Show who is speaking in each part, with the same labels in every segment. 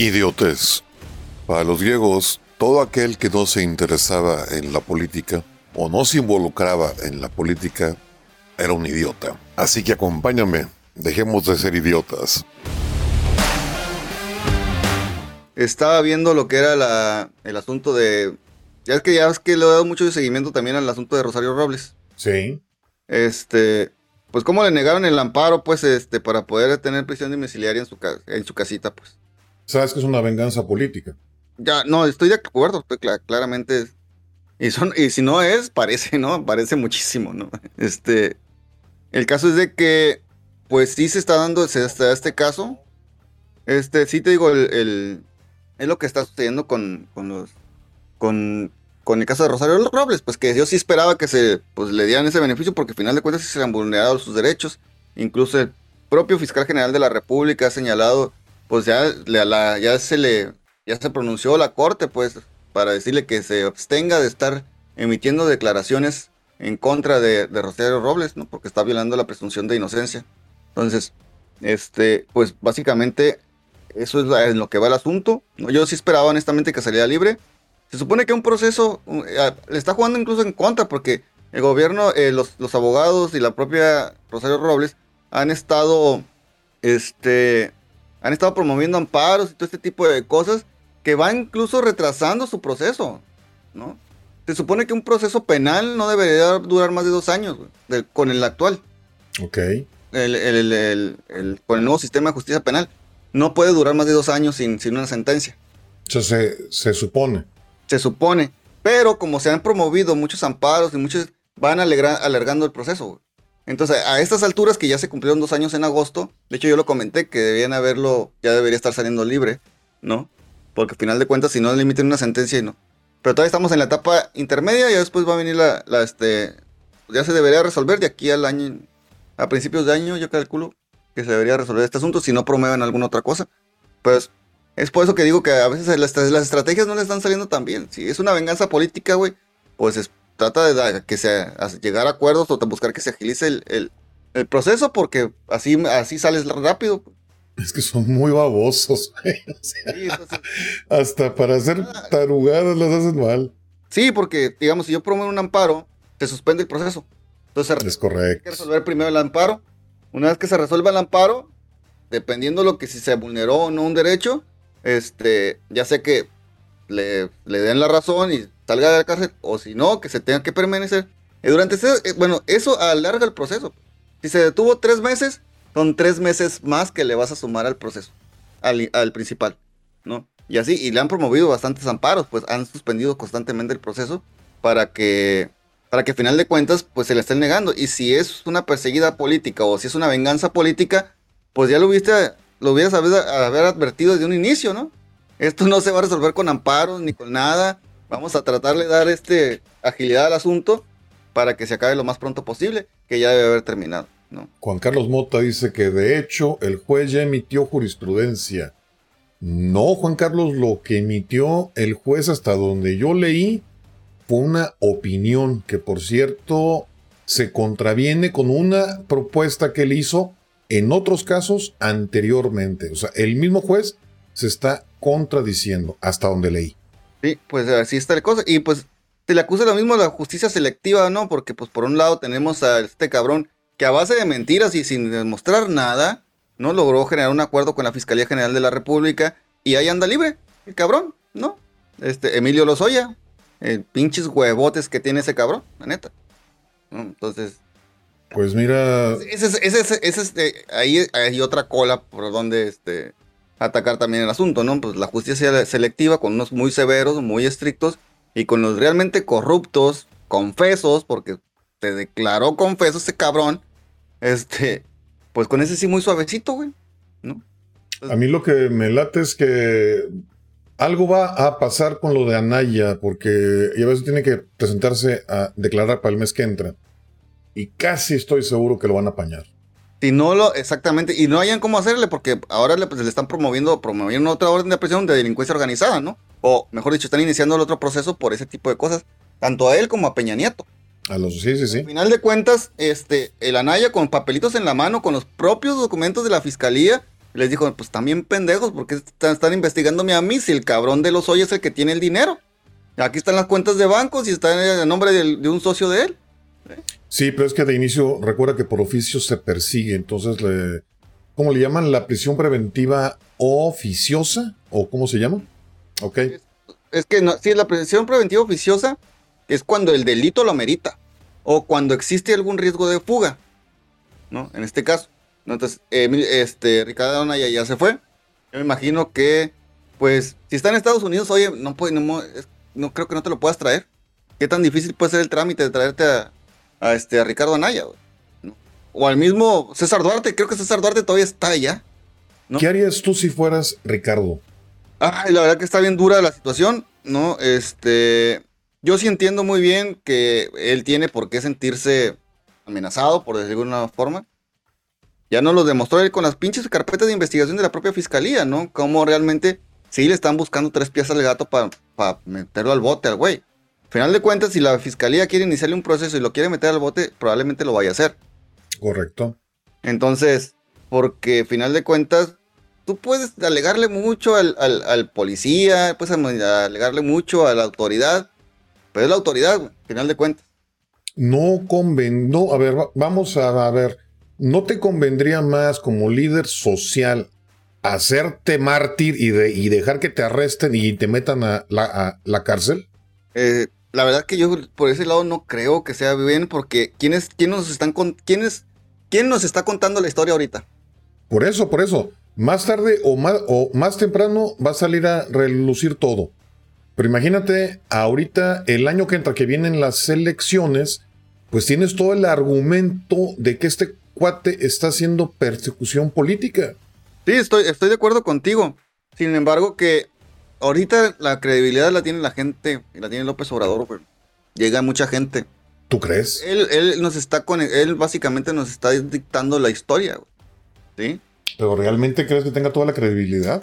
Speaker 1: Idiotez. Para los griegos, todo aquel que no se interesaba en la política o no se involucraba en la política era un idiota. Así que acompáñame, dejemos de ser idiotas.
Speaker 2: Estaba viendo lo que era la, el asunto de... Ya es que ya es que le he dado mucho seguimiento también al asunto de Rosario Robles.
Speaker 3: Sí.
Speaker 2: Este, pues cómo le negaron el amparo, pues, este, para poder tener prisión domiciliaria en su, en su casita, pues.
Speaker 3: Sabes que es una venganza política.
Speaker 2: Ya, no, estoy de acuerdo, claramente. Y, son, y si no es, parece, ¿no? Parece muchísimo, ¿no? Este, el caso es de que, pues sí se está dando, se está este caso. Este, sí te digo, el, es lo que está sucediendo con, con los, con, con el caso de Rosario Robles, pues que yo sí esperaba que se pues, le dieran ese beneficio porque al final de cuentas sí se han vulnerado sus derechos. Incluso el propio fiscal general de la República ha señalado, pues ya, ya se le ya se pronunció la corte, pues, para decirle que se abstenga de estar emitiendo declaraciones en contra de, Rosario Robles, ¿no? Porque está violando la presunción de inocencia. Entonces, este, pues básicamente eso es en lo que va el asunto. Yo sí esperaba honestamente que saliera libre. Se supone que un proceso le está jugando incluso en contra porque el gobierno, eh, los, abogados y la propia Rosario Robles han estado, este, han estado promoviendo amparos y todo este tipo de cosas que van incluso retrasando su proceso, ¿no? Se supone que un proceso penal no debería durar más de dos años con el actual.
Speaker 3: Ok.
Speaker 2: con el nuevo sistema de justicia penal. No puede durar más de dos años sin, sin una sentencia.
Speaker 3: Eso se, se supone
Speaker 2: se supone. Pero como se han promovido muchos amparos y muchos van alargando el proceso. Entonces, a estas alturas que ya se cumplieron dos años en agosto, de hecho yo lo comenté que debían haberlo, ya debería estar saliendo libre, ¿no? Porque al final de cuentas, si no le emiten una sentencia y no. Pero todavía estamos en la etapa intermedia y después va a venir la, este, ya se debería resolver de aquí al año, a principios de año, yo calculo que se debería resolver este asunto si no promueven alguna otra cosa. Pues es por eso que digo que a veces las, estrategias no le están saliendo tan bien. Si es una venganza política, güey, pues trata de que se, llegar a acuerdos o buscar que se agilice el, proceso porque así, así sales rápido.
Speaker 3: Es que son muy babosos. hasta para hacer ah. tarugadas las hacen mal.
Speaker 2: Sí, porque, digamos, si yo promuevo un amparo, se suspende el proceso. Entonces,
Speaker 3: es correcto.
Speaker 2: Hay que resolver primero el amparo. Una vez que se resuelva el amparo, dependiendo lo que si se vulneró o no un derecho, este, ya sé que le, den la razón y salga de la cárcel, o si no, que se tenga que permanecer. Y durante ese, eh, bueno, eso alarga el proceso. Si se detuvo tres meses, son tres meses más que le vas a sumar al proceso, al, principal, ¿no? Y así, y le han promovido bastantes amparos, pues han suspendido constantemente el proceso para que, para que al final de cuentas, pues se le estén negando. Y si es una perseguida política o si es una venganza política, pues ya lo viste lo hubieras haber, haber advertido desde un inicio, ¿no? Esto no se va a resolver con amparos ni con nada. Vamos a tratar de dar este agilidad al asunto para que se acabe lo más pronto posible, que ya debe haber terminado. ¿no?
Speaker 3: Juan Carlos Mota dice que de hecho el juez ya emitió jurisprudencia. No, Juan Carlos, lo que emitió el juez hasta donde yo leí fue una opinión que por cierto se contraviene con una propuesta que él hizo en otros casos anteriormente. O sea, el mismo juez se está contradiciendo hasta donde leí.
Speaker 2: Sí, pues así está la cosa. Y pues se le acusa lo mismo a la justicia selectiva, ¿no? Porque pues por un lado tenemos a este cabrón que a base de mentiras y sin demostrar nada, ¿no? Logró generar un acuerdo con la Fiscalía General de la República y ahí anda libre, el cabrón, ¿no? Este, Emilio Lozoya, el pinches huevotes que tiene ese cabrón, la neta. Entonces,
Speaker 3: pues mira.
Speaker 2: Ese, este, ahí hay otra cola por donde este, atacar también el asunto, ¿no? Pues la justicia selectiva con unos muy severos, muy estrictos, y con los realmente corruptos, confesos, porque se declaró confeso ese cabrón, este, pues con ese sí muy suavecito, güey, ¿no?
Speaker 3: a mí lo que me late es que algo va a pasar con lo de Anaya, porque a veces tiene que presentarse a declarar para el mes que entra y casi estoy seguro que lo van a apañar.
Speaker 2: Si no lo, exactamente, y no hayan cómo hacerle, porque ahora le, pues, le están promoviendo, promoviendo otra orden de presión de delincuencia organizada, ¿no? O mejor dicho, están iniciando el otro proceso por ese tipo de cosas, tanto a él como a Peña Nieto.
Speaker 3: A los, sí, sí, sí.
Speaker 2: Al final de cuentas, este, el Anaya con papelitos en la mano, con los propios documentos de la fiscalía, Les dijo, pues también pendejos, porque están, están investigándome a mí si el cabrón de los hoy es el que tiene el dinero. Aquí están las cuentas de bancos y está en nombre de, de un socio de él.
Speaker 3: Sí, pero es que de inicio recuerda que por oficio se persigue, entonces ¿cómo le llaman? La prisión preventiva oficiosa o cómo se llama? Ok.
Speaker 2: Es que no, sí, la prisión preventiva oficiosa es cuando el delito lo amerita o cuando existe algún riesgo de fuga, ¿no? En este caso. Entonces, este, Ricardo Anaya ya se fue. Yo me imagino que, pues, si está en Estados Unidos, oye, no, puede, no, es- no creo que no te lo puedas traer. ¿Qué tan difícil puede ser el trámite de traerte a, a, este, a Ricardo Anaya? güey? ¿no? O al mismo César Duarte, creo que César Duarte todavía está allá. ¿no?
Speaker 3: ¿Qué harías tú si fueras Ricardo?
Speaker 2: Ay, la verdad que está bien dura la situación, ¿no? Este, yo sí entiendo muy bien que él tiene por qué sentirse amenazado, por decirlo de alguna forma. Ya nos lo demostró él con las pinches carpetas de investigación de la propia fiscalía, ¿no? Cómo realmente sí le están buscando tres piezas al gato para meterlo al bote al güey. Final de cuentas, si la fiscalía quiere iniciarle un proceso y lo quiere meter al bote, probablemente lo vaya a hacer.
Speaker 3: Correcto.
Speaker 2: Entonces, porque final de cuentas, tú puedes alegarle mucho al, al- al policía, puedes alegarle mucho a la autoridad, pero es la autoridad, final de cuentas.
Speaker 3: No conven, no, a ver, va- vamos a, a ver, ¿no te convendría más como líder social hacerte mártir y, de- y dejar que te arresten y te metan a la, a la cárcel?
Speaker 2: Eh, la verdad que yo por ese lado no creo que sea bien, porque ¿quién, es, quién nos están con, quién es- quién nos está contando la historia ahorita?
Speaker 3: Por eso, por eso, más tarde o más, o más temprano va a salir a relucir todo. Pero imagínate, ahorita, el año que entra, que vienen las elecciones, pues tienes todo el argumento de que este cuate está haciendo persecución política.
Speaker 2: Sí, estoy, estoy de acuerdo contigo. Sin embargo, que ahorita la credibilidad la tiene la gente, y la tiene López Obrador, güey. Llega mucha gente.
Speaker 3: ¿Tú crees?
Speaker 2: Él, él nos está con, él básicamente nos está dictando la historia, güey. ¿Sí?
Speaker 3: ¿Pero realmente crees que tenga toda la credibilidad?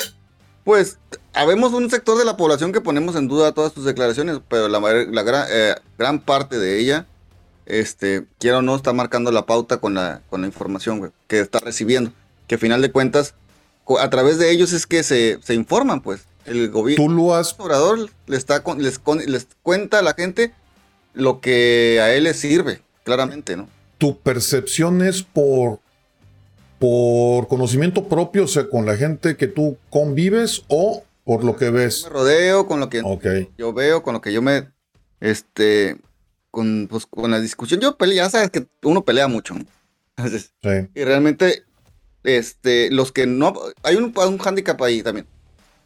Speaker 2: Pues habemos un sector de la población que ponemos en duda todas sus declaraciones, pero la, la gran, eh, gran parte de ella, este, quiera o no, está marcando la pauta con la, con la información que está recibiendo. Que a final de cuentas, a través de ellos es que se, se informan, pues. El gobierno.
Speaker 3: Tú lo has...
Speaker 2: Obrador le está con- les, con- les cuenta a la gente lo que a él le sirve, claramente, ¿no?
Speaker 3: Tu percepción es por... Por conocimiento propio, o sea, con la gente que tú convives o por lo que ves.
Speaker 2: Me rodeo con lo que yo veo, con lo que yo me, este, con, pues, con la discusión, yo ya sabes que uno pelea mucho. Entonces,
Speaker 3: Sí.
Speaker 2: y realmente, este, los que no, hay un, un hándicap ahí también.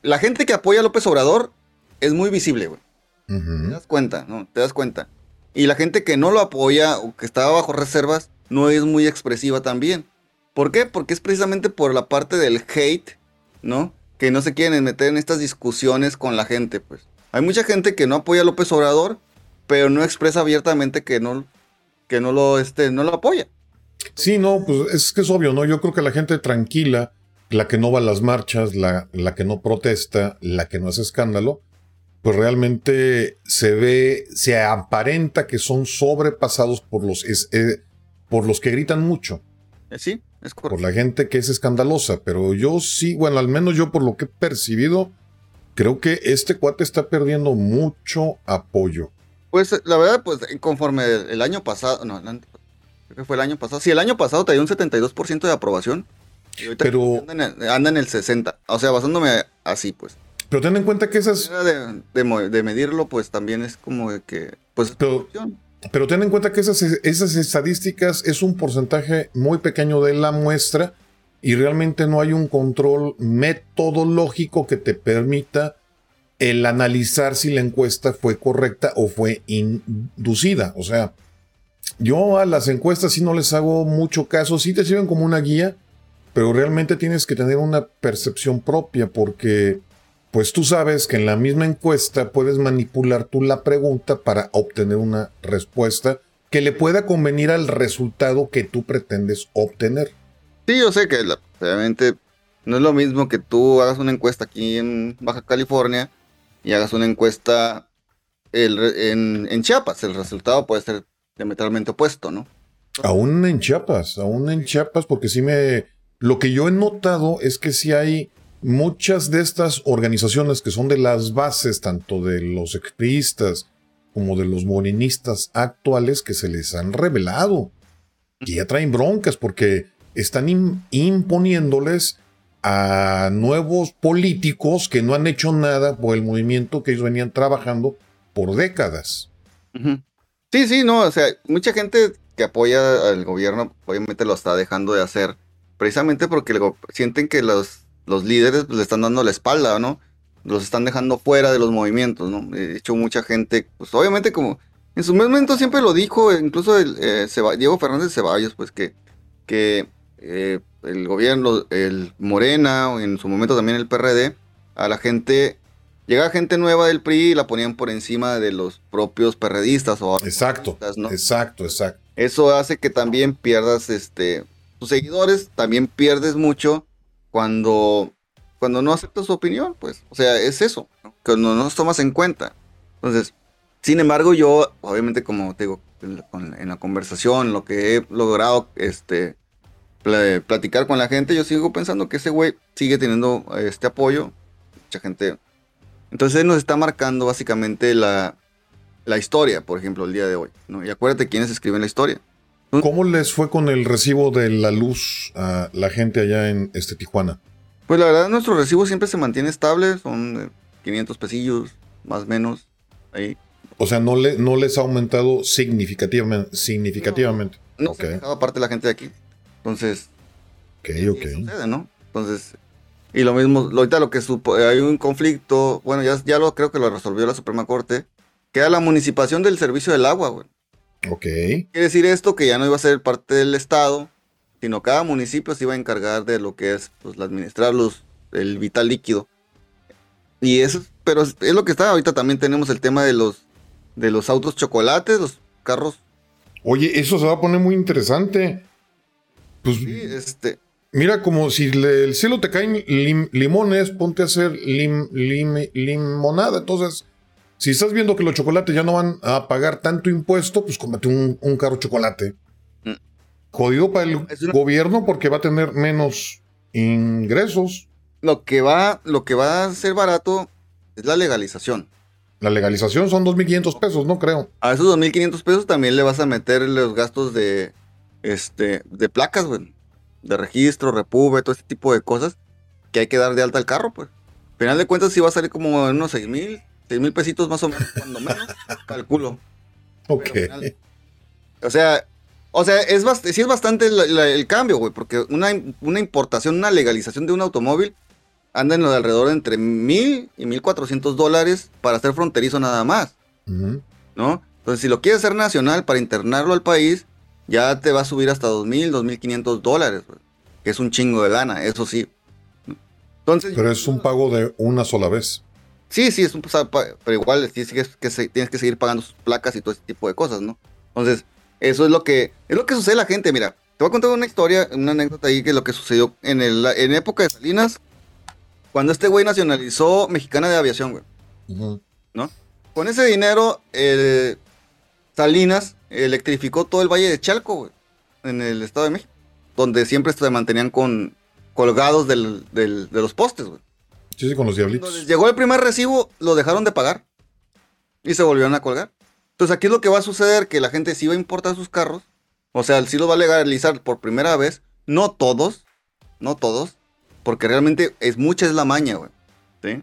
Speaker 2: La gente que apoya a López Obrador es muy visible, güey. Te das cuenta, ¿no? Te das cuenta. Y la gente que no lo apoya o que está bajo reservas no es muy expresiva también. ¿Por qué? Porque es precisamente por la parte del hate, ¿no? Que no se quieren meter en estas discusiones con la gente, pues. Hay mucha gente que no apoya a López Obrador, pero no expresa abiertamente que no, que no lo, este, no lo apoya.
Speaker 3: Sí, no, pues es que es obvio, ¿no? Yo creo que la gente tranquila, la que no va a las marchas, la, la que no protesta, la que no hace escándalo, pues realmente se ve, se aparenta que son sobrepasados por los, es- eh, por los que gritan mucho,
Speaker 2: Eh, Sí, es
Speaker 3: por
Speaker 2: correcto.
Speaker 3: la gente que es escandalosa. Pero yo sí, bueno, al menos yo por lo que he percibido, creo que este cuate está perdiendo mucho apoyo.
Speaker 2: Pues la verdad, pues conforme el, año pasado, no, creo que fue el año pasado. Sí, el año pasado traía un 72% de aprobación. Y
Speaker 3: Pero-
Speaker 2: anda en, el, anda en el 60. O sea, basándome así, pues.
Speaker 3: Pero ten en cuenta que esas,
Speaker 2: de, de de medirlo, pues también es como de que, pues,
Speaker 3: Pero-. Pero ten en cuenta que esas, esas estadísticas es un porcentaje muy pequeño de la muestra y realmente no hay un control metodológico que te permita el analizar si la encuesta fue correcta o fue inducida. O sea, yo a las encuestas sí no les hago mucho caso, sí te sirven como una guía, pero realmente tienes que tener una percepción propia porque pues tú sabes que en la misma encuesta puedes manipular tú la pregunta para obtener una respuesta que le pueda convenir al resultado que tú pretendes obtener.
Speaker 2: Sí, yo sé que la- obviamente no es lo mismo que tú hagas una encuesta aquí en Baja California y hagas una encuesta el en, en Chiapas. El resultado puede ser diametralmente opuesto, ¿no?
Speaker 3: Aún en Chiapas, aún en Chiapas, porque sí me, lo que yo he notado es que si hay muchas de estas organizaciones que son de las bases, tanto de los expriistas como de los morenistas actuales, que se les han revelado. Y ya traen broncas porque están imponiéndoles a nuevos políticos que no han hecho nada por el movimiento que ellos venían trabajando por décadas.
Speaker 2: Sí, sí, no, o sea, mucha gente que apoya al gobierno obviamente lo está dejando de hacer precisamente porque sienten que los, los líderes pues, le están dando la espalda, ¿no? Los están dejando fuera de los movimientos, ¿no? De hecho, mucha gente, pues obviamente como en su momento siempre lo dijo, incluso el, eh, Diego Fernández Ceballos, pues que, que eh, el gobierno, el Morena, o en su momento también el PRD, a la gente, llegaba gente nueva del PRI y la ponían por encima de los propios perredistas o
Speaker 3: Exacto, exacto, exacto.
Speaker 2: Eso hace que también pierdas este tus seguidores, también pierdes mucho cuando cuando no aceptas su opinión, pues, o sea, es eso, cuando no nos tomas en cuenta. Entonces, sin embargo, yo, obviamente, como te digo, en la, conversación, lo que he logrado este, platicar con la gente, yo sigo pensando que ese güey sigue teniendo este apoyo. Mucha gente. Entonces nos está marcando básicamente la, la historia, por ejemplo, el día de hoy. ¿no? Y acuérdate quiénes escriben la historia.
Speaker 3: ¿Cómo les fue con el recibo de la luz a la gente allá en este Tijuana?
Speaker 2: Pues la verdad, nuestro recibo siempre se mantiene estable, son 500 pesillos, más o menos, ahí.
Speaker 3: O sea, no, le, no les ha aumentado significativamente. significativamente.
Speaker 2: No, okay. se aparte la gente de aquí. Entonces.
Speaker 3: Ok, ok.
Speaker 2: Sucede, ¿no? Entonces. Y lo mismo, ahorita lo que supo, hay un conflicto, bueno, ya, ya lo creo que lo resolvió la Suprema Corte, que era la municipalización del servicio del agua, güey.
Speaker 3: Ok.
Speaker 2: Quiere decir esto que ya no iba a ser parte del Estado, sino cada municipio se iba a encargar de lo que es pues, administrar los, el vital líquido. Y eso, pero es lo que está, ahorita también tenemos el tema de los, de los autos chocolates, los carros.
Speaker 3: Oye, eso se va a poner muy interesante. Pues,
Speaker 2: este.
Speaker 3: Mira, como si el cielo te caen limones, ponte a hacer limonada. Entonces, si estás viendo que los chocolates ya no van a pagar tanto impuesto, pues cómete un, carro chocolate. Mm. Jodido para el gobierno porque va a tener menos ingresos.
Speaker 2: Lo que va, lo que va a ser barato es la legalización.
Speaker 3: La legalización son 2.500 pesos, no creo.
Speaker 2: A esos 2.500 pesos también le vas a meter los gastos de, este, de placas, güey. De registro, repube, todo este tipo de cosas que hay que dar de alta al carro, pues. Al final de cuentas, sí va a salir como en unos seis mil, seis mil pesitos más o menos, cuando menos, calculo.
Speaker 3: Ok.
Speaker 2: o sea, o sea, es sí es bastante el, cambio, güey, porque una, una, importación, una legalización de un automóvil anda en lo de alrededor de entre mil y mil cuatrocientos dólares para ser fronterizo nada más, ¿no? Entonces, si lo quieres hacer nacional para internarlo al país, ya te va a subir hasta 2.000, 2.500 dólares, que es un chingo de lana, eso sí. Entonces,
Speaker 3: pero es un pago de una sola vez.
Speaker 2: Sí, sí, es un pero igual tienes que, tienes que seguir pagando sus placas y todo ese tipo de cosas, ¿no? Entonces, eso es lo que es lo que sucede a la gente, mira. Te voy a contar una historia, una anécdota ahí que lo que sucedió en el en época de Salinas cuando este güey nacionalizó Mexicana de Aviación, güey. ¿No? Con ese dinero Salinas electrificó todo el Valle de Chalco, güey, en el Estado de México, donde siempre se mantenían con colgados del, de los postes, güey.
Speaker 3: Sí, sí, con los diablitos.
Speaker 2: llegó el primer recibo, lo dejaron de pagar y se volvieron a colgar. Entonces aquí es lo que va a suceder, que la gente sí va a importar sus carros, o sea, sí los va a legalizar por primera vez, no todos, no todos, porque realmente es mucha es la maña, güey. ¿sí?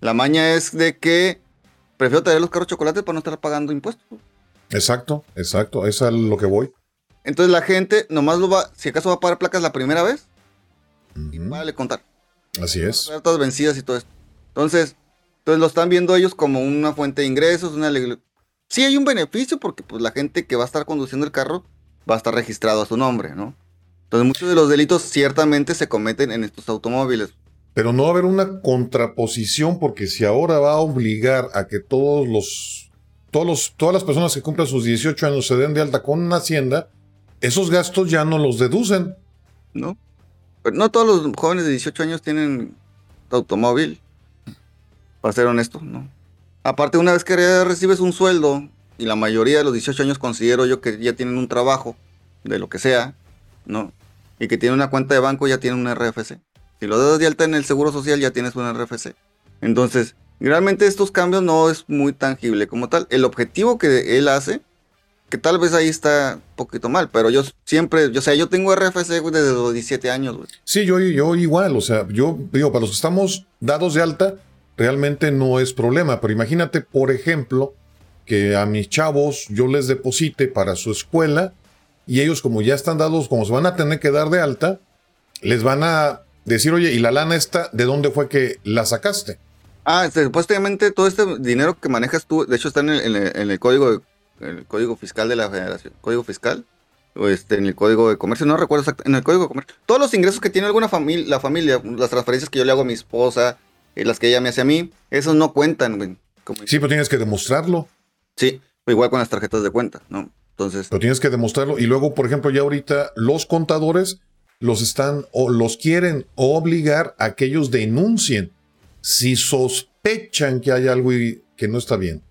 Speaker 2: La maña es de que prefiero traer los carros chocolates para no estar pagando impuestos.
Speaker 3: Exacto, exacto, eso es lo que voy.
Speaker 2: Entonces la gente nomás lo va, si acaso va a pagar placas la primera vez, y vale contar.
Speaker 3: Así es.
Speaker 2: Todas vencidas y todo esto. Entonces, entonces lo están viendo ellos como una fuente de ingresos, una Sí hay un beneficio porque pues la gente que va a estar conduciendo el carro va a estar registrado a su nombre, ¿no? Entonces muchos de los delitos ciertamente se cometen en estos automóviles.
Speaker 3: Pero no va a haber una contraposición porque si ahora va a obligar a que todos los todos todas las personas que cumplan sus 18 años se den de alta con una hacienda, esos gastos ya no los deducen.
Speaker 2: No. Pero no todos los jóvenes de 18 años tienen automóvil. Para ser honesto, ¿no? Aparte, una vez que recibes un sueldo, y la mayoría de los 18 años considero yo que ya tienen un trabajo, de lo que sea, ¿no? y que tiene una cuenta de banco ya tiene un RFC. Si lo das de alta en el Seguro Social ya tienes un RFC. Entonces, realmente estos cambios no es muy tangible como tal. El objetivo que él hace, que tal vez ahí está un poquito mal, pero yo siempre, yo, o sea, yo tengo RFC desde los 17 años, güey.
Speaker 3: Sí, yo, yo igual, o sea, yo digo, para los que estamos dados de alta, realmente no es problema, pero imagínate, por ejemplo, que a mis chavos yo les deposite para su escuela y ellos como ya están dados, como se van a tener que dar de alta, les van a decir, oye, ¿y la lana esta, de dónde fue que la sacaste?
Speaker 2: Ah, este, supuestamente todo este dinero que manejas tú, de hecho está en el, código el código fiscal de la federación, código fiscal, o este, en el código de comercio, no recuerdo exactamente, en el código de comercio. Todos los ingresos que tiene alguna familia, la familia, las transferencias que yo le hago a mi esposa, y las que ella me hace a mí, esos no cuentan, güey.
Speaker 3: sí, pero tienes que demostrarlo.
Speaker 2: Sí, igual con las tarjetas de cuenta, ¿no? Entonces.
Speaker 3: Pero tienes que demostrarlo. Y luego, por ejemplo, ya ahorita los contadores los están o los quieren obligar a que ellos denuncien si sospechan que hay algo que no está bien.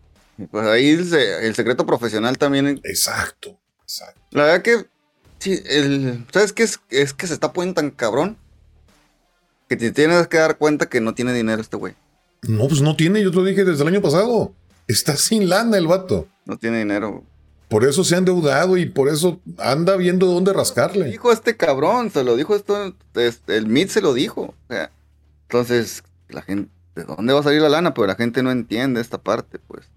Speaker 2: Pues ahí el, secreto profesional también.
Speaker 3: Exacto, exacto.
Speaker 2: La verdad que, sí, el, ¿sabes qué es? Es que se está poniendo tan cabrón que te tienes que dar cuenta que no tiene dinero este güey.
Speaker 3: No, pues no tiene, yo te lo dije desde el año pasado. Está sin lana el vato.
Speaker 2: No tiene dinero.
Speaker 3: Por eso se ha endeudado y por eso anda viendo dónde rascarle.
Speaker 2: Dijo este cabrón, se lo dijo esto, el MIT se lo dijo. entonces, la gente, ¿de dónde va a salir la lana? Pero la gente no entiende esta parte, pues.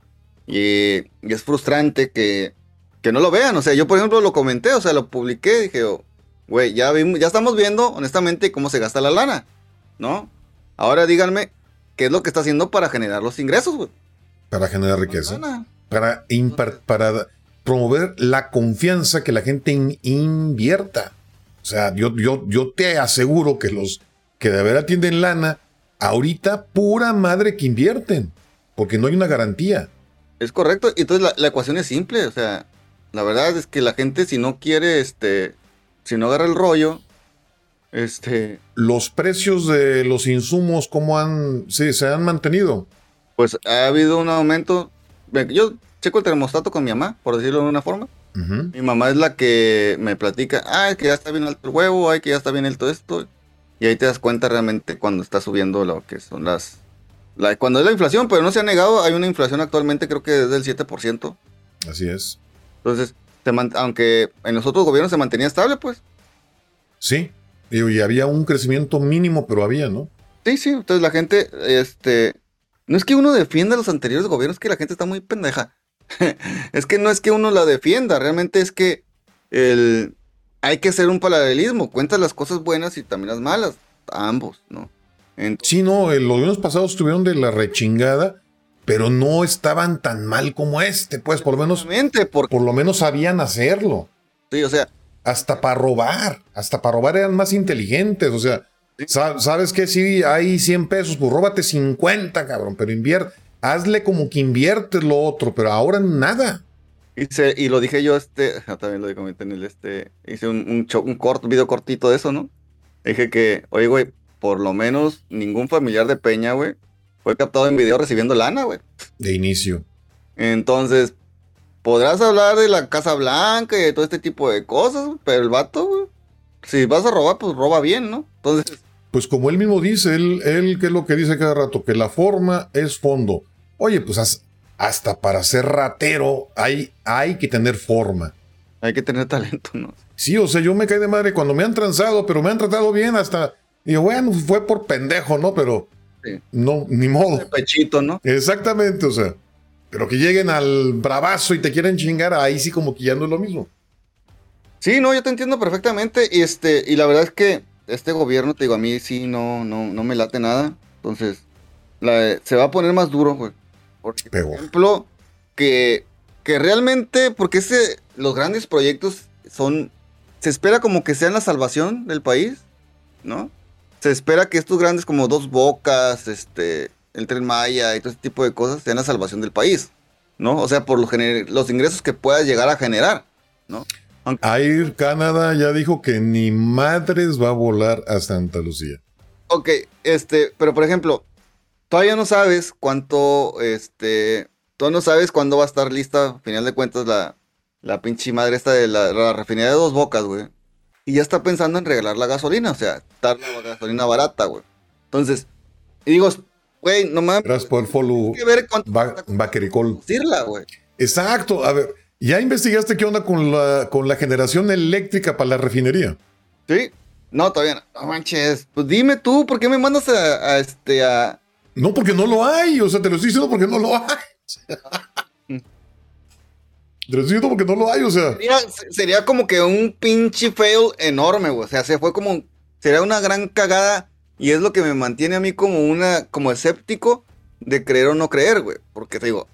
Speaker 2: Y, es frustrante que, que, no lo vean. O sea, yo por ejemplo lo comenté, o sea, lo publiqué, dije, güey, ya, ya estamos viendo honestamente cómo se gasta la lana, ¿no? Ahora díganme, ¿qué es lo que está haciendo para generar los ingresos, güey?
Speaker 3: Para generar riqueza. Para, para promover la confianza que la gente invierta. O sea, yo, yo, yo te aseguro que los que de verdad tienen lana, ahorita pura madre que invierten, porque no hay una garantía.
Speaker 2: Es correcto, y entonces la, ecuación es simple, o sea, la verdad es que la gente si no quiere, este, si no agarra el rollo, este...
Speaker 3: Los precios de los insumos, ¿cómo han, sí, se han mantenido?
Speaker 2: Pues ha habido un aumento, yo checo el termostato con mi mamá, por decirlo de una forma. Mi mamá es la que me platica, ay, que ya está bien alto el huevo, ay, que ya está bien alto esto. Y ahí te das cuenta realmente cuando está subiendo lo que son las... La, cuando es la inflación, pero no se ha negado, hay una inflación actualmente creo que es del 7%.
Speaker 3: Así es.
Speaker 2: Entonces, aunque en los otros gobiernos se mantenía estable, pues.
Speaker 3: Sí, y había un crecimiento mínimo, pero había, ¿no?
Speaker 2: Sí, sí, entonces la gente, este... No es que uno defienda a los anteriores gobiernos, es que la gente está muy pendeja. es que no es que uno la defienda, realmente es que el, hay que hacer un paralelismo, cuentas las cosas buenas y también las malas, ambos, ¿no?
Speaker 3: Sí, no, los gobiernos pasados estuvieron de la rechingada, pero no estaban tan mal como este, pues por lo menos, por, por lo menos sabían hacerlo.
Speaker 2: Sí, o sea.
Speaker 3: Hasta para robar, hasta para robar eran más inteligentes, o sea, ¿sabes qué? Si hay 100 pesos, pues róbate 50, cabrón, pero invierte hazle como que inviertes lo otro, pero ahora nada.
Speaker 2: Y, y lo dije yo, este, también lo comenté en el, este, hice un, un, un corto, video cortito de eso, ¿no? Dije que, oye, güey, por lo menos ningún familiar de Peña, güey, fue captado en video recibiendo lana, güey.
Speaker 3: De inicio.
Speaker 2: Entonces, podrás hablar de la Casa Blanca y de todo este tipo de cosas, pero el vato, güey, si vas a robar, pues roba bien, ¿no? Entonces,
Speaker 3: pues como él mismo dice, él, él, que es lo que dice cada rato, que la forma es fondo. Oye, pues hasta para ser ratero hay, hay que tener forma.
Speaker 2: Hay que tener talento, ¿no?
Speaker 3: Sí, o sea, yo me caí de madre cuando me han transado, pero me han tratado bien hasta... Digo, bueno, fue por pendejo, ¿no? Pero... No, ni modo.
Speaker 2: De pechito, ¿no?
Speaker 3: Exactamente, o sea. Pero que lleguen al bravazo y te quieren chingar, ahí sí como que ya no es lo mismo.
Speaker 2: Sí, no, yo te entiendo perfectamente. Este, y la verdad es que este gobierno, te digo, a mí sí no, no, no me late nada. Entonces, se va a poner más duro, güey. Por ejemplo, que, que realmente, porque ese, los grandes proyectos son, se espera como que sean la salvación del país, ¿no? Se espera que estos grandes como Dos Bocas, este, el Tren Maya y todo ese tipo de cosas sean la salvación del país, ¿no? O sea, por lo los ingresos que puedas llegar a generar, ¿no?
Speaker 3: Air Canada ya dijo que ni madres va a volar a Santa Lucía.
Speaker 2: Ok, este, pero por ejemplo, todavía no sabes cuánto, este, tú no sabes cuándo va a estar lista, a final de cuentas, la, la pinche madre esta de la, refinería de dos bocas, güey. Y ya está pensando en regalar la gasolina, o sea, dar la gasolina barata, güey. Entonces, y digo, güey, no mames.
Speaker 3: Gracias por el follow.
Speaker 2: que ver con
Speaker 3: Baquericol.
Speaker 2: güey.
Speaker 3: Exacto, a ver, ¿ya investigaste qué onda con la, con la generación eléctrica para la refinería?
Speaker 2: Sí, no, todavía no. No manches, pues dime tú, ¿por qué me mandas a, a este, a...
Speaker 3: No, porque no lo hay, o sea, te lo estoy diciendo porque no lo hay. diciendo porque no lo hay, o sea.
Speaker 2: Sería, como que un pinche fail enorme, güey. O sea, se fue como. Sería una gran cagada. Y es lo que me mantiene a mí como una. como escéptico de creer o no creer, güey. Porque te digo,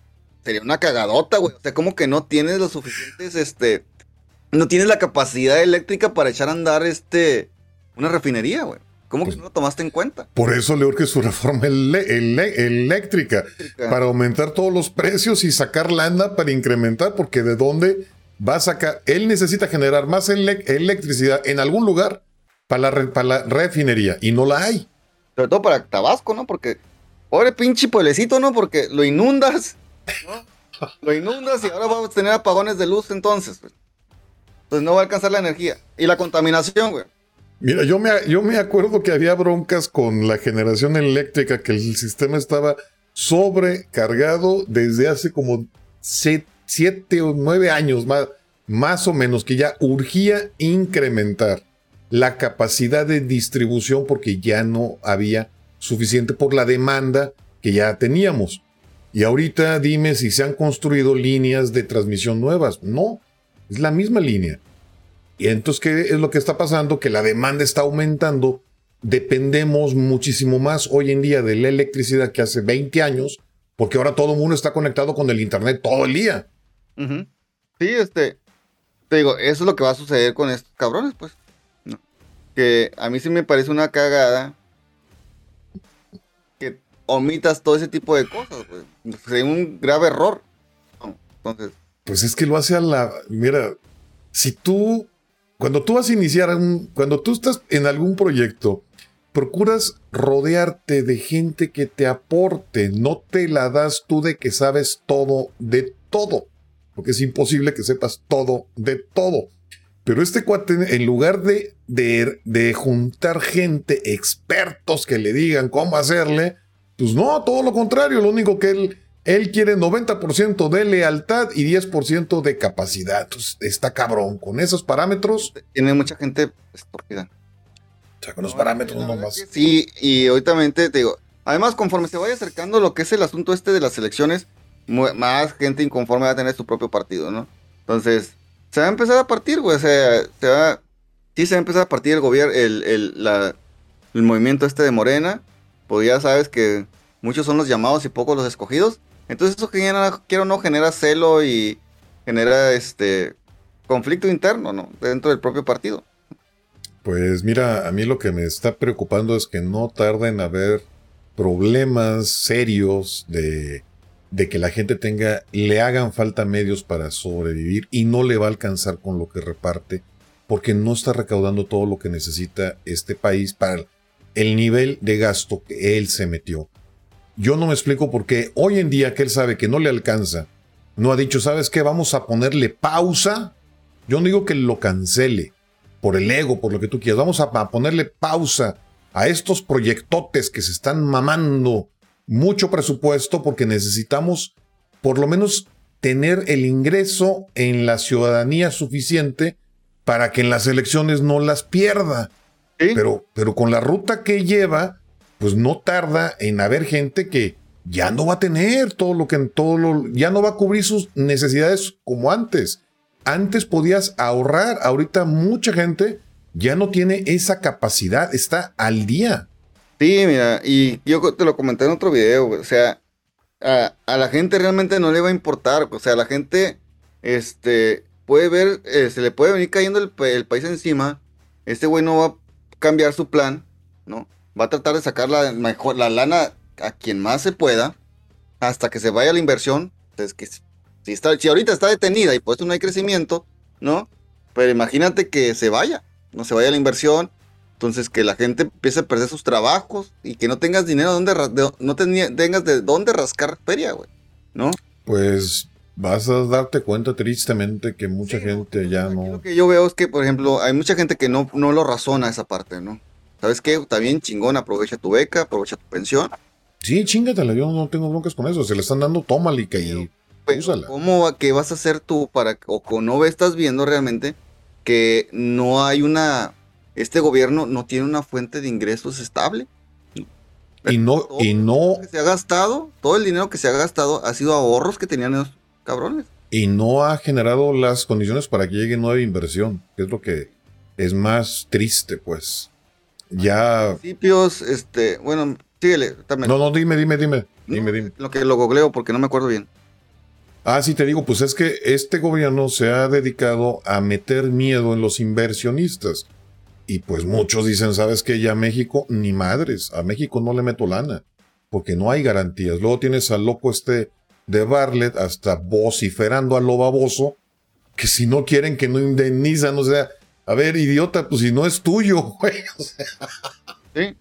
Speaker 2: sería una cagadota, güey. O sea, como que no tienes los suficientes, este. No tienes la capacidad eléctrica para echar a andar este. Una refinería, güey. ¿Cómo que pues no lo tomaste en cuenta?
Speaker 3: Por eso le urge su reforma eléctrica, para aumentar todos los precios y sacar lana para incrementar, porque de dónde va a sacar, él necesita generar más electricidad en algún lugar para la, para la refinería y no la hay.
Speaker 2: Sobre todo para Tabasco, ¿no? Porque, pobre pinche pueblecito, ¿no? Porque lo inundas, ¿no? lo inundas y ahora vamos a tener apagones de luz entonces. Pues. Entonces no va a alcanzar la energía. Y la contaminación, güey.
Speaker 3: Mira, yo me, yo me acuerdo que había broncas con la generación eléctrica, que el sistema estaba sobrecargado desde hace como siete, o nueve años, más, más o menos, que ya urgía incrementar la capacidad de distribución porque ya no había suficiente por la demanda que ya teníamos. Y ahorita dime si se han construido líneas de transmisión nuevas. No, es la misma línea. Y entonces, ¿qué es lo que está pasando? Que la demanda está aumentando. Dependemos muchísimo más hoy en día de la electricidad que hace 20 años, porque ahora todo el mundo está conectado con el Internet todo el día.
Speaker 2: Sí, este, te digo, eso es lo que va a suceder con estos cabrones, pues. Que a mí sí me parece una cagada que omitas todo ese tipo de cosas, pues. Sería un grave error. Entonces.
Speaker 3: Pues es que lo hace a la. Mira, si tú cuando tú vas a iniciar un, cuando tú estás en algún proyecto, procuras rodearte de gente que te aporte, no te la das tú de que sabes todo de todo, porque es imposible que sepas todo de todo. Pero este cuate, en lugar de, de, de juntar gente, expertos que le digan cómo hacerle, pues no, todo lo contrario, lo único que él él quiere 90% de lealtad y 10% de capacidad. Entonces, está cabrón. Con esos parámetros.
Speaker 2: Tiene mucha gente estúpida.
Speaker 3: O sea, con los parámetros nomás.
Speaker 2: Sí, y ahorita te digo. Además, conforme se vaya acercando lo que es el asunto este de las elecciones, más gente inconforme va a tener su propio partido, ¿no? Entonces, se va a empezar a partir, güey. O sea, se va. Sí, se va a empezar a partir el gobierno, el, el, el movimiento este de Morena. Pues ya sabes que muchos son los llamados y pocos los escogidos. Entonces eso genera, quiero no, genera celo y genera este conflicto interno, ¿no? Dentro del propio partido.
Speaker 3: Pues mira, a mí lo que me está preocupando es que no tarda en haber problemas serios de, de que la gente tenga, le hagan falta medios para sobrevivir y no le va a alcanzar con lo que reparte, porque no está recaudando todo lo que necesita este país para el nivel de gasto que él se metió. Yo no me explico por qué hoy en día que él sabe que no le alcanza, no ha dicho, ¿sabes qué? Vamos a ponerle pausa. Yo no digo que lo cancele por el ego, por lo que tú quieras. Vamos a, ponerle pausa a estos proyectotes que se están mamando mucho presupuesto porque necesitamos por lo menos tener el ingreso en la ciudadanía suficiente para que en las elecciones no las pierda. Pero, pero con la ruta que lleva, pues no tarda en haber gente que ya no va a tener todo lo que en todo lo, ya no va a cubrir sus necesidades como antes. Antes podías ahorrar, ahorita mucha gente ya no tiene esa capacidad, está al día.
Speaker 2: Sí, mira, y yo te lo comenté en otro video, o sea, a, la gente realmente no le va a importar, o sea, la gente, este, puede ver, eh, se le puede venir cayendo el, el país encima, este güey no va a cambiar su plan, ¿no? Va a tratar de sacar la, mejor, la lana a quien más se pueda hasta que se vaya la inversión. Entonces, que si, está, si ahorita está detenida y por eso no hay crecimiento, ¿no? Pero imagínate que se vaya, no se vaya la inversión, entonces que la gente empiece a perder sus trabajos y que no tengas dinero donde no tengas de dónde rascar feria, güey, ¿no?
Speaker 3: Pues vas a darte cuenta tristemente que mucha gente ya no...
Speaker 2: Lo que yo veo es que, por ejemplo, hay mucha gente que no, no lo razona esa parte, ¿no? ¿Sabes qué? Bien chingón, aprovecha tu beca, aprovecha tu pensión.
Speaker 3: Sí, chingatela, yo no tengo broncas con eso. Se le están dando, tómala y que
Speaker 2: Pero,
Speaker 3: úsala.
Speaker 2: ¿Cómo va- qué vas a hacer tú para o que no estás viendo realmente que no hay una este gobierno no tiene una fuente de ingresos estable?
Speaker 3: Y no, y no,
Speaker 2: Que se ha gastado, todo el dinero que se ha gastado ha sido ahorros que tenían esos cabrones.
Speaker 3: y no ha generado las condiciones para que llegue nueva inversión, que es lo que es más triste, pues. Ya.
Speaker 2: Principios, este, bueno, síguele, también.
Speaker 3: No, no, dime, dime, dime. Dime, dime.
Speaker 2: Lo que lo googleo porque no me acuerdo bien.
Speaker 3: Ah, sí, te digo, pues es que este gobierno se ha dedicado a meter miedo en los inversionistas. Y pues muchos dicen, ¿sabes qué? Ya a México, ni madres, a México no le meto lana, porque no hay garantías. Luego tienes al loco este de Barlet hasta vociferando a lo baboso, que si no quieren que no indemnizan, o sea, a ver, idiota, pues si no es tuyo, güey. O sea,
Speaker 2: ¿Sí?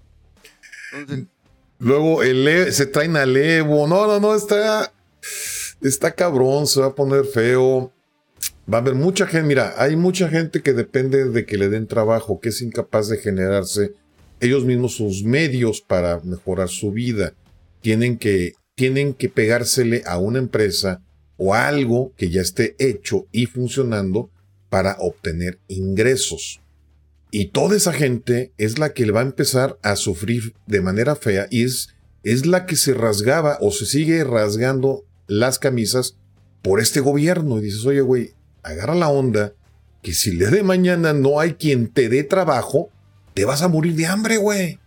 Speaker 2: Entonces,
Speaker 3: Luego el E- se traen al Evo. No, no, no, está. Está cabrón, se va a poner feo. Va a haber mucha gente. Mira, hay mucha gente que depende de que le den trabajo, que es incapaz de generarse ellos mismos sus medios para mejorar su vida. Tienen que, tienen que pegársele a una empresa o a algo que ya esté hecho y funcionando para obtener ingresos. Y toda esa gente es la que va a empezar a sufrir de manera fea y es, es la que se rasgaba o se sigue rasgando las camisas por este gobierno. Y dices, oye, güey, agarra la onda que si el día de mañana no hay quien te dé trabajo, te vas a morir de hambre, güey.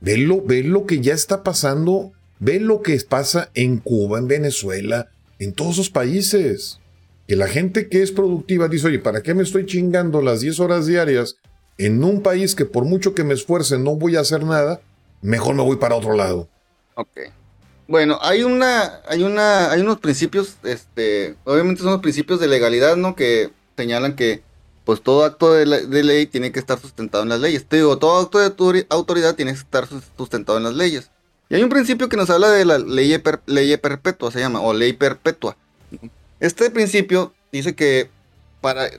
Speaker 3: Ve lo, ve lo que ya está pasando, ve lo que pasa en Cuba, en Venezuela, en todos esos países. Que la gente que es productiva dice, oye, ¿para qué me estoy chingando las 10 horas diarias en un país que por mucho que me esfuerce no voy a hacer nada? Mejor me voy para otro lado.
Speaker 2: ok. Bueno, hay una, hay una, hay unos principios, este, obviamente son los principios de legalidad, ¿no? Que señalan que, pues, todo acto de, ley tiene que estar sustentado en las leyes. Te digo, todo acto de autori- autoridad tiene que estar sus- sustentado en las leyes. Y hay un principio que nos habla de la ley, ley perpetua, se llama, o ley perpetua. Este principio dice que para,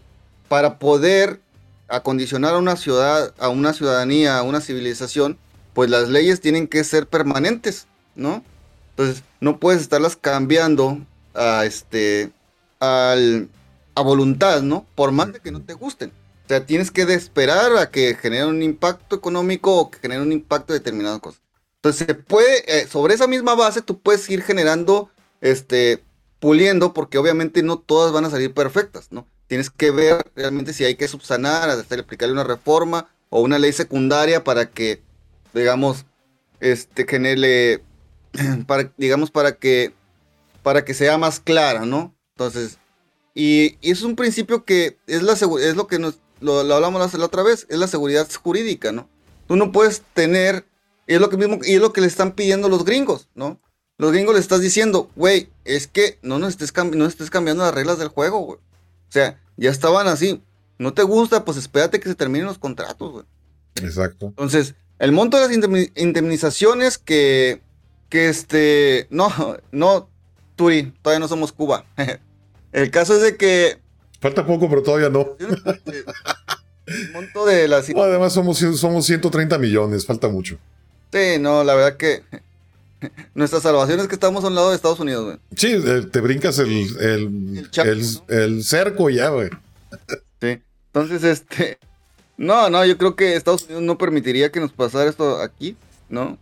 Speaker 2: para poder acondicionar a una ciudad, a una ciudadanía, a una civilización, pues las leyes tienen que ser permanentes, ¿no? Entonces, no puedes estarlas cambiando a este al, a voluntad, ¿no? Por más de que no te gusten. O sea, tienes que esperar a que genere un impacto económico o que genere un impacto de determinadas cosas. Entonces, se puede, eh, sobre esa misma base, tú puedes ir generando, este, puliendo, porque obviamente no todas van a salir perfectas, ¿no? Tienes que ver realmente si hay que subsanar, hacer, aplicarle una reforma o una ley secundaria para que, digamos, este, genere, para, digamos, para que, para que sea más clara, ¿no? Entonces, y, es un principio que es, la, es lo que nos, lo, hablamos la, la otra vez, es la seguridad jurídica, ¿no? Tú no puedes tener, es lo que mismo, y es lo que le están pidiendo los gringos, ¿no? Los gringos le estás diciendo, güey, es que no nos estés, cambi- no estés cambiando las reglas del juego, güey. O sea, ya estaban así. No te gusta, pues espérate que se terminen los contratos, güey.
Speaker 3: Exacto.
Speaker 2: Entonces, el monto de las indemni- indemnizaciones que, que este, no, no, Turi, todavía no somos Cuba. el caso es de que
Speaker 3: Falta poco, pero todavía no.
Speaker 2: el monto de las...
Speaker 3: No, además somos, somos 130 millones, falta mucho.
Speaker 2: Sí, no, la verdad que nuestra salvación es que estamos a un lado de Estados Unidos, güey.
Speaker 3: Sí, te brincas el, el,
Speaker 2: El charco,
Speaker 3: el-
Speaker 2: ¿no?
Speaker 3: el cerco ya, güey.
Speaker 2: Sí. Entonces, este, no, no, yo creo que Estados Unidos no permitiría que nos pasara esto aquí, ¿no?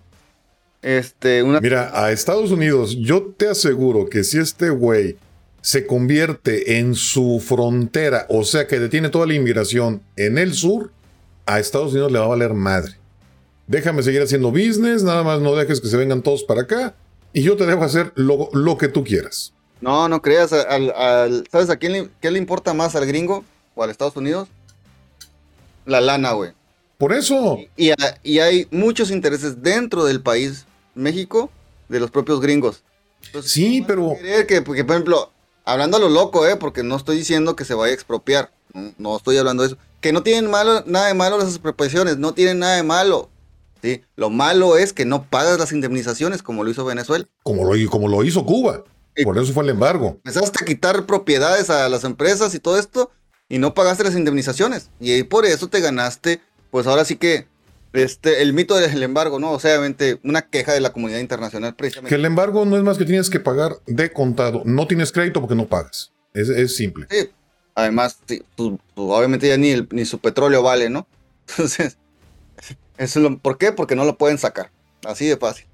Speaker 2: Este, una...
Speaker 3: Mira, a Estados Unidos, yo te aseguro que si este güey se convierte en su frontera, o sea que detiene toda la inmigración en el sur, a Estados Unidos le va a valer madre. Déjame seguir haciendo business, nada más no dejes que se vengan todos para acá y yo te dejo hacer lo, lo que tú quieras.
Speaker 2: No, no creas, al, al- ¿sabes a quién le, qué le importa más al gringo o al Estados Unidos? La lana, güey.
Speaker 3: Por eso,
Speaker 2: Y, a- y hay muchos intereses dentro del país, México, de los propios gringos. Entonces,
Speaker 3: Sí, pero-
Speaker 2: que, porque, por ejemplo, hablando a lo loco, ¿eh? Porque no estoy diciendo que se vaya a expropiar. No, no estoy hablando de eso. Que no tienen malo, nada de malo las expropiaciones, no tienen nada de malo. ¿Sí? Lo malo es que no pagas las indemnizaciones como lo hizo Venezuela.
Speaker 3: como lo, como lo hizo Cuba. Por eso fue el embargo.
Speaker 2: Empezaste a quitar propiedades a las empresas y todo esto y no pagaste las indemnizaciones. Y por eso te ganaste, pues ahora sí que este, el mito del embargo, ¿no? O sea, obviamente una queja de la comunidad internacional precisamente.
Speaker 3: Que el embargo no es más que tienes que pagar de contado. No tienes crédito porque no pagas. Es, es simple.
Speaker 2: Sí. Además, sí, pues, pues, obviamente ya ni, ni su petróleo vale, ¿no? Entonces, es lo, ¿por qué? Porque no lo pueden sacar. Así de fácil.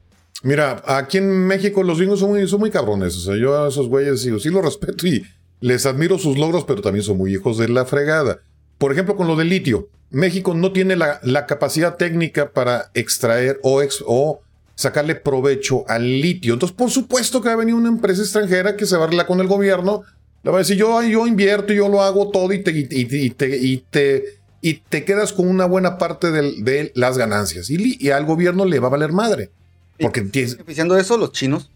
Speaker 3: Mira, aquí en México los gringos son muy, son muy cabrones. O sea, yo a esos güeyes sí los respeto y les admiro sus logros, pero también son muy hijos de la fregada. Por ejemplo, con lo del litio. México no tiene la, capacidad técnica para extraer o, o, sacarle provecho al litio. Entonces, por supuesto que va a venir una empresa extranjera que se va a arreglar con el gobierno. Le va a decir, yo, yo invierto, yo lo hago todo y te, y, y te, y te quedas con una buena parte de, de las ganancias. Y, y, al gobierno le va a valer madre. Porque
Speaker 2: ¿Están beneficiando eso los chinos?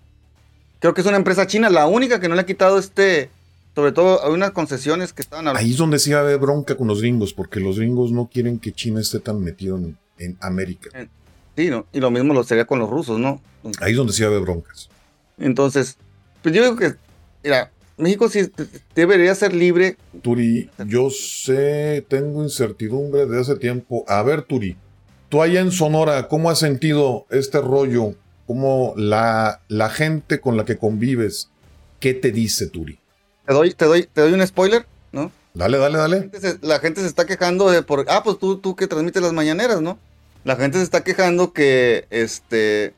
Speaker 2: Creo que es una empresa china, la única que no le ha quitado este sobre todo hay unas concesiones que estaban
Speaker 3: Ahí es donde sí va a haber bronca con los gringos, porque los gringos no quieren que China esté tan metido en, en América.
Speaker 2: Sí, ¿no? y lo mismo lo sería con los rusos, ¿no?
Speaker 3: Ahí es donde sí va a haber broncas.
Speaker 2: Entonces, pues yo digo que, mira, México sí debería ser libre.
Speaker 3: Turi, yo sé, tengo incertidumbre de hace tiempo. A ver, Turi, tú allá en Sonora, ¿cómo has sentido este rollo? ¿Cómo la, la gente con la que convives, qué te dice, Turi?
Speaker 2: Te doy, te doy, te doy un spoiler, ¿no?
Speaker 3: Dale, dale, dale.
Speaker 2: La gente se, la gente se está quejando de por. Ah, pues tú, tú que transmites las mañaneras, ¿no? La gente se está quejando que este.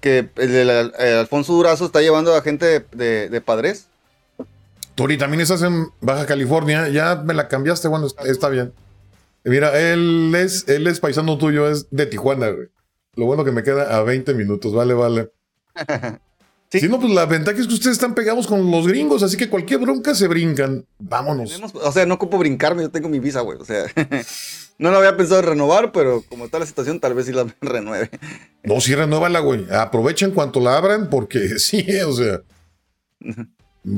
Speaker 2: Que el, el, el Alfonso Durazo está llevando a gente de, de, de padres.
Speaker 3: Tori, también estás en Baja California. Ya me la cambiaste, bueno, está, está bien. Mira, él es, él es paisano tuyo, es de Tijuana, güey. Lo bueno que me queda a 20 minutos, vale, vale. Sí. Si no, pues la ventaja es que ustedes están pegados con los gringos, así que cualquier bronca se brincan. Vámonos.
Speaker 2: Tenemos, o sea, no ocupo brincarme, yo tengo mi visa, güey. O sea, no lo había pensado en renovar, pero como está la situación, tal vez sí la renueve.
Speaker 3: No, sí, renuévala, güey. Aprovechen cuanto la abran, porque sí, o sea.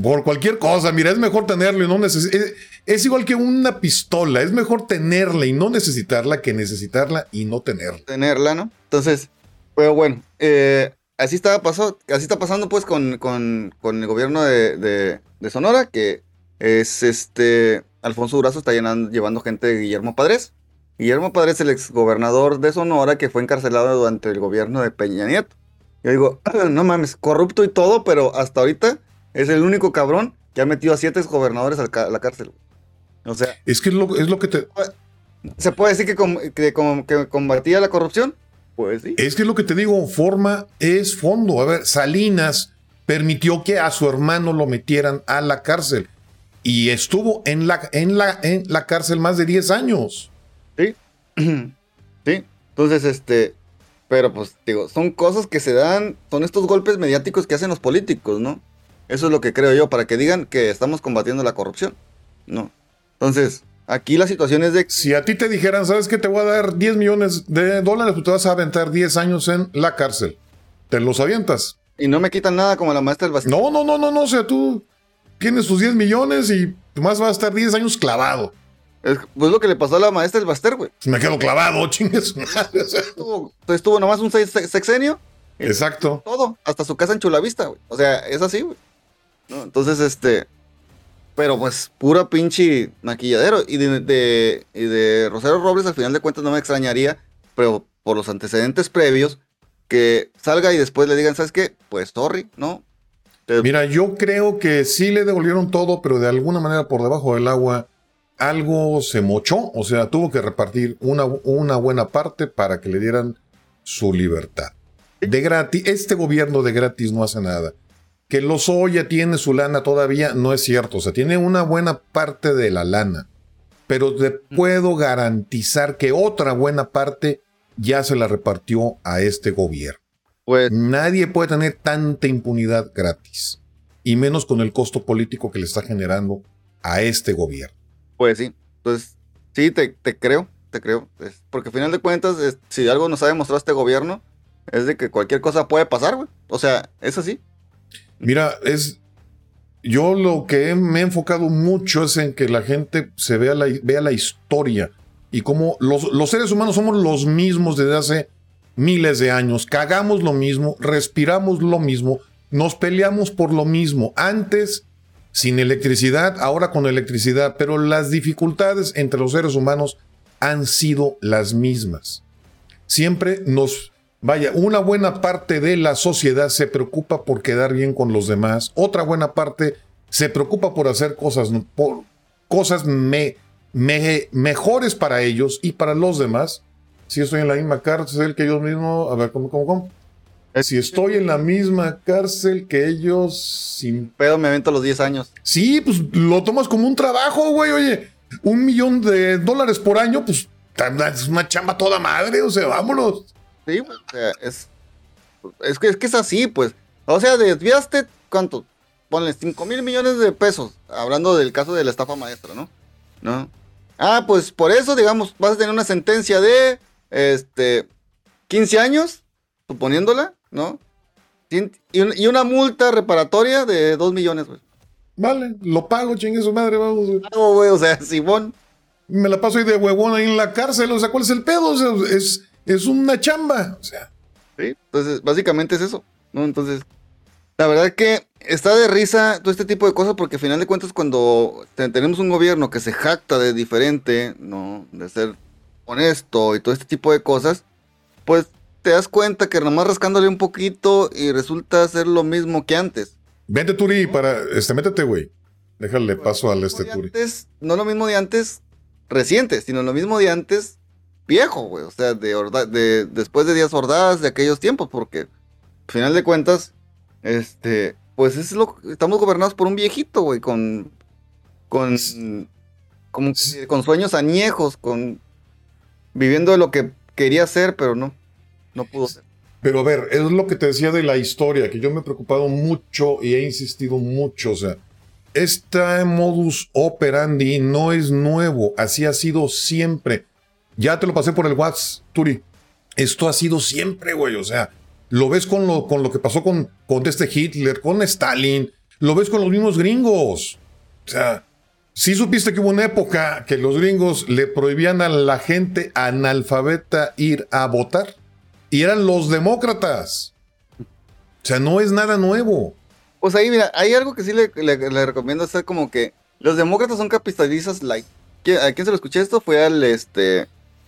Speaker 3: Por cualquier cosa, mira, es mejor tenerla y no necesitarla. Es, es, igual que una pistola, es mejor tenerla y no necesitarla que necesitarla y no tenerla.
Speaker 2: Tenerla, ¿no? Entonces, pero bueno, eh, así está, pasó, así está pasando pues con, con, con el gobierno de, de, de, Sonora, que es este, Alfonso Durazo está llenando, llevando gente de Guillermo Padres. Guillermo Padres es el exgobernador de Sonora que fue encarcelado durante el gobierno de Peña Nieto. Yo digo, no mames, corrupto y todo, pero hasta ahorita es el único cabrón que ha metido a siete exgobernadores a la cárcel. O sea...
Speaker 3: Es que es lo, es lo que te...
Speaker 2: ¿Se puede decir que, com, que, com, que combatía la corrupción? Pues sí.
Speaker 3: Es que es lo que te digo, forma es fondo. A ver, Salinas permitió que a su hermano lo metieran a la cárcel y estuvo en la, en la, en la cárcel más de 10 años.
Speaker 2: Sí. sí. Entonces, este, pero pues digo, son cosas que se dan, son estos golpes mediáticos que hacen los políticos, ¿no? Eso es lo que creo yo, para que digan que estamos combatiendo la corrupción, ¿no? Entonces, Aquí la situación es de...
Speaker 3: Si a ti te dijeran, ¿sabes que te voy a dar 10 millones de dólares? Pues te vas a aventar 10 años en la cárcel. ¿Te los avientas?
Speaker 2: Y no me quitan nada como la maestra del
Speaker 3: Bastín. No, no, no, no, no. O sea, tú tienes tus 10 millones y más vas a estar 10 años clavado.
Speaker 2: Es pues lo que le pasó a la maestra del Baster, güey.
Speaker 3: Me quedo clavado, chingues.
Speaker 2: estuvo, estuvo nomás un sexenio.
Speaker 3: Exacto.
Speaker 2: Todo, hasta su casa en Chulavista, güey. O sea, es así, güey. Entonces, este pero pues pura pinche maquilladero. Y de, de, y de Rosero Robles, al final de cuentas, no me extrañaría, pero por los antecedentes previos, que salga y después le digan, ¿sabes qué? Pues sorry, ¿no?
Speaker 3: Mira, yo creo que sí le devolvieron todo, pero de alguna manera por debajo del agua algo se mochó. O sea, tuvo que repartir una, una buena parte para que le dieran su libertad. De gratis, este gobierno de gratis no hace nada que Lozoya tiene su lana todavía, no es cierto. O sea, tiene una buena parte de la lana. Pero te puedo garantizar que otra buena parte ya se la repartió a este gobierno. Pues, Nadie puede tener tanta impunidad gratis. Y menos con el costo político que le está generando a este gobierno.
Speaker 2: Pues sí. Entonces, sí, te, te creo, te creo. Porque al final de cuentas, es, si algo nos ha demostrado este gobierno, es de que cualquier cosa puede pasar, güey. O sea, es así.
Speaker 3: Mira, es. Yo lo que me he enfocado mucho es en que la gente se vea la, vea la historia y cómo los, los seres humanos somos los mismos desde hace miles de años. Cagamos lo mismo, respiramos lo mismo, nos peleamos por lo mismo. Antes, sin electricidad, ahora con electricidad, pero las dificultades entre los seres humanos han sido las mismas. Siempre nos, vaya, una buena parte de la sociedad se preocupa por quedar bien con los demás, otra buena parte se preocupa por hacer cosas, por, cosas me, mejores para ellos y para los demás. Si estoy en la misma cárcel que ellos mismos, a ver, ¿cómo, cómo, cómo? Si estoy en la misma cárcel que ellos, sin
Speaker 2: pedo me avento los 10 años.
Speaker 3: Sí, pues lo tomas como un trabajo, güey. Oye, un millón de dólares por año, pues es una chamba toda madre, o sea, vámonos.
Speaker 2: Sí, o sea, es, es, que, es que es así, pues. O sea, desviaste, ¿cuánto? Ponle 5 mil millones de pesos, hablando del caso de la estafa maestra, ¿no? ¿No? Ah, pues por eso, digamos, vas a tener una sentencia de, este, 15 años, suponiéndola, ¿no? Y, una multa reparatoria de 2 millones, güey.
Speaker 3: Vale, lo pago, chingue su madre, vamos.
Speaker 2: No, güey, o sea, Simón.
Speaker 3: Me la paso ahí de huevón ahí en la cárcel, o sea, ¿cuál es el pedo? O sea, es, es una chamba, o sea.
Speaker 2: Sí, entonces, básicamente es eso, ¿no? Entonces, la verdad que está de risa todo este tipo de cosas porque al final de cuentas cuando tenemos un gobierno que se jacta de diferente, ¿no? De ser honesto y todo este tipo de cosas, pues te das cuenta que nomás rascándole un poquito y resulta ser lo mismo que antes.
Speaker 3: Vente, Turi, para. Este, métete, güey. Déjale paso al este Turi.
Speaker 2: Antes, no lo mismo de antes reciente, sino lo mismo de antes viejo, güey. O sea, de, de después de días hordadas de aquellos tiempos, porque al final de cuentas, este, pues es lo estamos gobernados por un viejito, güey, con con como con sueños añejos, con viviendo de lo que quería ser, pero no no pudo ser.
Speaker 3: Pero a ver, es lo que te decía de la historia, que yo me he preocupado mucho y he insistido mucho. O sea, este modus operandi no es nuevo, así ha sido siempre. Ya te lo pasé por el WhatsApp, Turi. Esto ha sido siempre, güey. O sea, lo ves con lo, con lo que pasó con, con este Hitler, con Stalin. Lo ves con los mismos gringos. O sea, sí supiste que hubo una época que los gringos le prohibían a la gente analfabeta ir a votar y eran los demócratas. O sea, no es nada nuevo.
Speaker 2: Pues ahí, mira, hay algo que sí le, recomiendo hacer como que los demócratas son capitalistas. ¿A quién se lo escuché esto? Fue al este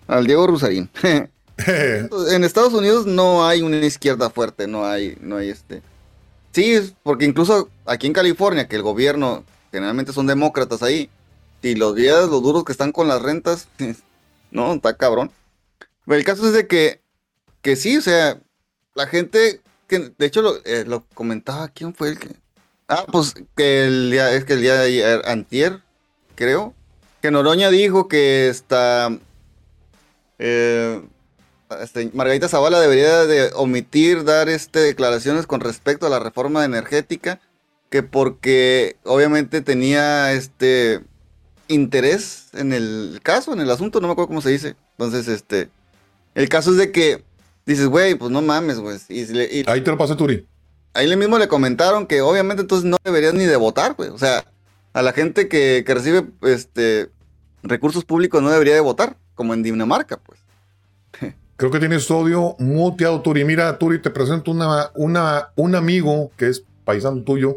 Speaker 2: al Diego Rusarín. en Estados Unidos no hay una izquierda fuerte, no hay, no hay este. Sí, porque incluso aquí en California, que el gobierno generalmente son demócratas ahí, y los días, los duros que están con las rentas, no, está cabrón. Pero el caso es de que que sí, o sea, la gente, que de hecho lo, eh, lo comentaba, ¿quién fue el que? Ah, pues que el día, es que el día de ayer, antier, creo, que Noroña dijo que esta, eh, este, Margarita Zavala debería de omitir dar este, declaraciones con respecto a la reforma energética, que porque obviamente tenía este interés en el caso, en el asunto, no me acuerdo cómo se dice. Entonces, este, el caso es de que dices, güey, pues no mames, güey.
Speaker 3: ahí te lo pasé, Turi.
Speaker 2: Ahí le mismo le comentaron que obviamente entonces no deberías ni de votar, güey. O sea, a la gente que, recibe este recursos públicos no debería de votar, como en Dinamarca, pues.
Speaker 3: Creo que tienes audio muteado, Turi. Mira, Turi, te presento una, una, un amigo que es paisano tuyo.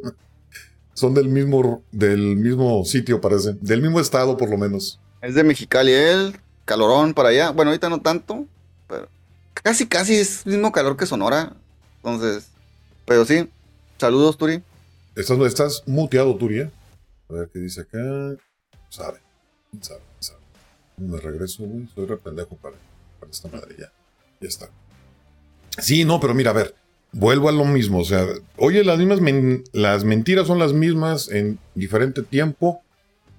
Speaker 3: Son del mismo, del mismo sitio, parece. Del mismo estado, por lo menos.
Speaker 2: Es de Mexicali, él. Calorón para allá. Bueno, ahorita no tanto, pero Casi, casi es el mismo calor que Sonora. Entonces, pero sí. Saludos, Turi.
Speaker 3: ¿Estás, estás muteado, Turi? Eh? A ver qué dice acá. Sabe. Sabe, sabe. Me regreso, güey. Soy re pendejo para, para esta madre ya. Ya está. Sí, no, pero mira, a ver. Vuelvo a lo mismo. O sea, oye, las mismas las mentiras son las mismas en diferente tiempo.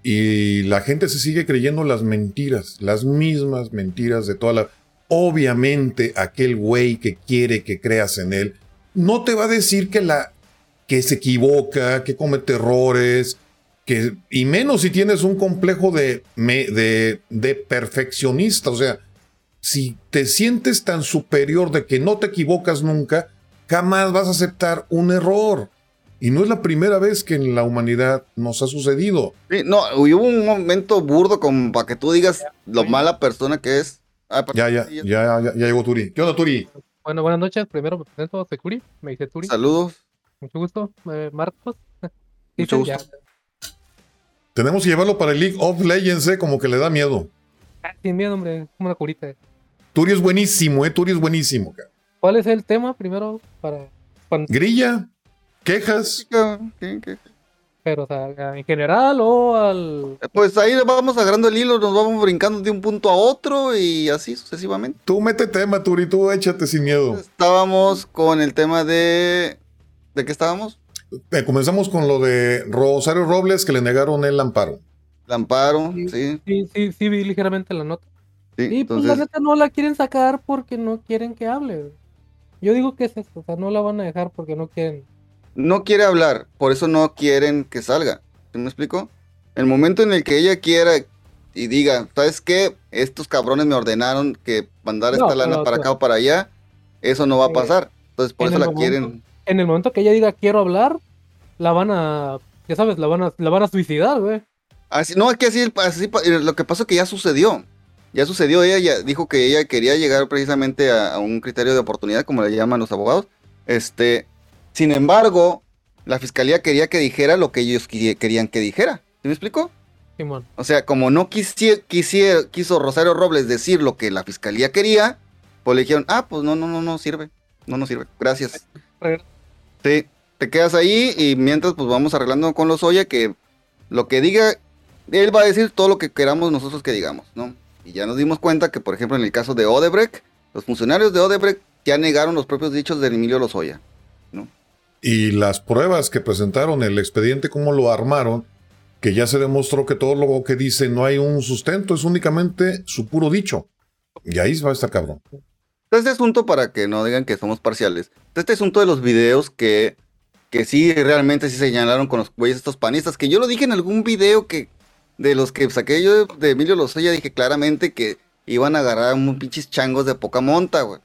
Speaker 3: Y la gente se sigue creyendo las mentiras, las mismas mentiras de toda la obviamente aquel güey que quiere que creas en él, no te va a decir que, la, que se equivoca, que comete errores, que, y menos si tienes un complejo de, de, de perfeccionista. O sea, si te sientes tan superior de que no te equivocas nunca, jamás vas a aceptar un error. Y no es la primera vez que en la humanidad nos ha sucedido.
Speaker 2: no, hubo un momento burdo como para que tú digas lo mala persona que es.
Speaker 3: Ah, ya, ya, ya, ya, ya, llegó Turi. ¿Qué onda, Turi?
Speaker 4: Bueno, buenas noches. Primero me presento, soy Curi. Me dice Turi.
Speaker 2: Saludos.
Speaker 4: Mucho gusto, eh, Marcos.
Speaker 2: Mucho gusto.
Speaker 4: ya,
Speaker 3: Tenemos que llevarlo para el League of Legends, eh, como que le da miedo.
Speaker 4: ah, sin miedo, hombre, como una curita.
Speaker 3: Turi es buenísimo, eh. Turi es buenísimo. cara.
Speaker 4: ¿Cuál es el tema primero para, para-
Speaker 3: Grilla, quejas.
Speaker 2: ¿Qué- qué?
Speaker 4: pero, o sea, en general o al
Speaker 2: Pues ahí vamos agarrando el hilo, nos vamos brincando de un punto a otro y así sucesivamente.
Speaker 3: Tú mete tema, Turi, tú échate sin miedo.
Speaker 2: Estábamos con el tema de... ¿De qué estábamos?
Speaker 3: Eh, comenzamos con lo de Rosario Robles, que le negaron el amparo.
Speaker 2: El amparo,
Speaker 4: Sí.
Speaker 2: sí.
Speaker 4: Sí, sí, sí, vi ligeramente la nota.
Speaker 2: sí,
Speaker 4: Y pues la
Speaker 2: entonces,
Speaker 4: neta no la quieren sacar porque no quieren que hable. Yo digo que es esto, o sea, no la van a dejar porque no quieren.
Speaker 2: no quiere hablar, por eso no quieren que salga. ¿Sí me explico? El momento en el que ella quiera y diga, ¿sabes qué? Estos cabrones me ordenaron que mandar
Speaker 4: No,
Speaker 2: esta lana para acá o para allá, eso no va a pasar. Entonces por
Speaker 4: en
Speaker 2: eso la
Speaker 4: momento-
Speaker 2: quieren.
Speaker 4: En el momento que ella diga quiero hablar, la van a, ya sabes, la van a, la van a suicidar, güey.
Speaker 2: Así, no, es que así, eh, lo que pasó es que ya sucedió. Ya sucedió, ella ya dijo que ella quería llegar precisamente a, a un criterio de oportunidad, como le llaman los abogados. Este, sin embargo, la fiscalía quería que dijera lo que ellos querían que dijera. ¿Sí me explico?
Speaker 4: Simón.
Speaker 2: O sea, como no quisie- quiso Rosario Robles decir lo que la fiscalía quería, pues le dijeron, ah, pues no, no, no, no sirve. No nos sirve. Gracias. Sí, te quedas ahí y mientras pues vamos arreglando con los Oya que lo que diga, él va a decir todo lo que queramos nosotros que digamos, ¿no? Y ya nos dimos cuenta que, por ejemplo, en el caso de Odebrecht, los funcionarios de Odebrecht ya negaron los propios dichos de Emilio Lozoya.
Speaker 3: Y las pruebas que presentaron, el expediente, cómo lo armaron, que ya se demostró que todo lo que dice no hay un sustento, es únicamente su puro dicho. Y ahí va a estar cabrón.
Speaker 2: Este asunto, para que no digan que somos parciales, este asunto de los videos que, que sí realmente sí señalaron con los güeyes estos panistas, que yo lo dije en algún video que de los que saqué yo de, Emilio Lozoya, dije claramente que iban a agarrar un pinches changos de poca monta, güey.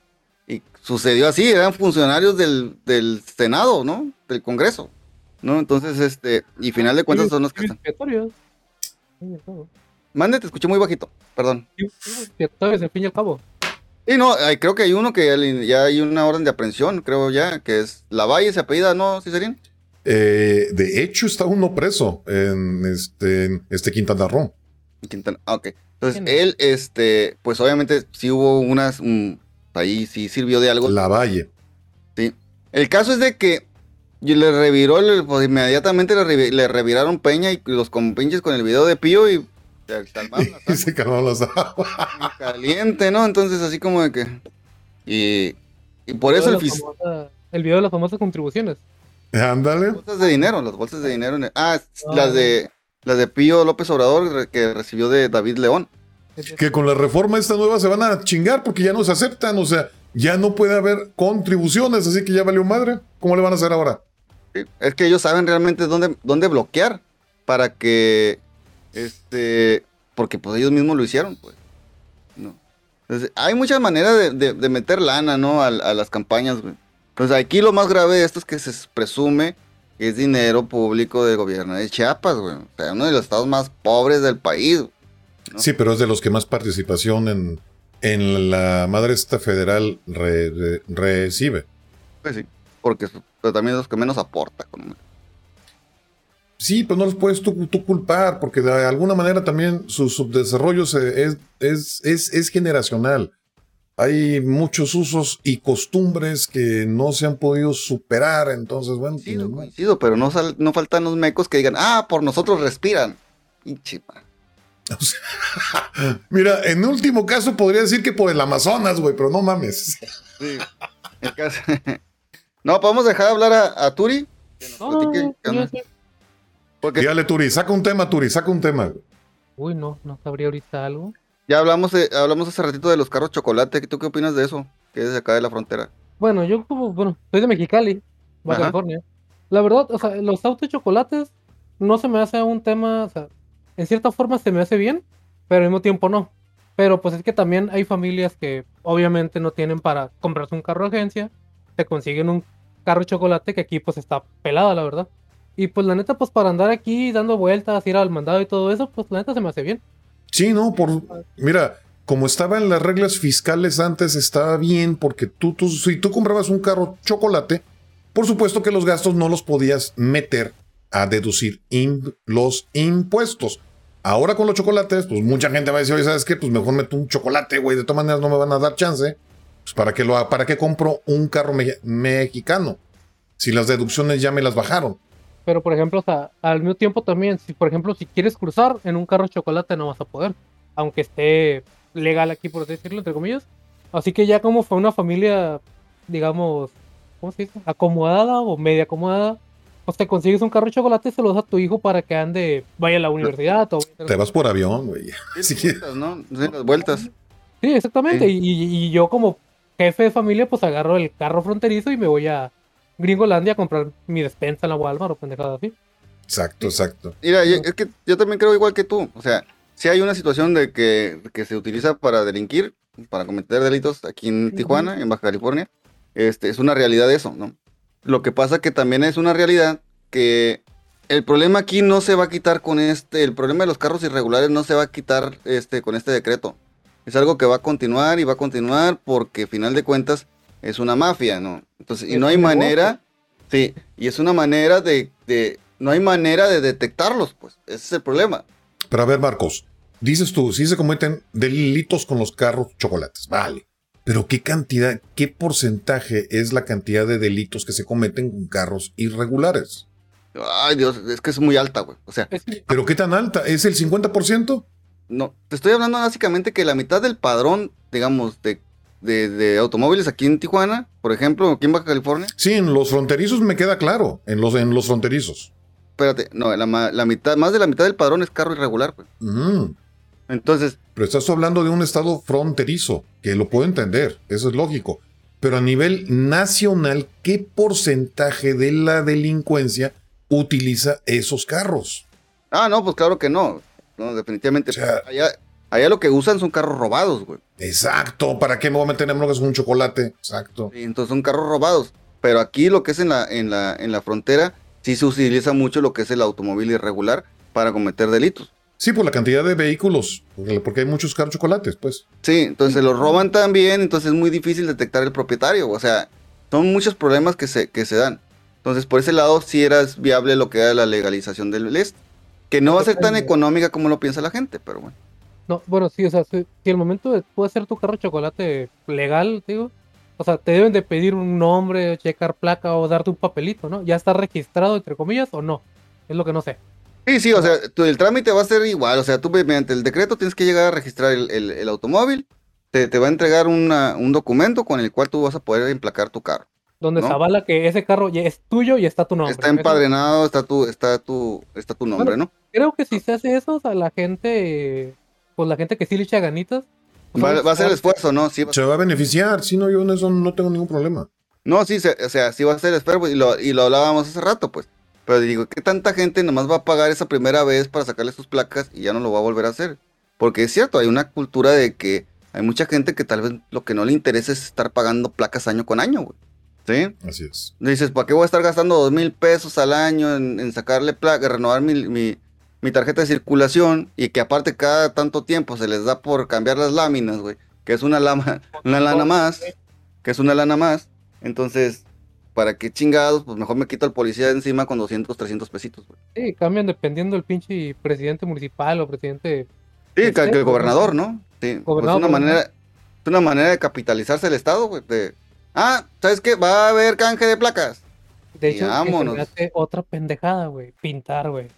Speaker 2: Y sucedió así, eran funcionarios del, del Senado, ¿no? Del Congreso, ¿no? Entonces, este, y final de cuentas son los que están. Mande, te escuché muy bajito, perdón.
Speaker 4: Expiatorios, al fin y al cabo.
Speaker 2: Y no, hay- creo que hay uno que ya, hay una orden de aprehensión, creo ya, que es Lavalle, se apellida, ¿no, Cicerín?
Speaker 3: Eh, de hecho, está uno preso en este, en este Quintana Roo.
Speaker 2: Quintana. Ah, ok. Entonces, él, este, pues obviamente sí hubo unas, ahí sí sirvió de algo.
Speaker 3: La Valle.
Speaker 2: El caso es de que y le reviró, pues inmediatamente le, revi- le reviraron Peña y los compinches con el video de Pío y se calmaron las
Speaker 3: Y se calmaron las aguas.
Speaker 2: caliente, ¿no? Entonces, así como de que... Y, y por eso el
Speaker 4: La
Speaker 2: fis-
Speaker 4: famosa- el video de las famosas contribuciones.
Speaker 3: Ándale.
Speaker 2: bolsas de dinero, las bolsas de dinero. en ah,
Speaker 4: Ah.
Speaker 2: las de las de Pío López Obrador que recibió de David León.
Speaker 3: Que con la reforma esta nueva se van a chingar porque ya no se aceptan. O sea, ya no puede haber contribuciones, así que ya valió madre. ¿Cómo le van a hacer ahora?
Speaker 2: Sí, Es que ellos saben realmente dónde, dónde bloquear para que este porque pues ellos mismos lo hicieron, pues. ¿no? Entonces, hay muchas maneras de, de- de meter lana, ¿no? A, a las campañas, güey. Entonces aquí lo más grave de esto es que se presume que es dinero público del gobierno de Chiapas, güey. O sea, uno de los estados más pobres del país.
Speaker 3: Sí, pero es de los que más participación en, en la madre esta federal re- re- recibe.
Speaker 2: Pues sí, porque pero también es los que menos aporta. como-
Speaker 3: Sí, pues no los puedes tú, tú culpar, porque de alguna manera también su subdesarrollo se- es, es, es, es generacional. Hay muchos usos y costumbres que no se han podido superar, entonces, bueno. pues,
Speaker 2: Coincido,
Speaker 3: no.
Speaker 2: coincido, pero no, sal- no faltan los mecos que digan, ah, por nosotros respiran. Pinche ma-
Speaker 3: O sea, Mira, en último caso podría decir que por el Amazonas, güey, pero no mames.
Speaker 2: Sí. El caso- no, podemos dejar de hablar a, a Turi. Que nos
Speaker 4: No, no,
Speaker 2: platique Porque
Speaker 3: Dígale, Turi, saca un tema, Turi, saca un tema.
Speaker 4: Uy, no, no sabría ahorita algo.
Speaker 2: ya hablamos, de- hablamos hace ratito de los carros chocolate. ¿Tú qué opinas de eso? Que es de acá de la frontera.
Speaker 4: Bueno, yo como, bueno, soy de Mexicali, Baja. California. La verdad, o sea, los autos chocolates no se me hace un tema, o sea, en cierta forma se me hace bien, pero al mismo tiempo no. Pero pues es que también hay familias que obviamente no tienen para comprarse un carro de agencia, te consiguen un carro de chocolate que aquí pues está pelada, la verdad. Y pues la neta, pues para andar aquí dando vueltas, ir al mandado y todo eso, pues la neta se me hace bien.
Speaker 3: Sí, no, por. Mira, como estaban las reglas fiscales antes, estaba bien, porque tú, tú, si tú comprabas un carro chocolate, Por supuesto que los gastos no los podías meter a deducir los impuestos. Ahora con los chocolates, pues mucha gente va a decir, oye, ¿sabes qué? Pues mejor meto un chocolate, güey. De todas maneras no me van a dar chance. Pues para qué lo para qué compro un carro mexicano. Si las deducciones ya me las bajaron.
Speaker 4: Pero por ejemplo, o sea, al mismo tiempo también, si por ejemplo, si quieres cruzar en un carro de chocolate no vas a poder. Aunque esté legal aquí, por decirlo, entre comillas. Así que ya como fue una familia, digamos, ¿cómo se dice? Acomodada o media acomodada, pues te consigues un carro de chocolate y se lo das a tu hijo para que ande, vaya a la universidad. O...
Speaker 3: Te vas por avión, güey.
Speaker 2: Sí, ¿no? las vueltas.
Speaker 4: Sí, exactamente. Y, yo como jefe de familia, pues agarro el carro fronterizo y me voy a Gringolandia a comprar mi despensa en la Walmart o pendejadas así.
Speaker 3: Exacto, exacto.
Speaker 2: Mira, es que yo también creo igual que tú. O sea, si hay una situación de que, que se utiliza para delinquir, para cometer delitos aquí en Tijuana, en Baja California, este, es una realidad eso, ¿no? Lo que pasa que también es una realidad que el problema aquí no se va a quitar con este, el problema de los carros irregulares no se va a quitar este, con este decreto. Es algo que va a continuar y va a continuar porque, final de cuentas, es una mafia, ¿no? Entonces, y no hay manera, sí, y es una manera de, de, no hay manera de detectarlos, pues, ese es el problema.
Speaker 3: Pero a ver, Marcos, dices tú, si se cometen delitos con los carros chocolates, vale. Pero ¿qué cantidad, qué porcentaje es la cantidad de delitos que se cometen con carros irregulares?
Speaker 2: Ay, Dios, es que es muy alta, güey. O sea.
Speaker 3: ¿Pero qué tan alta? ¿Es el 50%?
Speaker 2: No, te estoy hablando básicamente que la mitad del padrón, digamos, de, de, automóviles aquí en Tijuana, por ejemplo, aquí en Baja California.
Speaker 3: Sí, en los fronterizos me queda claro, en los, en los fronterizos.
Speaker 2: Espérate, no, la, mitad, más de la mitad del padrón es carro irregular, güey. Mm. Entonces.
Speaker 3: Pero estás hablando de un estado fronterizo, que lo puedo entender, eso es lógico. Pero a nivel nacional, ¿qué porcentaje de la delincuencia utiliza esos carros?
Speaker 2: Ah, no, pues claro que no. No, definitivamente. allá, lo que usan son carros robados, güey.
Speaker 3: Exacto. ¿Para qué me voy a meter en con un chocolate? Exacto.
Speaker 2: entonces son carros robados. Pero aquí lo que es en la, en la, en la frontera, sí se utiliza mucho lo que es el automóvil irregular para cometer delitos.
Speaker 3: Sí, por la cantidad de vehículos, porque hay muchos carros chocolates, pues.
Speaker 2: Sí, entonces se los roban también, entonces es muy difícil detectar el propietario, o sea, son muchos problemas que se, que se dan. Entonces, por ese lado sí era viable lo que era la legalización del list, que no va a ser tan económica como lo piensa la gente, pero bueno.
Speaker 4: No, bueno, sí, o sea, si, el momento de puede ser tu carro chocolate legal, digo, o sea, te deben de pedir un nombre, checar placa o darte un papelito, ¿no? ¿Ya está registrado, entre comillas, o no? Es lo que no sé.
Speaker 2: Sí, sí, o sea, el trámite va a ser igual. O sea, tú mediante el decreto tienes que llegar a registrar el, automóvil. Te, va a entregar un documento con el cual tú vas a poder emplacar tu carro.
Speaker 4: Donde se avala que ese carro ya es tuyo y está tu nombre.
Speaker 2: Está empadrenado, está tu, está tu, está tu nombre, ¿no?
Speaker 4: Creo que si se hace eso, o sea, la gente, pues la gente que sí le echa ganitas.
Speaker 2: Pues, va, a ser el esfuerzo, ¿no? Sí,
Speaker 3: se va a beneficiar, si no, yo en eso no tengo ningún problema.
Speaker 2: No, sí, o sea, sí va a ser el esfuerzo y lo, y lo hablábamos hace rato, pues. Pero digo, ¿qué tanta gente nomás va a pagar esa primera vez para sacarle sus placas y ya no lo va a volver a hacer? Porque es cierto, hay una cultura de que hay mucha gente que tal vez lo que no le interesa es estar pagando placas año con año, güey. ¿Sí?
Speaker 3: Así es.
Speaker 2: Dices, ¿para qué voy a estar gastando dos mil pesos al año en, sacarle placas, renovar mi, tarjeta de circulación y que aparte cada tanto tiempo se les da por cambiar las láminas, güey? Que es una, lama, una lana más, que es una lana más. Entonces, ¿para qué chingados? Pues mejor me quito al policía de encima con 200, 300 pesitos, güey.
Speaker 4: Sí, cambian dependiendo del pinche presidente municipal o presidente...
Speaker 2: Sí, el, el gobernador, ¿no? Sí, pues es una manera, es una manera de capitalizarse el Estado, güey, Ah, ¿sabes qué? Va a haber canje de placas.
Speaker 4: De hecho, otra pendejada, güey, pintar, güey.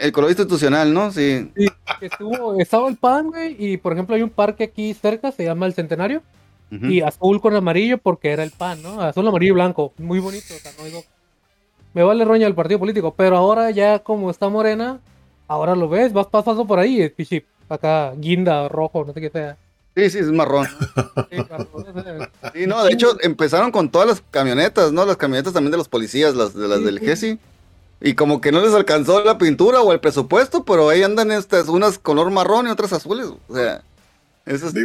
Speaker 2: El, color, institucional, ¿no? Sí.
Speaker 4: sí estuvo, estaba el PAN, güey, y por ejemplo hay un parque aquí cerca, se llama el Centenario, y azul con amarillo porque era el pan, ¿no? Azul, amarillo y blanco. Muy bonito. O sea, no digo... Me vale roña el partido político. Pero ahora ya como está morena, ahora lo ves, vas pasando por ahí, pichi, acá, guinda, rojo, no sé qué sea.
Speaker 2: Sí, sí, es marrón. sí, no, de hecho empezaron con todas las camionetas, ¿no? Las camionetas también de los policías, las de las del GESI. Y como que no les alcanzó la pintura o el presupuesto, pero ahí andan estas, unas color marrón y otras azules. O sea,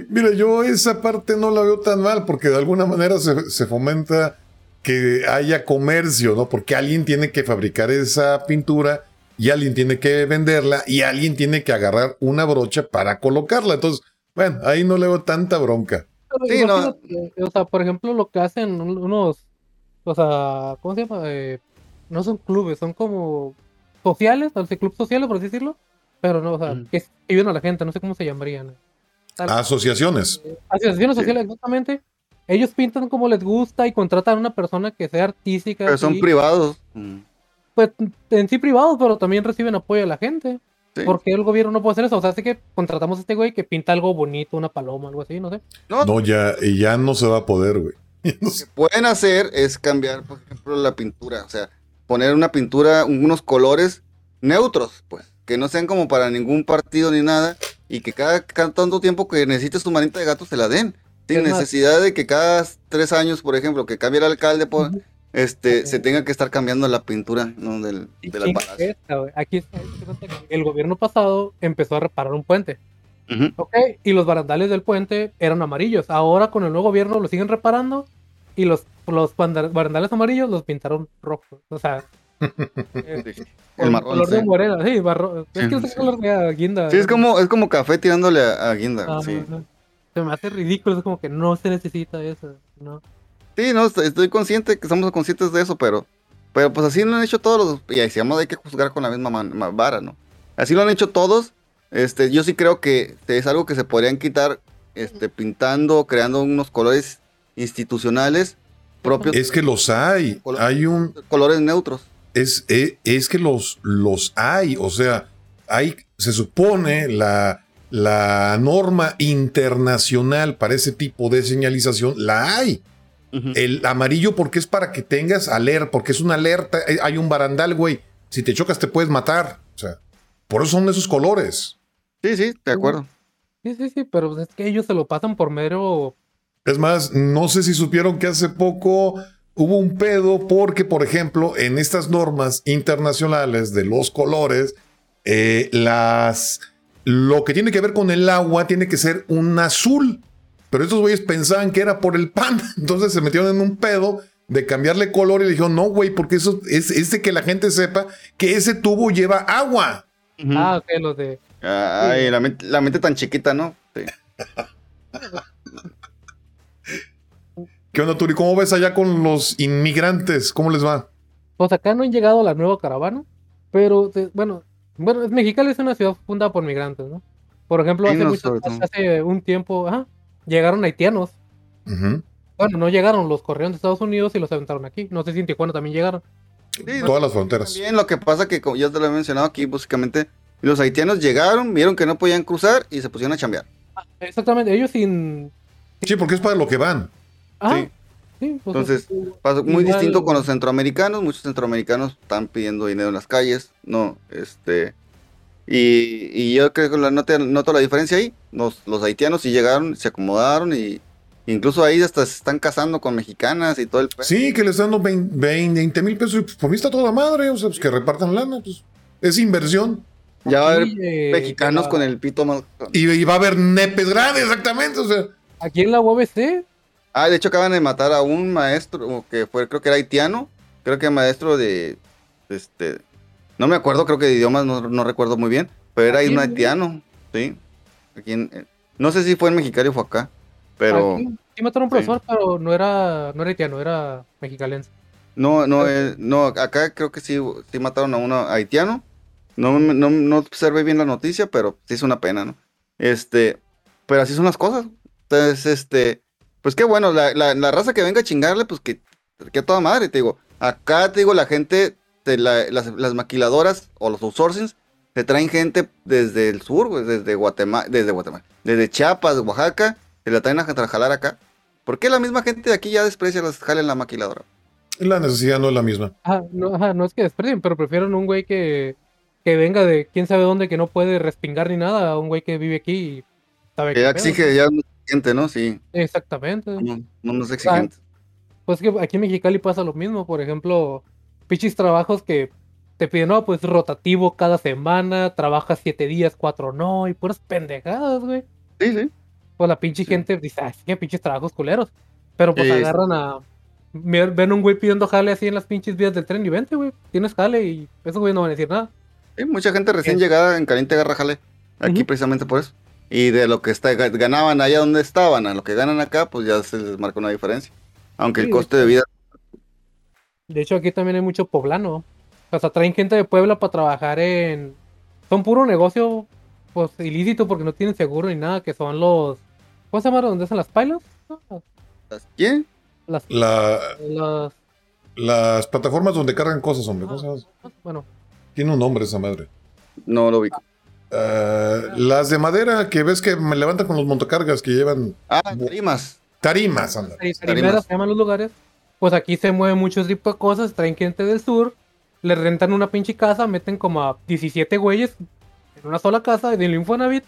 Speaker 3: Mira, yo esa parte no la veo tan mal porque de alguna manera se, fomenta que haya comercio, ¿no? Porque alguien tiene que fabricar esa pintura y alguien tiene que venderla y alguien tiene que agarrar una brocha para colocarla. Entonces, bueno, ahí no le veo tanta bronca.
Speaker 2: Sí, no.
Speaker 4: o sea, por ejemplo, lo que hacen un- unos, o sea, ¿cómo se llama? Eh, no son clubes, son como sociales, o sea, clubes sociales, por así decirlo, pero no, o sea,
Speaker 2: Ujú.
Speaker 4: que ayudan a la gente, no sé cómo se llamarían. Tal-
Speaker 3: Asociaciones.
Speaker 4: Asociaciones
Speaker 2: Sí.
Speaker 4: sociales, exactamente. Ellos pintan como les gusta y contratan a una persona que sea artística.
Speaker 2: Pero son privados. Mm.
Speaker 4: Pues en sí privados, pero también reciben apoyo de la gente.
Speaker 2: Sí.
Speaker 4: ¿Por qué el gobierno no puede hacer eso? O sea, así que contratamos a este güey que pinta algo bonito, una paloma, algo así, no sé.
Speaker 2: No,
Speaker 3: No, ya, y ya no se va a poder, güey.
Speaker 2: Lo que pueden hacer es cambiar, por ejemplo, la pintura. O sea, poner una pintura, unos colores neutros, pues. Que no sean como para ningún partido ni nada. Y que cada, cada tanto tiempo que necesites tu manita de gato se la den. Sin
Speaker 4: más-
Speaker 2: necesidad de que cada tres años, por ejemplo, que cambie el alcalde, pues, este, se tenga que estar cambiando la pintura ¿no? del, de balas.
Speaker 4: esta. Aquí está, el gobierno pasado empezó a reparar un puente.
Speaker 2: Ujú.
Speaker 4: ¿Ok? Y los barandales del puente eran amarillos. Ahora con el nuevo gobierno lo siguen reparando y los, los barandales amarillos los pintaron rojos. O sea, eh,
Speaker 2: Sí. El marrón.
Speaker 4: color de morena, sí, barro- es
Speaker 2: Sí,
Speaker 4: que es
Speaker 2: sí.
Speaker 4: color de guinda.
Speaker 2: Sí, es como, es como café tirándole a, a guinda.
Speaker 4: Ah,
Speaker 2: sí.
Speaker 4: Se me hace ridículo, es como que no se necesita eso, ¿no?
Speaker 2: Sí, no, estoy, consciente que somos conscientes de eso, pero, pero pues así lo han hecho todos los, y decíamos hay que juzgar con la misma man- ma- vara, ¿no? Así lo han hecho todos, este, yo sí creo que es algo que se podrían quitar, este, pintando, creando unos colores institucionales propios,
Speaker 3: Es que los hay. Hay un.
Speaker 2: colores neutros.
Speaker 3: Es, e- es, que los, los hay. O sea, hay. Se supone la, la norma internacional para ese tipo de señalización la hay. El amarillo porque es para que tengas alerta, porque es una alerta. eh, Hay un barandal, güey. Si te chocas te puedes matar. O sea, por eso son esos colores.
Speaker 2: Sí, sí, de acuerdo.
Speaker 4: Sí, sí, sí, pero es que ellos se lo pasan por mero...
Speaker 3: Es más, no sé si supieron que hace poco hubo un pedo porque, por ejemplo, en estas normas internacionales de los colores, eh, las lo que tiene que ver con el agua tiene que ser un azul. Pero estos güeyes pensaban que era por el pan. Entonces se metieron en un pedo de cambiarle color y le dijeron, no, güey, porque eso es, es de que la gente sepa que ese tubo lleva agua.
Speaker 4: Ah, ok, los de...
Speaker 2: Ay, la mente, la mente tan chiquita, ¿no? Sí.
Speaker 3: ¿Qué onda, Turi? ¿Cómo ves allá con los inmigrantes? ¿Cómo les va?
Speaker 4: Pues acá no han llegado a la nueva caravana, pero bueno, bueno, es- Mexicali es una ciudad fundada por migrantes, ¿no? Por ejemplo, hace, mucho- hace un tiempo, ajá, llegaron haitianos. Bueno, no llegaron, los corrieron de Estados Unidos y los aventaron aquí. No sé si en Tijuana también llegaron.
Speaker 2: Sí,
Speaker 3: Todas las fronteras.
Speaker 2: También lo que pasa que, como ya te lo he mencionado aquí, básicamente, los haitianos llegaron, vieron que no podían cruzar y se pusieron a chambear.
Speaker 4: Exactamente, ellos sin...
Speaker 3: Sí, porque es para lo que van.
Speaker 4: Ajá,
Speaker 2: Sí.
Speaker 4: sí, pues,
Speaker 2: Entonces,
Speaker 4: es-
Speaker 2: Pasó muy
Speaker 4: Igual-
Speaker 2: distinto con los centroamericanos, muchos centroamericanos están pidiendo dinero en las calles, no, este, y, y yo creo que la noto, noto la diferencia ahí, los, los haitianos sí llegaron, se acomodaron y incluso ahí hasta se están casando con mexicanas y todo el...
Speaker 3: Sí, que les dan los 20 mil pesos. y, Pues, por mí está toda madre. O sea, pues que repartan lana. Pues, es inversión.
Speaker 2: Ya va a haber
Speaker 4: eh,
Speaker 2: mexicanos
Speaker 4: la-
Speaker 2: con el pito más...
Speaker 3: Y, y va a haber nepes grandes, exactamente. O sea,
Speaker 4: Aquí en la UABC,
Speaker 2: Ah, de hecho acaban de matar a un maestro que fue, creo que era haitiano, creo que maestro de, este, no me acuerdo, creo que de idiomas, no, no recuerdo muy bien, pero era un haitiano, sí. Aquí en- eh, no sé si fue en Mexicali o fue acá, pero
Speaker 4: aquí sí mataron a un
Speaker 2: sí.
Speaker 4: profesor, pero no era, no era haitiano, era mexicalense.
Speaker 2: no, no, eh, no, acá creo que sí, sí mataron a uno haitiano. No, no, no observé bien la noticia, pero sí es una pena, ¿no? Este, pero así son las cosas. Entonces, este, pues qué bueno, la, la, la raza que venga a chingarle, pues que, que a toda madre, te digo. Acá, te digo, la gente, la- las, las maquiladoras o los outsourcings, te traen gente desde el sur, güey, desde Guatemala, desde Guatemala, desde Chiapas, Oaxaca, se la traen a jalar acá. ¿Por qué la misma gente de aquí ya desprecia las jale en la maquiladora?
Speaker 3: la necesidad no es la misma.
Speaker 4: Ajá, no, ajá, no es que desperdien, pero prefieren un güey que, que venga de quién sabe dónde, que no puede respingar ni nada, a un güey que vive aquí y sabe
Speaker 2: Que ya exige, ya exigente, ¿no? Sí,
Speaker 4: Exactamente.
Speaker 2: no, no, no es exigente.
Speaker 4: Pues que aquí en Mexicali pasa lo mismo, por ejemplo, pichis trabajos que te piden, no, pues rotativo cada semana, trabajas siete días, cuatro no, y puras pendejadas, güey.
Speaker 2: Sí, sí.
Speaker 4: Pues la pinche
Speaker 2: Sí.
Speaker 4: gente dice, ah, sí, que pinches trabajos culeros. Pero pues
Speaker 2: Sí,
Speaker 4: agarran a. Ven un güey pidiendo jale así en las pinches vías del tren y vente, güey. Tienes jale y esos güeyes no van a decir nada.
Speaker 2: Sí, mucha gente recién llegada en caliente agarra jale. Aquí precisamente por eso. Y de lo que está, ganaban allá donde estaban a lo que ganan acá, pues ya se les marca una diferencia. Aunque el coste de vida...
Speaker 4: De hecho, aquí también hay mucho poblano. O sea, traen gente de Puebla para trabajar en. Son puro negocio, pues ilícito porque no tienen seguro ni nada, que son los. ¿Cómo se llama? ¿Dónde están las pilots? ¿No?
Speaker 2: ¿Quién?
Speaker 4: Las.
Speaker 3: La,
Speaker 4: las
Speaker 3: las plataformas donde cargan cosas, hombre. ¿cómo se llama?
Speaker 4: bueno,
Speaker 3: Tiene un nombre esa madre.
Speaker 2: No lo ubico.
Speaker 3: Ah, las de madera que ves que me levantan con los montacargas que llevan
Speaker 2: Ah, tarimas.
Speaker 3: tarimas, anda.
Speaker 4: tarimeras se llaman los lugares. Pues aquí se mueven muchos tipos de cosas. Traen gente del sur, le rentan una pinche casa, meten como a 17 güeyes en una sola casa y del Infonavit.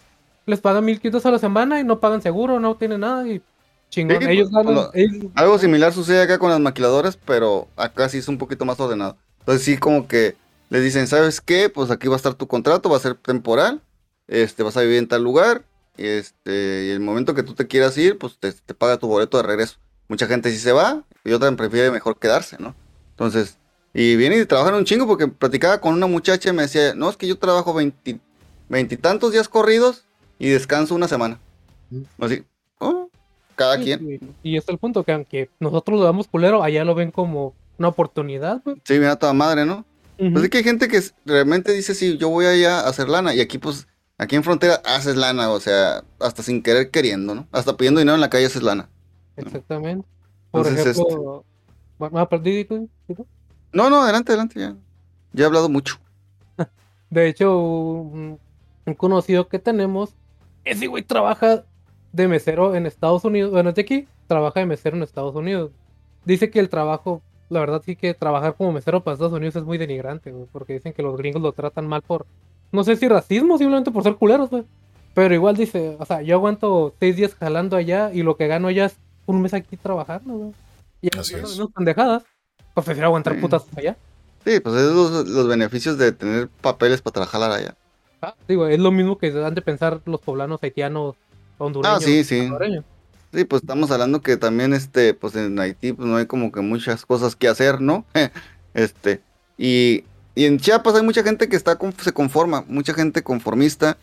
Speaker 4: Les pagan 1500 a la semana y no pagan seguro, no tienen nada y chingón.
Speaker 2: Sí,
Speaker 4: ellos ganan. ellos-
Speaker 2: Algo similar sucede acá con las maquiladoras, pero acá sí es un poquito más ordenado. Entonces sí como que les dicen, ¿sabes qué? Pues aquí va a estar tu contrato, va a ser temporal, este, vas a vivir en tal lugar, este, y el momento que tú te quieras ir, pues te, te paga tu boleto de regreso. Mucha gente sí se va, y otra prefiere mejor quedarse, ¿no? Entonces, y vienen y trabajan un chingo porque platicaba con una muchacha y me decía, no, es que yo trabajo veinti- veintitantos días corridos y descanso una semana. Así, oh, cada
Speaker 4: Sí,
Speaker 2: quien.
Speaker 4: Y es el punto que aunque nosotros lo damos culero, allá lo ven como una oportunidad, güey.
Speaker 2: Sí, mira toda madre, ¿no? Pues es que hay gente que realmente dice, sí, yo voy allá a hacer lana. Y aquí, pues, aquí en frontera haces lana, o sea, hasta sin querer queriendo, ¿no? Hasta pidiendo dinero en la calle haces lana.
Speaker 4: Exactamente. Por
Speaker 2: Entonces,
Speaker 4: ejemplo, bueno, ah, perdí, ¿tú? ¿tú?
Speaker 2: No, no, adelante, adelante, ya. Ya he hablado mucho.
Speaker 4: De hecho, un, un conocido que tenemos, ese güey trabaja de mesero en Estados Unidos. Bueno, es de aquí, trabaja de mesero en Estados Unidos. Dice que el trabajo, la verdad sí que trabajar como mesero para Estados Unidos es muy denigrante, güey, porque dicen que los gringos lo tratan mal por, no sé si racismo, simplemente por ser culeros, güey. Pero igual dice, o sea, yo aguanto seis días jalando allá y lo que gano allá es un mes aquí trabajando, güey. Y
Speaker 3: Así es.
Speaker 4: menos pendejadas. Pues prefiero aguantar
Speaker 2: Sí.
Speaker 4: putas allá.
Speaker 2: Sí, pues es los, los beneficios de tener papeles para trabajar allá.
Speaker 4: Ah, digo, es lo mismo que han de pensar los poblanos haitianos, hondureños.
Speaker 2: Ah, sí, sí.
Speaker 4: salvadoreños.
Speaker 2: Sí, pues estamos hablando que también, este, pues en Haití, pues no hay como que muchas cosas que hacer, ¿no? este, y, y en Chiapas hay mucha gente que está, se conforma, mucha gente conformista.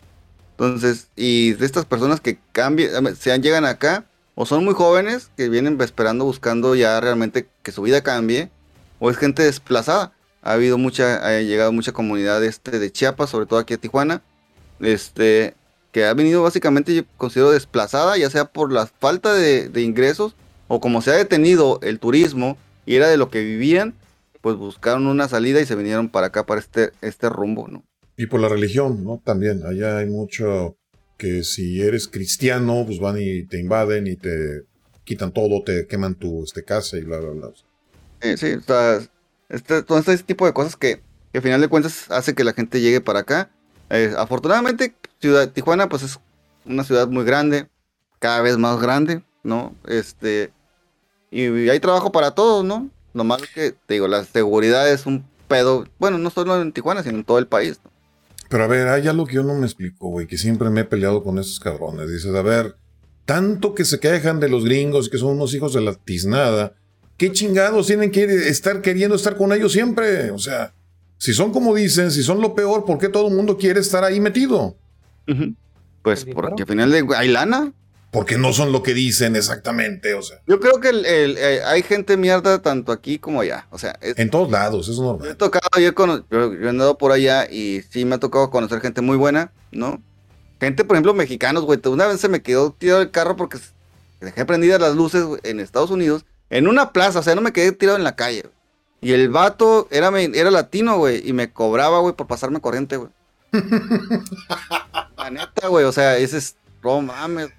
Speaker 2: Entonces, y de estas personas que cambian, se llegan acá, o son muy jóvenes, que vienen esperando, buscando ya realmente que su vida cambie, o es gente desplazada. Ha habido mucha, ha llegado mucha comunidad este, de Chiapas, sobre todo aquí a Tijuana, este, que ha venido básicamente, yo considero, desplazada, ya sea por la falta de, de ingresos, o como se ha detenido el turismo y era de lo que vivían, pues buscaron una salida y se vinieron para acá, para este, este rumbo, ¿no?
Speaker 3: Y por la religión, ¿no? También, allá hay mucho que si eres cristiano, pues van y te invaden y te quitan todo, te queman tu este, casa y bla, bla, bla.
Speaker 2: Sí, sí, o sea, este, todo este tipo de cosas que, que al final de cuentas hace que la gente llegue para acá. Eh, afortunadamente, ciudad Tijuana, pues es una ciudad muy grande, cada vez más grande, ¿no? Este, y hay trabajo para todos, ¿no? Lo malo es que, te digo, la seguridad es un pedo, bueno, no solo en Tijuana, sino en todo el país, ¿no?
Speaker 3: Pero a ver, hay algo que yo no me explico, güey, que siempre me he peleado con esos cabrones. Dices, a ver, tanto que se quejan de los gringos y que son unos hijos de la tiznada, ¿qué chingados tienen que estar queriendo estar con ellos siempre? O sea, si son como dicen, si son lo peor, ¿por qué todo el mundo quiere estar ahí metido?
Speaker 2: Pues porque al final de, hay lana.
Speaker 3: Porque no son lo que dicen exactamente, o sea,
Speaker 2: Yo creo que el- el- eh, hay gente mierda tanto aquí como allá. O sea, es,
Speaker 3: en todos lados, eso es
Speaker 2: Yo he
Speaker 3: normal.
Speaker 2: tocado, yo he, yo- yo he andado por allá y sí me ha tocado conocer gente muy buena, ¿no? Gente, por ejemplo, mexicanos, güey. Una vez se me quedó tirado el carro porque dejé prendidas las luces en Estados Unidos, en una plaza, o sea, no me quedé tirado en la calle. güey. Y el vato era, era latino, güey, y me cobraba, güey, por pasarme corriente, güey. la neta, güey, o sea, ese es, no mames.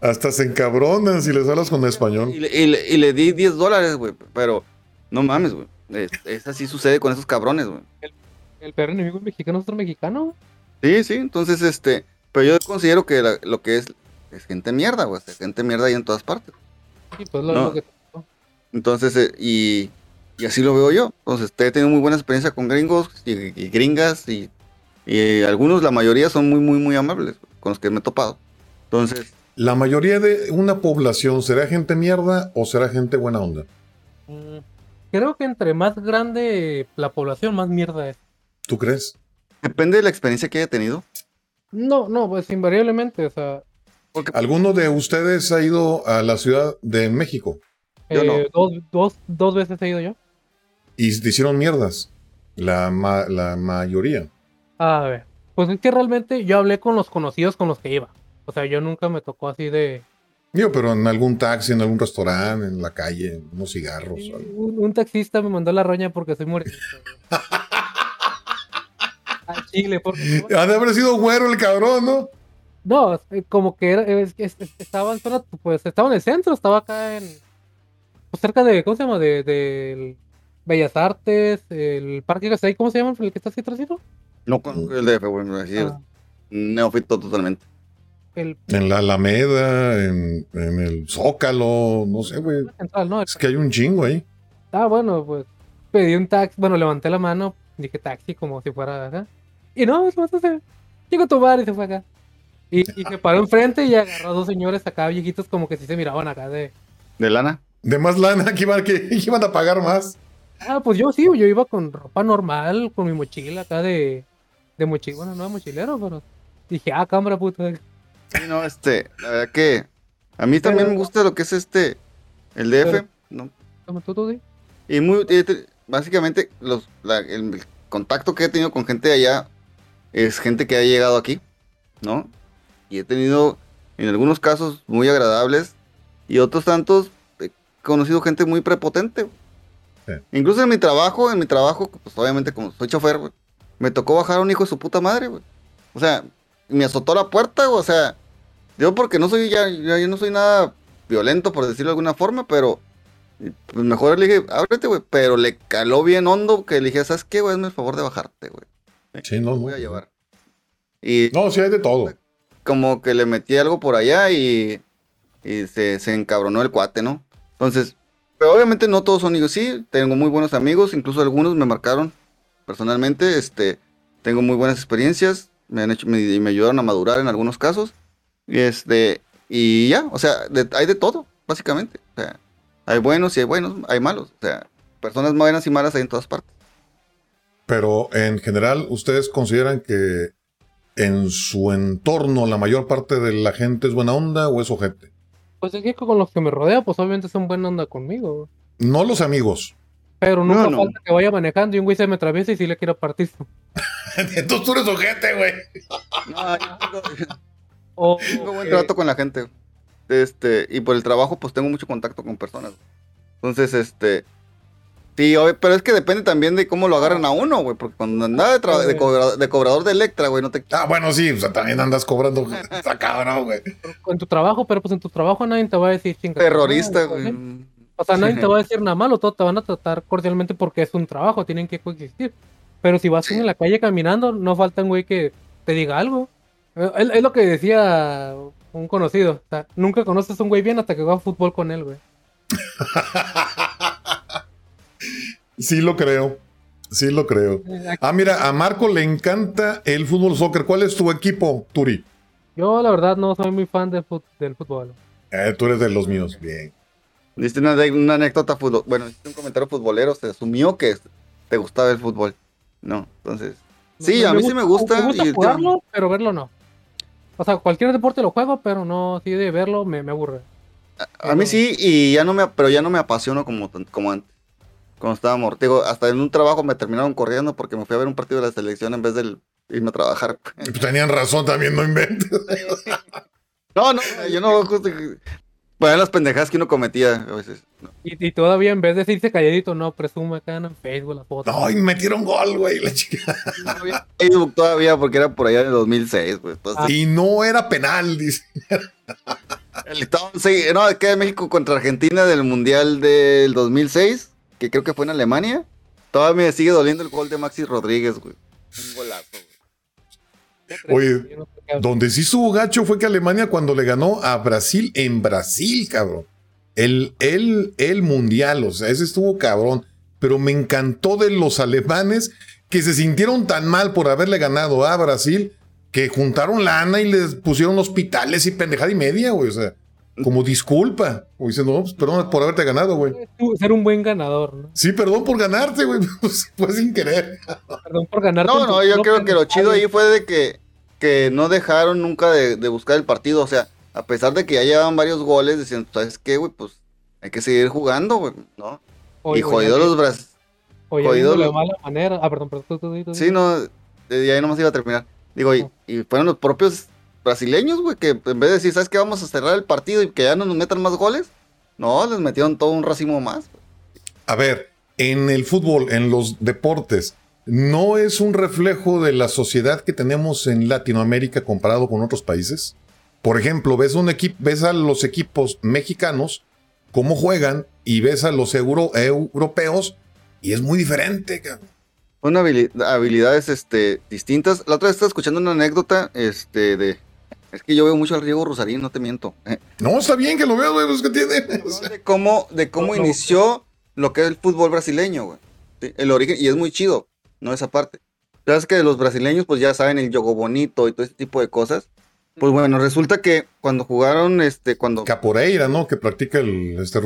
Speaker 3: Hasta se encabronan si les hablas con español.
Speaker 2: Y le, y le- y le di 10 dólares, güey, pero no mames, güey. Es, es así sucede con esos cabrones, güey.
Speaker 4: El peor enemigo mexicano es otro mexicano.
Speaker 2: Sí, sí, entonces, este, pero yo considero que la- lo que es, es gente mierda, güey, es gente mierda ahí en todas partes.
Speaker 4: Sí, pues lo
Speaker 2: No.
Speaker 4: lo que
Speaker 2: Entonces, eh, y, y así lo veo yo. Entonces, he tenido muy buena experiencia con gringos y, y gringas y, y algunos, la mayoría son muy, muy, muy amables con los que me he topado. Entonces,
Speaker 3: La mayoría de una población, ¿será gente mierda o será gente buena onda?
Speaker 4: Mm, Creo que entre más grande la población, más mierda es.
Speaker 3: ¿Tú crees?
Speaker 2: depende de la experiencia que haya tenido.
Speaker 4: No, no, pues invariablemente, o sea,
Speaker 3: ¿Alguno de ustedes ha ido a la Ciudad de México
Speaker 2: Yo no.
Speaker 4: eh, dos, dos, dos veces he ido yo.
Speaker 3: y te hicieron mierdas? La, ma- la mayoría.
Speaker 4: A ver, pues es que realmente yo hablé con los conocidos con los que iba. O sea, yo nunca me tocó así de...
Speaker 3: Digo, pero en algún taxi, en algún restaurante, en la calle, unos cigarros.
Speaker 4: Un, un taxista me mandó la roña porque soy güey. A Chile, porque...
Speaker 3: Ha de haber sido güero el cabrón, ¿no?
Speaker 4: No, como que era, es es- es- estaba en zona, pues estaba en el centro, estaba acá en, pues cerca de, ¿cómo se llama? De, del Bellas Artes, el parque que está ahí, ¿cómo se llama? El que está así atrásito.
Speaker 2: No con el DF, güey. así es.
Speaker 4: Ah,
Speaker 2: Neófito totalmente.
Speaker 4: el
Speaker 3: En la Alameda, en, en el Zócalo, no sé, güey.
Speaker 4: central, ¿no? El-
Speaker 3: Es que hay un chingo ahí.
Speaker 4: Ah, bueno, pues pedí un taxi, bueno, levanté la mano, dije taxi como si fuera acá. Y no, se llegó a tomar y se fue acá. Y, y se paró enfrente y agarró a dos señores acá viejitos como que sí se miraban acá de...
Speaker 2: ¿De lana?
Speaker 3: De más lana, que iban, que iban a pagar más.
Speaker 4: Ah, pues yo sí, yo iba con ropa normal, con mi mochila acá de... De mochila, bueno, no de mochilero, pero... Dije, ah, cámara, puto.
Speaker 2: Sí, no, este, la verdad que a mí también
Speaker 4: Pero-
Speaker 2: me gusta lo que es este, el DF,
Speaker 4: Pero-
Speaker 2: ¿no?
Speaker 4: Toma tú, tú, sí.
Speaker 2: Y muy, te- básicamente, los, la- el contacto que he tenido con gente de allá es gente que ha llegado aquí, ¿no? Y he tenido, en algunos casos, muy agradables y otros tantos, he conocido gente muy prepotente.
Speaker 3: Sí.
Speaker 2: Incluso en mi trabajo, en mi trabajo, pues obviamente como soy chofer, güey, me tocó bajar a un hijo de su puta madre, güey. O sea, me azotó la puerta, güey, o sea, yo porque no soy, ya, ya- yo no soy nada violento, por decirlo de alguna forma, pero pues mejor le dije, ábrete, güey. Pero le caló bien hondo que le dije, ¿sabes qué, güey? Hazme el favor de bajarte, güey.
Speaker 3: Sí, no,
Speaker 2: Te voy a llevar. Y
Speaker 3: No, sí hay de todo.
Speaker 2: como que le metí algo por allá y, y se, se encabronó el cuate, ¿no? Entonces, pero obviamente no todos son amigos. Sí, tengo muy buenos amigos, incluso algunos me marcaron personalmente. Este, tengo muy buenas experiencias, me han hecho, me, me ayudaron a madurar en algunos casos. Y este, y ya, o sea, de- hay de todo, básicamente. O sea, hay buenos y hay buenos, hay malos. O sea, personas buenas y malas hay en todas partes.
Speaker 3: Pero en general, ¿ustedes consideran que en su entorno la mayor parte de la gente es buena onda o es ojete?
Speaker 4: Pues es que con los que me rodea, pues obviamente son buena onda conmigo.
Speaker 3: No los amigos.
Speaker 4: Pero nunca
Speaker 2: no.
Speaker 4: falta que vaya manejando y un güey se me atraviesa y si le quiero partir.
Speaker 3: Entonces tú eres ojete, güey.
Speaker 2: No, yo tengo- buen trato con la gente. Este, y por el trabajo, pues tengo mucho contacto con personas. Entonces, este. Sí, pero es que depende también de cómo lo agarran a uno, güey. Porque cuando andaba de, tra- de, cobra- de cobrador de Electra, güey, no te.
Speaker 3: Ah, bueno, sí, o sea, también andas cobrando. Está cabrón, güey.
Speaker 4: en tu trabajo, pero pues en tu trabajo nadie te va a decir.
Speaker 2: Terrorista, güey.
Speaker 4: ¿Sí? O sea, nadie te va a decir nada malo, todos te van a tratar cordialmente porque es un trabajo, tienen que coexistir. Pero si vas en la calle caminando, no falta un güey que te diga algo. Es, es lo que decía un conocido. O sea, nunca conoces a un güey bien hasta que juegas fútbol con él, güey.
Speaker 3: Sí lo creo. Sí lo creo. Ah, mira, a Marco le encanta el fútbol soccer. ¿Cuál es tu equipo, Turi?
Speaker 4: Yo, la verdad, no soy muy fan de fut- del fútbol.
Speaker 3: Eh, tú eres de los míos. Bien.
Speaker 2: Diste una, anécdota fútbol. Bueno, hiciste un comentario futbolero. Se asumió que te gustaba el fútbol. No, entonces. Sí, a mí sí me gusta.
Speaker 4: Me gusta
Speaker 2: y-
Speaker 4: jugarlo, pero verlo no. O sea, cualquier deporte lo juego, pero no, así de verlo me, me aburre.
Speaker 2: A mí sí, y ya no me, pero ya no me apasiono como, como antes. Cuando estaba mortigo, hasta en un trabajo me terminaron corriendo porque me fui a ver un partido de la selección en vez de irme a trabajar.
Speaker 3: Pues tenían razón también, no inventes.
Speaker 2: No, no, yo no justo. Bueno, las pendejadas que uno cometía a veces. no.
Speaker 4: Y, y todavía en vez de decirse calladito, no, presume acá en Facebook las fotos.
Speaker 3: No, y metieron gol, güey, la chica.
Speaker 2: No había Facebook todavía porque era por allá en el 2006, güey. Entonces,
Speaker 3: Y no era penal, dice.
Speaker 2: el estado- sí, no, es que de México contra Argentina del Mundial del 2006, que creo que fue en Alemania. Todavía me sigue doliendo el gol de Maxi Rodríguez, güey. Un golazo, güey.
Speaker 3: Oye, Donde sí estuvo gacho fue que Alemania cuando le ganó a Brasil en Brasil, cabrón. El, el, el mundial, o sea, ese estuvo cabrón. Pero me encantó de los alemanes que se sintieron tan mal por haberle ganado a Brasil que juntaron lana y les pusieron hospitales y pendejada y media, güey. O sea, como disculpa. O diciendo, no, pues perdón por haberte ganado, güey.
Speaker 4: Ser un buen ganador, ¿no?
Speaker 3: Sí, perdón por ganarte, güey. Pues, fue sin querer.
Speaker 4: Perdón por ganarte.
Speaker 2: No, no, yo creo que lo chido ahí fue de que que no dejaron nunca de, de buscar el partido. O sea, a pesar de que ya llevaban varios goles, decían, ¿sabes qué, güey? Pues hay que seguir jugando, güey, ¿no?
Speaker 4: Oye,
Speaker 2: y jodido los brazos.
Speaker 4: oye,
Speaker 2: jodido
Speaker 4: de mala manera. Ah, perdón, perdón. tú, tú, tú, tú.
Speaker 2: Sí, no, de ahí nomás iba a terminar. Digo, y, y fueron los propios brasileños, güey, que en vez de decir, ¿sabes qué? Vamos a cerrar el partido y que ya no nos metan más goles. No, les metieron todo un racimo más.
Speaker 3: A ver, en el fútbol, en los deportes, ¿no es un reflejo de la sociedad que tenemos en Latinoamérica comparado con otros países? Por ejemplo, ves, un ves a los equipos mexicanos cómo juegan y ves a los euro- europeos y es muy diferente. cabrón.
Speaker 2: Habilidades este, distintas. La otra vez estaba escuchando una anécdota este, de... Es que yo veo mucho al Riego Rosarín, no te miento. eh,
Speaker 3: No, está bien que lo veas, güey, pues, ¿qué tiene?
Speaker 2: De cómo, de cómo
Speaker 4: No, no.
Speaker 2: inició lo que es el fútbol brasileño, güey. Sí, El origen, y es muy chido, no esa parte. Sabes que los brasileños, pues ya saben el yogo bonito y todo ese tipo de cosas. Pues bueno, resulta que cuando jugaron, este, cuando.
Speaker 3: Caporeira, ¿no? Que practica el, este.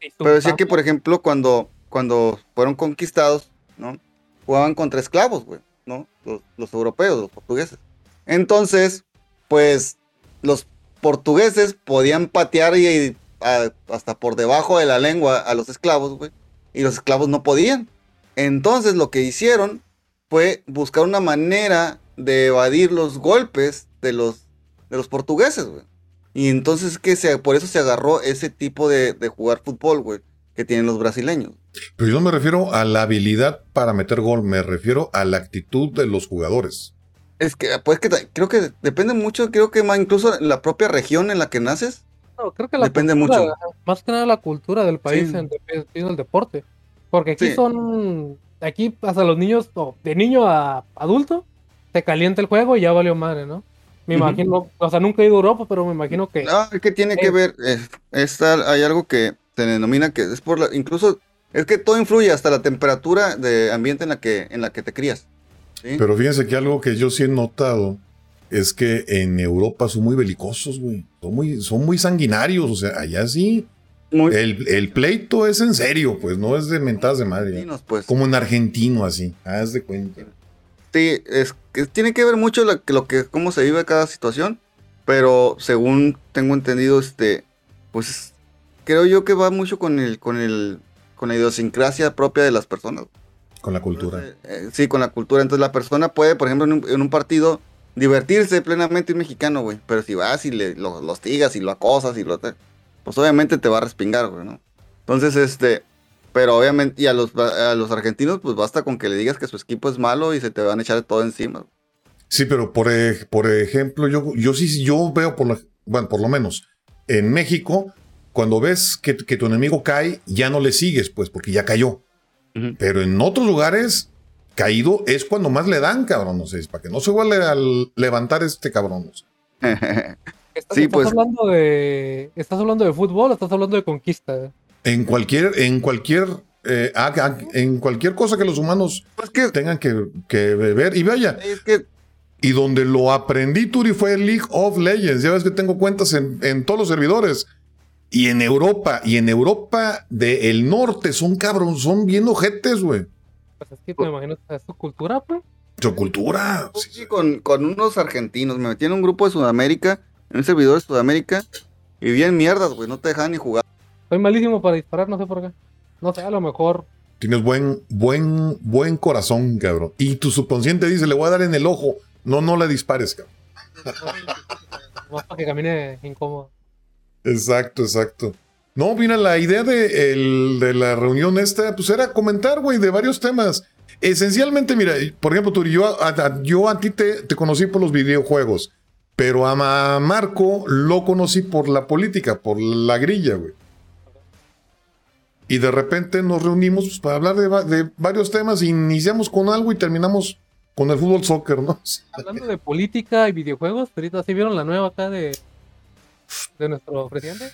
Speaker 4: Y tú,
Speaker 2: Pero decía
Speaker 4: ah,
Speaker 2: que, por ejemplo, cuando, cuando fueron conquistados, ¿no? Jugaban contra esclavos, güey, ¿no? Los, los europeos, los portugueses. Entonces, pues, los portugueses podían patear y, hasta por debajo de la lengua a los esclavos, güey. Y los esclavos no podían. Entonces, lo que hicieron fue buscar una manera de evadir los golpes de los, de los portugueses, güey. Y entonces que se, por eso se agarró ese tipo de, de jugar fútbol, güey, que tienen los brasileños.
Speaker 3: Pero yo no me refiero a la habilidad para meter gol, me refiero a la actitud de los jugadores.
Speaker 2: Es que, pues que creo que depende mucho, creo que más incluso la propia región en la que naces.
Speaker 4: no, creo que la
Speaker 2: depende
Speaker 4: cultura,
Speaker 2: mucho.
Speaker 4: Más que nada la cultura del país
Speaker 2: Sí.
Speaker 4: en el deporte. Porque aquí
Speaker 2: Sí.
Speaker 4: son. Aquí hasta los niños, de niño a adulto, te calienta el juego y ya valió madre, ¿no? Me imagino, o sea, nunca he ido a Europa, pero me imagino que.
Speaker 2: No, es que tiene que ver, hay algo que se denomina que es por la, incluso, es que todo influye, hasta la temperatura de ambiente en la que, en la que te crías. ¿Sí?
Speaker 3: Pero fíjense que algo que yo sí he notado es que en Europa son muy belicosos, güey. Son muy, son muy sanguinarios, o sea, allá sí.
Speaker 2: Muy
Speaker 3: El, el pleito es en serio, pues no es de mentadas de madre.
Speaker 2: pues.
Speaker 3: Como en argentino, así. Haz de cuenta.
Speaker 2: Sí, es que tiene que ver mucho lo, lo que cómo se vive cada situación, pero según tengo entendido, este, pues creo yo que va mucho con el, con el, con la idiosincrasia propia de las personas.
Speaker 3: Con la cultura.
Speaker 2: Eh, eh, sí, con la cultura. Entonces la persona puede, por ejemplo, en un, en un partido divertirse plenamente un mexicano, güey. Pero si vas y le, lo, lo hostigas y lo acosas y lo... Pues obviamente te va a respingar, güey, ¿no? Entonces, este... Pero obviamente, y a los, a los argentinos, pues basta con que le digas que su equipo es malo y se te van a echar todo encima.
Speaker 3: Sí, pero por, por ejemplo, yo, yo sí, yo veo por la, bueno, por lo menos en México, cuando ves que, que tu enemigo cae, ya no le sigues, pues, porque ya cayó.
Speaker 2: Ujú.
Speaker 3: Pero en otros lugares, caído es cuando más le dan, cabrón. No sé, es para que no se vuelva a levantar este cabrón. no sé.
Speaker 4: Estás,
Speaker 2: sí,
Speaker 4: estás
Speaker 2: pues.
Speaker 4: hablando de. ¿Estás hablando de fútbol o estás hablando de conquista?
Speaker 3: En cualquier, en cualquier, eh, ah, ah, en cualquier cosa que los humanos
Speaker 2: Pues que,
Speaker 3: tengan que, que ver. Y vaya,
Speaker 2: es que
Speaker 3: y donde lo aprendí, Turi, fue League of Legends. Ya ves que tengo cuentas en, en todos los servidores. Y en Europa, y en Europa del norte son cabrón, son bien ojetes, güey.
Speaker 4: Pues es que me imagino que es tu cultura, pues.
Speaker 3: Su cultura. Sí,
Speaker 2: con, con unos argentinos, me metí en un grupo de Sudamérica, en un servidor de Sudamérica, y bien mierdas, güey, no te dejaban ni jugar.
Speaker 4: Soy malísimo para disparar, no sé por qué. No sé, a lo mejor.
Speaker 3: Tienes buen, buen, buen corazón, cabrón. Y tu subconsciente dice, le voy a dar en el ojo. No, no le dispares, cabrón.
Speaker 4: Más para que camine incómodo.
Speaker 3: Exacto, exacto. No, mira, la idea de, el- de la reunión esta, pues era comentar, güey, de varios temas. Esencialmente, mira, por ejemplo, Turi, yo a, yo a ti te, te conocí por los videojuegos, pero a Ma- Marco lo conocí por la política, por la grilla, güey. Y de repente nos reunimos pues, para hablar de varios temas, iniciamos con algo y terminamos con el fútbol soccer, ¿no?
Speaker 4: Hablando de política y videojuegos, ahorita sí vieron la nueva acá de, de nuestro presidente.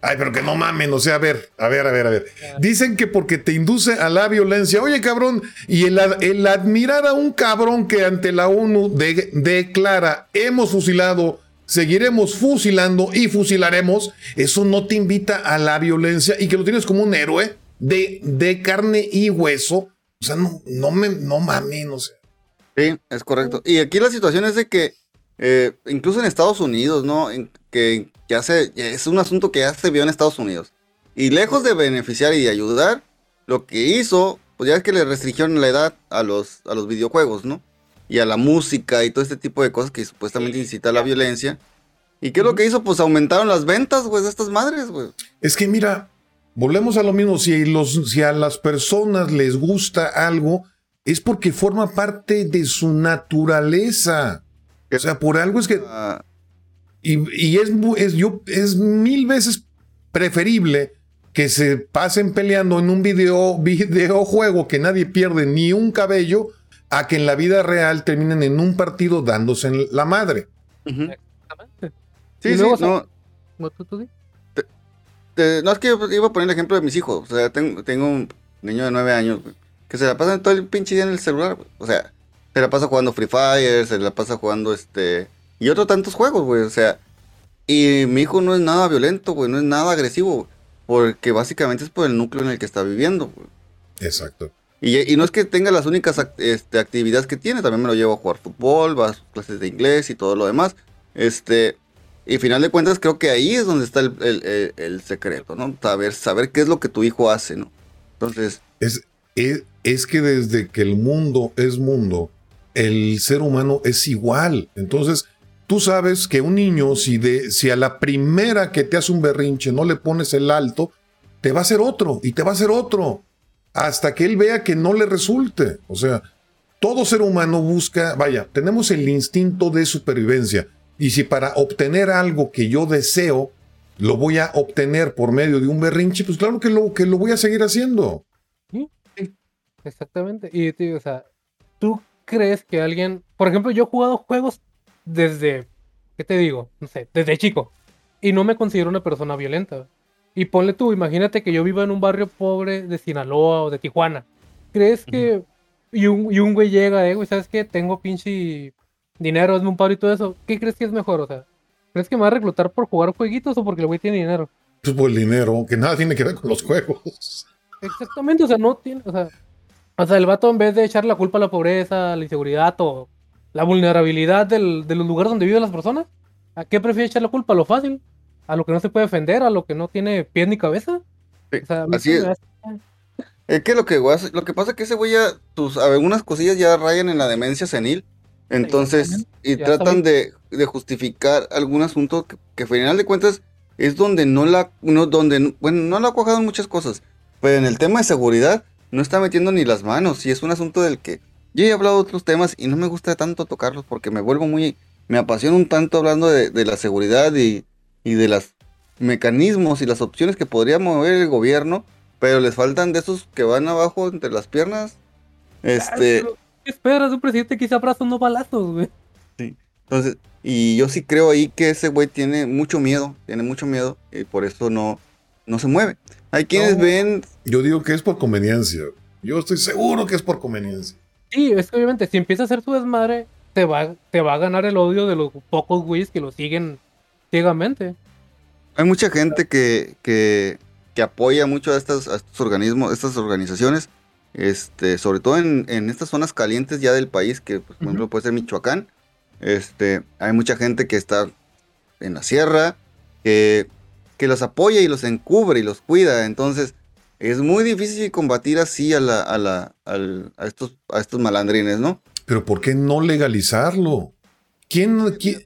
Speaker 3: Ay, pero que no mamen, o sea, a ver, a ver, a ver, a ver. Dicen que porque te induce a la violencia. Oye, cabrón, y el, ad- el admirar a un cabrón que ante la ONU de- declara, hemos fusilado, seguiremos fusilando y fusilaremos, eso no te invita a la violencia y que lo tienes como un héroe de, de carne y hueso. O sea, no, no, me, no mamen, o sea.
Speaker 2: Sí, es correcto. Y aquí la situación es de que, eh, incluso en Estados Unidos, ¿no? En- que ya se, es un asunto que ya se vio en Estados Unidos. Y lejos de beneficiar y ayudar, lo que hizo, pues ya es que le restringieron la edad a los, a los videojuegos, ¿no? Y a la música y todo este tipo de cosas que supuestamente incita a la violencia. ¿Y qué es lo que hizo? Pues aumentaron las ventas, güey, de estas madres, güey.
Speaker 3: Es que mira, volvemos a lo mismo. Si, los, si a las personas les gusta algo, es porque forma parte de su naturaleza. O sea, por algo es que.
Speaker 2: Ah,
Speaker 3: Y, y es, es, yo, es mil veces preferible que se pasen peleando en un video, videojuego que nadie pierde ni un cabello a que en la vida real terminen en un partido dándose en la madre.
Speaker 4: Exactamente.
Speaker 2: Sí, sí,
Speaker 4: luego,
Speaker 2: no.
Speaker 4: ¿No, tú- tú di?
Speaker 2: No, es que yo iba a poner el ejemplo de mis hijos. O sea, tengo, tengo un niño de nueve años güey, que se la pasa todo el pinche día en el celular. güey. O sea, se la pasa jugando Free Fire, se la pasa jugando este. Y otros tantos juegos, güey. O sea, y mi hijo no es nada violento, güey, no es nada agresivo. Porque básicamente es por el núcleo en el que está viviendo. güey.
Speaker 3: Exacto.
Speaker 2: Y, y no es que tenga las únicas act- este, actividades que tiene, también me lo llevo a jugar fútbol, va a sus clases de inglés y todo lo demás. Este, y final de cuentas creo que ahí es donde está el, el- el- el secreto, ¿no? Saber, saber qué es lo que tu hijo hace, ¿no? Entonces,
Speaker 3: Es, es, es que desde que el mundo es mundo, el ser humano es igual. Entonces, tú sabes que un niño, si, de, si a la primera que te hace un berrinche no le pones el alto, te va a hacer otro y te va a hacer otro. Hasta que él vea que no le resulte. O sea, todo ser humano busca, vaya, tenemos el instinto de supervivencia. Y si para obtener algo que yo deseo, lo voy a obtener por medio de un berrinche, pues claro que lo, que lo voy a seguir haciendo.
Speaker 4: Exactamente. Y, o sea, ¿tú crees que alguien, por ejemplo, yo he jugado juegos desde, ¿qué te digo? No sé, desde chico. Y no me considero una persona violenta. Y ponle tú, imagínate que yo viva en un barrio pobre de Sinaloa o de Tijuana. ¿Crees que... Y un, y un güey llega, eh, güey, ¿sabes qué? Tengo pinche dinero, hazme un paro y todo eso. ¿Qué crees que es mejor? O sea, ¿crees que me va a reclutar por jugar jueguitos o porque el güey tiene dinero?
Speaker 3: Pues por el dinero, que nada tiene que ver con los juegos.
Speaker 4: Exactamente, o sea, no tiene, o sea, o sea, el vato en vez de echar la culpa a la pobreza, a la inseguridad o la vulnerabilidad del- de los lugares donde viven las personas, ¿a qué prefiere echar la culpa? ¿A lo fácil? ¿A lo que no se puede defender? ¿A lo que no tiene pies ni cabeza?
Speaker 2: Sí,
Speaker 4: O sea, a mí
Speaker 2: así es. es que lo que, lo que pasa es que ese güey ya, tus, algunas cosillas ya rayan en la demencia senil. Entonces, y
Speaker 4: Ya
Speaker 2: tratan de, de justificar algún asunto que, que al final de cuentas es donde no la, no, donde, bueno, no la ha cuajado en muchas cosas, pero en el tema de seguridad no está metiendo ni las manos y es un asunto del que yo he hablado de otros temas y no me gusta tanto tocarlos porque me vuelvo muy, me apasiona un tanto hablando de, de la seguridad y, y de los mecanismos y las opciones que podría mover el gobierno, pero les faltan de esos que van abajo entre las piernas. Este,
Speaker 4: ¿Qué esperas de un presidente que se abraza no balazos, güey?
Speaker 2: Entonces, y yo sí creo ahí que ese güey tiene mucho miedo, tiene mucho miedo, y por eso no, no se mueve. Hay quienes
Speaker 4: No.
Speaker 2: ven,
Speaker 3: Yo digo que es por conveniencia. Yo estoy seguro que es por conveniencia.
Speaker 4: Sí, es que obviamente si empieza a hacer su desmadre, te va, te va a ganar el odio de los pocos güeyes que lo siguen ciegamente.
Speaker 2: hay mucha gente que, que, que apoya mucho a estos, a estos organismos, a estas organizaciones, este, sobre todo en, en estas zonas calientes ya del país, que por ejemplo puede ser Michoacán. Este, hay mucha gente que está en la sierra, que, que los apoya y los encubre y los cuida. Entonces, es muy difícil combatir así a, la, a, la, al- a, estos, a estos malandrines, ¿no?
Speaker 3: Pero ¿por qué no legalizarlo? ¿Quién, quién-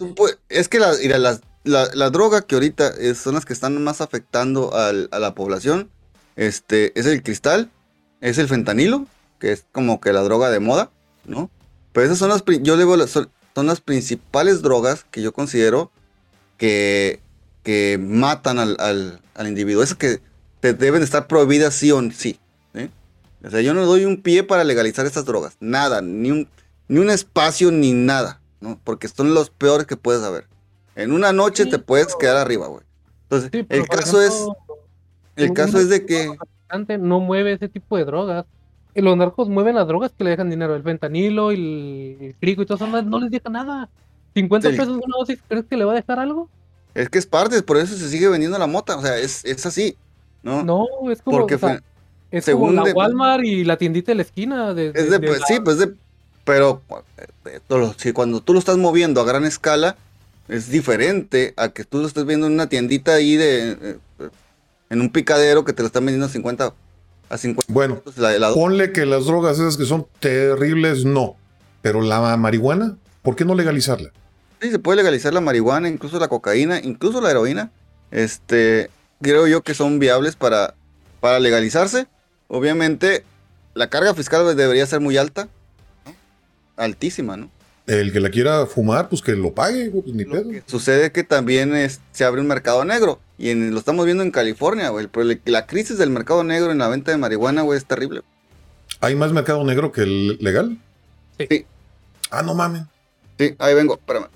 Speaker 2: Es que la, mira, la, la droga que ahorita es- son las que están más afectando al- a la población este, es el cristal, es el fentanilo, que es como que la droga de moda, ¿no? Pero esas son las, yo digo, son, son las principales drogas que yo considero que, que matan al, al, al individuo. Esas que te deben estar prohibidas sí o sí. ¿sí? O sea, yo no doy un pie para legalizar estas drogas. Nada, ni un, ni un espacio, ni nada, ¿no? Porque son los peores que puedes haber. En una noche
Speaker 4: Sí,
Speaker 2: te puedes
Speaker 4: pero-
Speaker 2: quedar arriba, güey. Entonces,
Speaker 4: Sí,
Speaker 2: el caso es, el caso es de que,
Speaker 4: no mueve ese tipo de drogas. Y los narcos mueven las drogas que le dejan dinero. El fentanilo, el, el crico y todo eso no, no les deja nada. 50
Speaker 2: Sí.
Speaker 4: pesos una dosis, ¿crees que le va a dejar algo?
Speaker 2: es que es parte, por eso se sigue vendiendo la mota, o sea, es, es así, ¿no?
Speaker 4: No, es como,
Speaker 2: Porque
Speaker 4: o sea,
Speaker 2: fue-
Speaker 4: es
Speaker 2: según
Speaker 4: como la
Speaker 2: de-
Speaker 4: Walmart y la tiendita de la esquina. De,
Speaker 2: es de,
Speaker 4: de
Speaker 2: pues,
Speaker 4: la-
Speaker 2: sí, pues de Pero eh, si cuando tú lo estás moviendo a gran escala, es diferente a que tú lo estés viendo en una tiendita ahí de. Eh, en un picadero que te lo están vendiendo a 50. A 50
Speaker 3: bueno, ponle que las drogas esas que son terribles, no. Pero la marihuana, ¿por qué no legalizarla?
Speaker 2: Sí, se puede legalizar la marihuana, incluso la cocaína, incluso la heroína. Este, creo yo que son viables para, para legalizarse. Obviamente, la carga fiscal debería ser muy alta. Altísima, ¿no?
Speaker 3: El que la quiera fumar, pues que lo pague, pues ni pedo.
Speaker 2: Sucede que también se abre un mercado negro. Y lo estamos viendo en California, güey. La crisis del mercado negro en la venta de marihuana, güey, es terrible.
Speaker 3: ¿Hay más mercado negro que el legal?
Speaker 2: Sí.
Speaker 3: Ah, no mames.
Speaker 2: Sí, ahí vengo, espérame.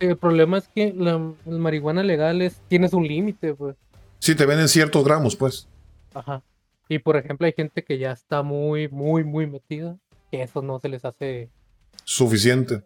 Speaker 4: El problema es que la, marihuana legal es, tienes un límite, pues.
Speaker 3: Sí, te venden ciertos gramos, pues.
Speaker 4: Ajá. Y por ejemplo, hay gente que ya está muy, muy, muy metida, que eso no se les hace
Speaker 3: suficiente.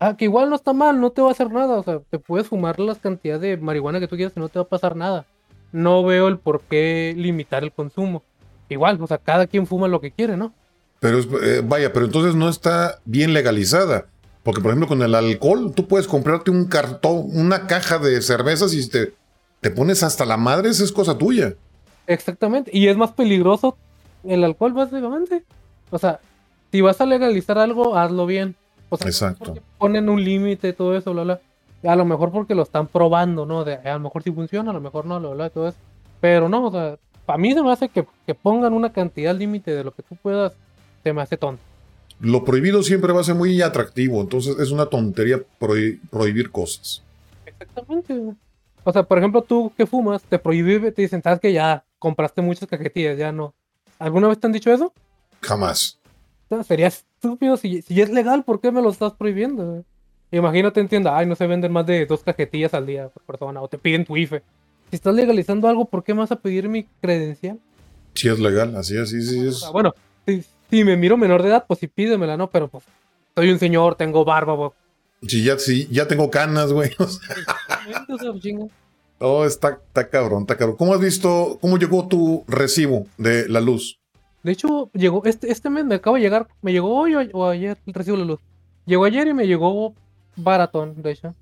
Speaker 4: Ah, que igual no está mal, no te va a hacer nada. O sea, te puedes fumar las cantidades de marihuana que tú quieras y no te va a pasar nada. No veo el por qué limitar el consumo. Igual, o sea, cada quien fuma lo que quiere, ¿no?
Speaker 3: Pero eh, vaya, pero entonces no está bien legalizada. Porque, por ejemplo, con el alcohol, tú puedes comprarte un cartón, una caja de cervezas y te, te pones hasta la madre, esa es cosa tuya.
Speaker 4: Exactamente. Y es más peligroso el alcohol, básicamente. O sea, si vas a legalizar algo, hazlo bien.
Speaker 3: Exacto.
Speaker 4: Ponen un límite, todo eso, bla, bla. A lo mejor porque lo están probando, ¿no? De, a lo mejor sí funciona, a lo mejor no, bla, bla, todo eso. Pero no, o sea, para mí se me hace que, pongan una cantidad límite de lo que tú puedas, se me hace tonto.
Speaker 3: Lo prohibido siempre va a ser muy atractivo, entonces es una tontería prohibir cosas.
Speaker 4: Exactamente. O sea, por ejemplo, tú que fumas, te prohíbe, te dicen, sabes que ya compraste muchas cajetillas, ya no. ¿Alguna vez te han dicho eso?
Speaker 3: Jamás.
Speaker 4: sería estúpido. Si, si es legal, ¿por qué me lo estás prohibiendo? Imagínate en tienda, ay, no se venden más de dos cajetillas al día por persona, o te piden tu IFE. Si estás legalizando algo, ¿por qué me vas a pedir mi credencial?
Speaker 3: Si es legal, así es, sí, sí es.
Speaker 4: bueno, si, me miro menor de edad, pues sí pídemela, ¿no? Pero pues, soy un señor, tengo barba,
Speaker 3: Si ya, si ya tengo canas, güey. oh, está, está cabrón, está cabrón. ¿Cómo has visto, cómo llegó tu recibo de la luz?
Speaker 4: De hecho, llegó, este, este mes me acaba de llegar, me llegó hoy o, ayer el recibo de luz. Llegó ayer y me llegó baratón, de hecho.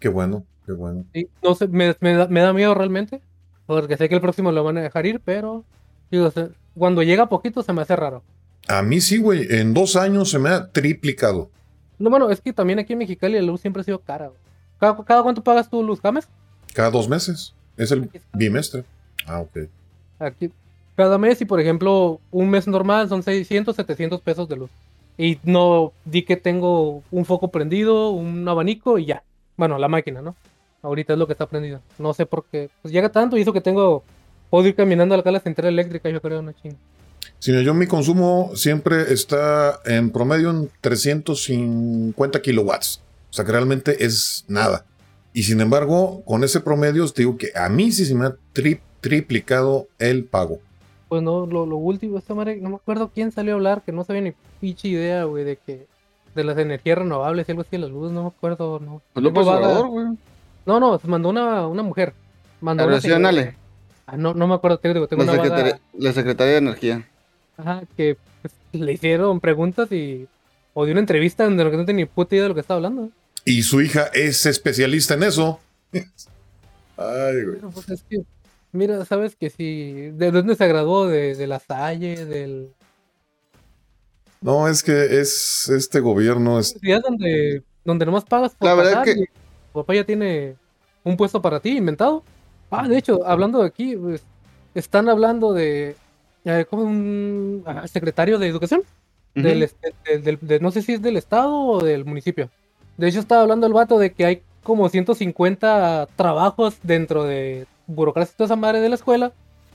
Speaker 3: Qué bueno, qué bueno.
Speaker 4: no sé, me, da, miedo realmente, porque sé que el próximo lo van a dejar ir, pero digo, cuando llega poquito se me hace raro.
Speaker 3: A mí sí, güey, en dos años se me ha triplicado.
Speaker 4: No, bueno, es que también aquí en Mexicali la luz siempre ha sido cara. ¿Cada, ¿Cada, cuánto pagas tu luz, James?
Speaker 3: Cada dos meses. Es el bimestre. Ah, ok.
Speaker 4: Aquí, cada mes y por ejemplo un mes normal son 600, 700 pesos de luz. Y no di que tengo un foco prendido, un abanico y ya. Bueno, la máquina, ¿no? Ahorita es lo que está prendido. No sé por qué. Pues llega tanto y eso que tengo... Puedo ir caminando a la central eléctrica, yo creo, una chinga.
Speaker 3: Sí, yo mi consumo siempre está en promedio en 350 kilowatts. O sea que realmente es nada. Y sin embargo, con ese promedio, te digo que a mí sí se me ha triplicado el pago.
Speaker 4: Pues no, lo, último, esta madre, no me acuerdo quién salió a hablar, que no sabía ni pinche idea, güey, de que de las energías renovables y algo así de la luz, no me acuerdo, no.
Speaker 2: Pues López güey.
Speaker 4: No, no, mandó una, una mujer.
Speaker 2: Mandó una señora,
Speaker 4: Ah, no, no me acuerdo, tengo, tengo
Speaker 2: la, una la secretaria de Energía.
Speaker 4: Ajá, que pues, le hicieron preguntas y. O de una entrevista donde no tenía ni puta idea de lo que estaba hablando.
Speaker 3: Y su hija es especialista en eso. Ay, güey.
Speaker 4: pues es que Mira, sabes que si. ¿De dónde se graduó? ¿De, la Salle? ¿Del.?
Speaker 3: No, es que es este gobierno. Es
Speaker 4: donde, donde nomás pagas por
Speaker 2: la verdad que...
Speaker 4: tu papá ya tiene un puesto para ti inventado. Ah, de hecho, hablando de aquí, pues, están hablando de. Eh, como un ah, secretario de educación. del, no sé si es del estado o del municipio. De hecho, estaba hablando el vato de que hay como 150 trabajos dentro de burocracia toda esa madre de la escuela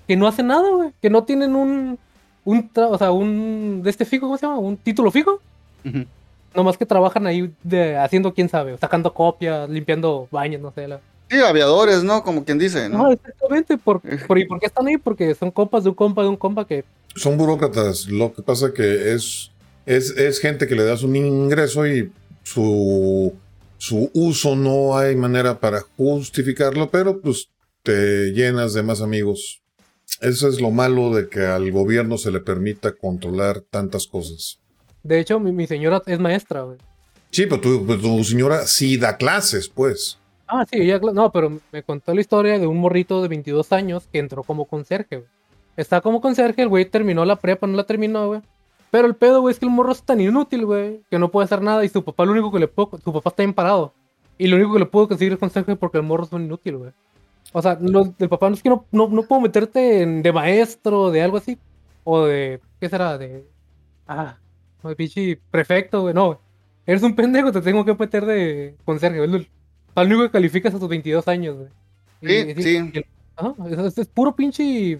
Speaker 4: que no hacen nada, güey. Que no tienen un, un o sea, un, de este fijo, ¿cómo se llama? Un título fijo. Nomás que trabajan ahí de, haciendo quién sabe, sacando copias, limpiando baños, no sé. La...
Speaker 2: Sí, aviadores, ¿no? Como quien dice, ¿no?
Speaker 4: exactamente. Por, por, ¿Y por qué están ahí? Porque son compas de un compa de un compa que...
Speaker 3: Son burócratas. Lo que pasa que es, es, es gente que le das un ingreso y su, su uso no hay manera para justificarlo, pero pues te llenas de más amigos. Eso es lo malo de que al gobierno se le permita controlar tantas cosas.
Speaker 4: De hecho, mi, mi señora es maestra, güey.
Speaker 3: Sí, pero tu, pues, tu señora sí da clases, pues.
Speaker 4: Ah, sí, cla- no, pero me contó la historia de un morrito de 22 años que entró como conserje, güey. Está como conserje, el güey terminó la prepa, no la terminó, güey. Pero el pedo, güey, es que el morro es tan inútil, güey, que no puede hacer nada y su papá lo único que le pudo, su papá está bien parado. Y lo único que le pudo conseguir es conserje porque el morro es un inútil, güey. O sea, el papá no es que no, no, no puedo meterte en, de maestro, de algo así. O de, ¿qué será? De, ah, de pinche prefecto, güey, no, güey. Eres un pendejo, te tengo que meter de conserje, güey. Al único que calificas a tus 22 años, güey.
Speaker 2: Sí,
Speaker 4: y-
Speaker 2: sí.
Speaker 4: y ajá, es, es puro pinche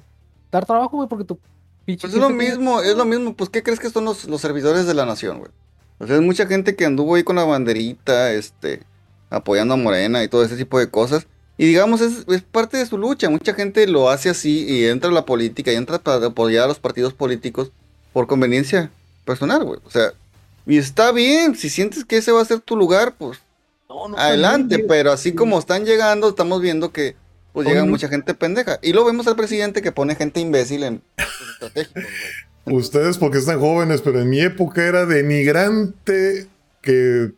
Speaker 4: dar trabajo, güey, porque tu pinche.
Speaker 2: Pues es lo
Speaker 4: tiene-
Speaker 2: mismo, es lo mismo. Pues, ¿qué crees que son los, los servidores de la nación, güey? O sea, es mucha gente que anduvo ahí con la banderita, este, apoyando a Morena y todo ese tipo de cosas. Y digamos, es, es parte de su lucha. Mucha gente lo hace así y entra a la política y entra para apoyar a los partidos políticos por conveniencia personal, güey. O sea, y está bien. Si sientes que ese va a ser tu lugar, pues
Speaker 4: No, no,
Speaker 2: adelante. Pero así como están llegando, estamos viendo que pues llega mucha gente pendeja. Y lo vemos al presidente que pone gente imbécil en estratégicos, güey.
Speaker 3: Ustedes porque están jóvenes, pero en mi época era denigrante que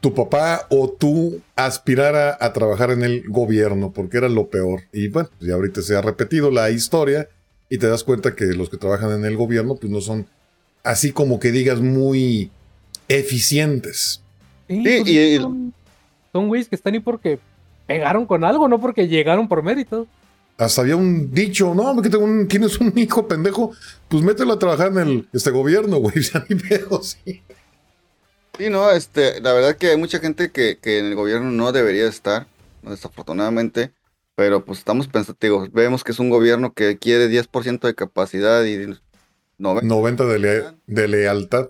Speaker 3: tu papá o tú aspirara a trabajar en el gobierno, porque era lo peor. Y bueno, ya ahorita se ha repetido la historia y te das cuenta que los que trabajan en el gobierno pues no son así como que digas muy eficientes.
Speaker 4: Sí,
Speaker 2: Sí,
Speaker 4: pues,
Speaker 2: y-
Speaker 4: son, güeyes que están ahí porque pegaron con algo, no porque llegaron por mérito.
Speaker 3: Hasta había un dicho, no, que tengo un- tienes un hijo pendejo, pues mételo a trabajar en el, este gobierno, güey. Ya ni pedo, sí.
Speaker 2: Sí, no, este, la verdad que hay mucha gente que, que en el gobierno no debería estar, desafortunadamente, pero pues estamos pensativos. Vemos que es un gobierno que quiere 10% de capacidad y 90.
Speaker 3: 90 de, lea- de lealtad.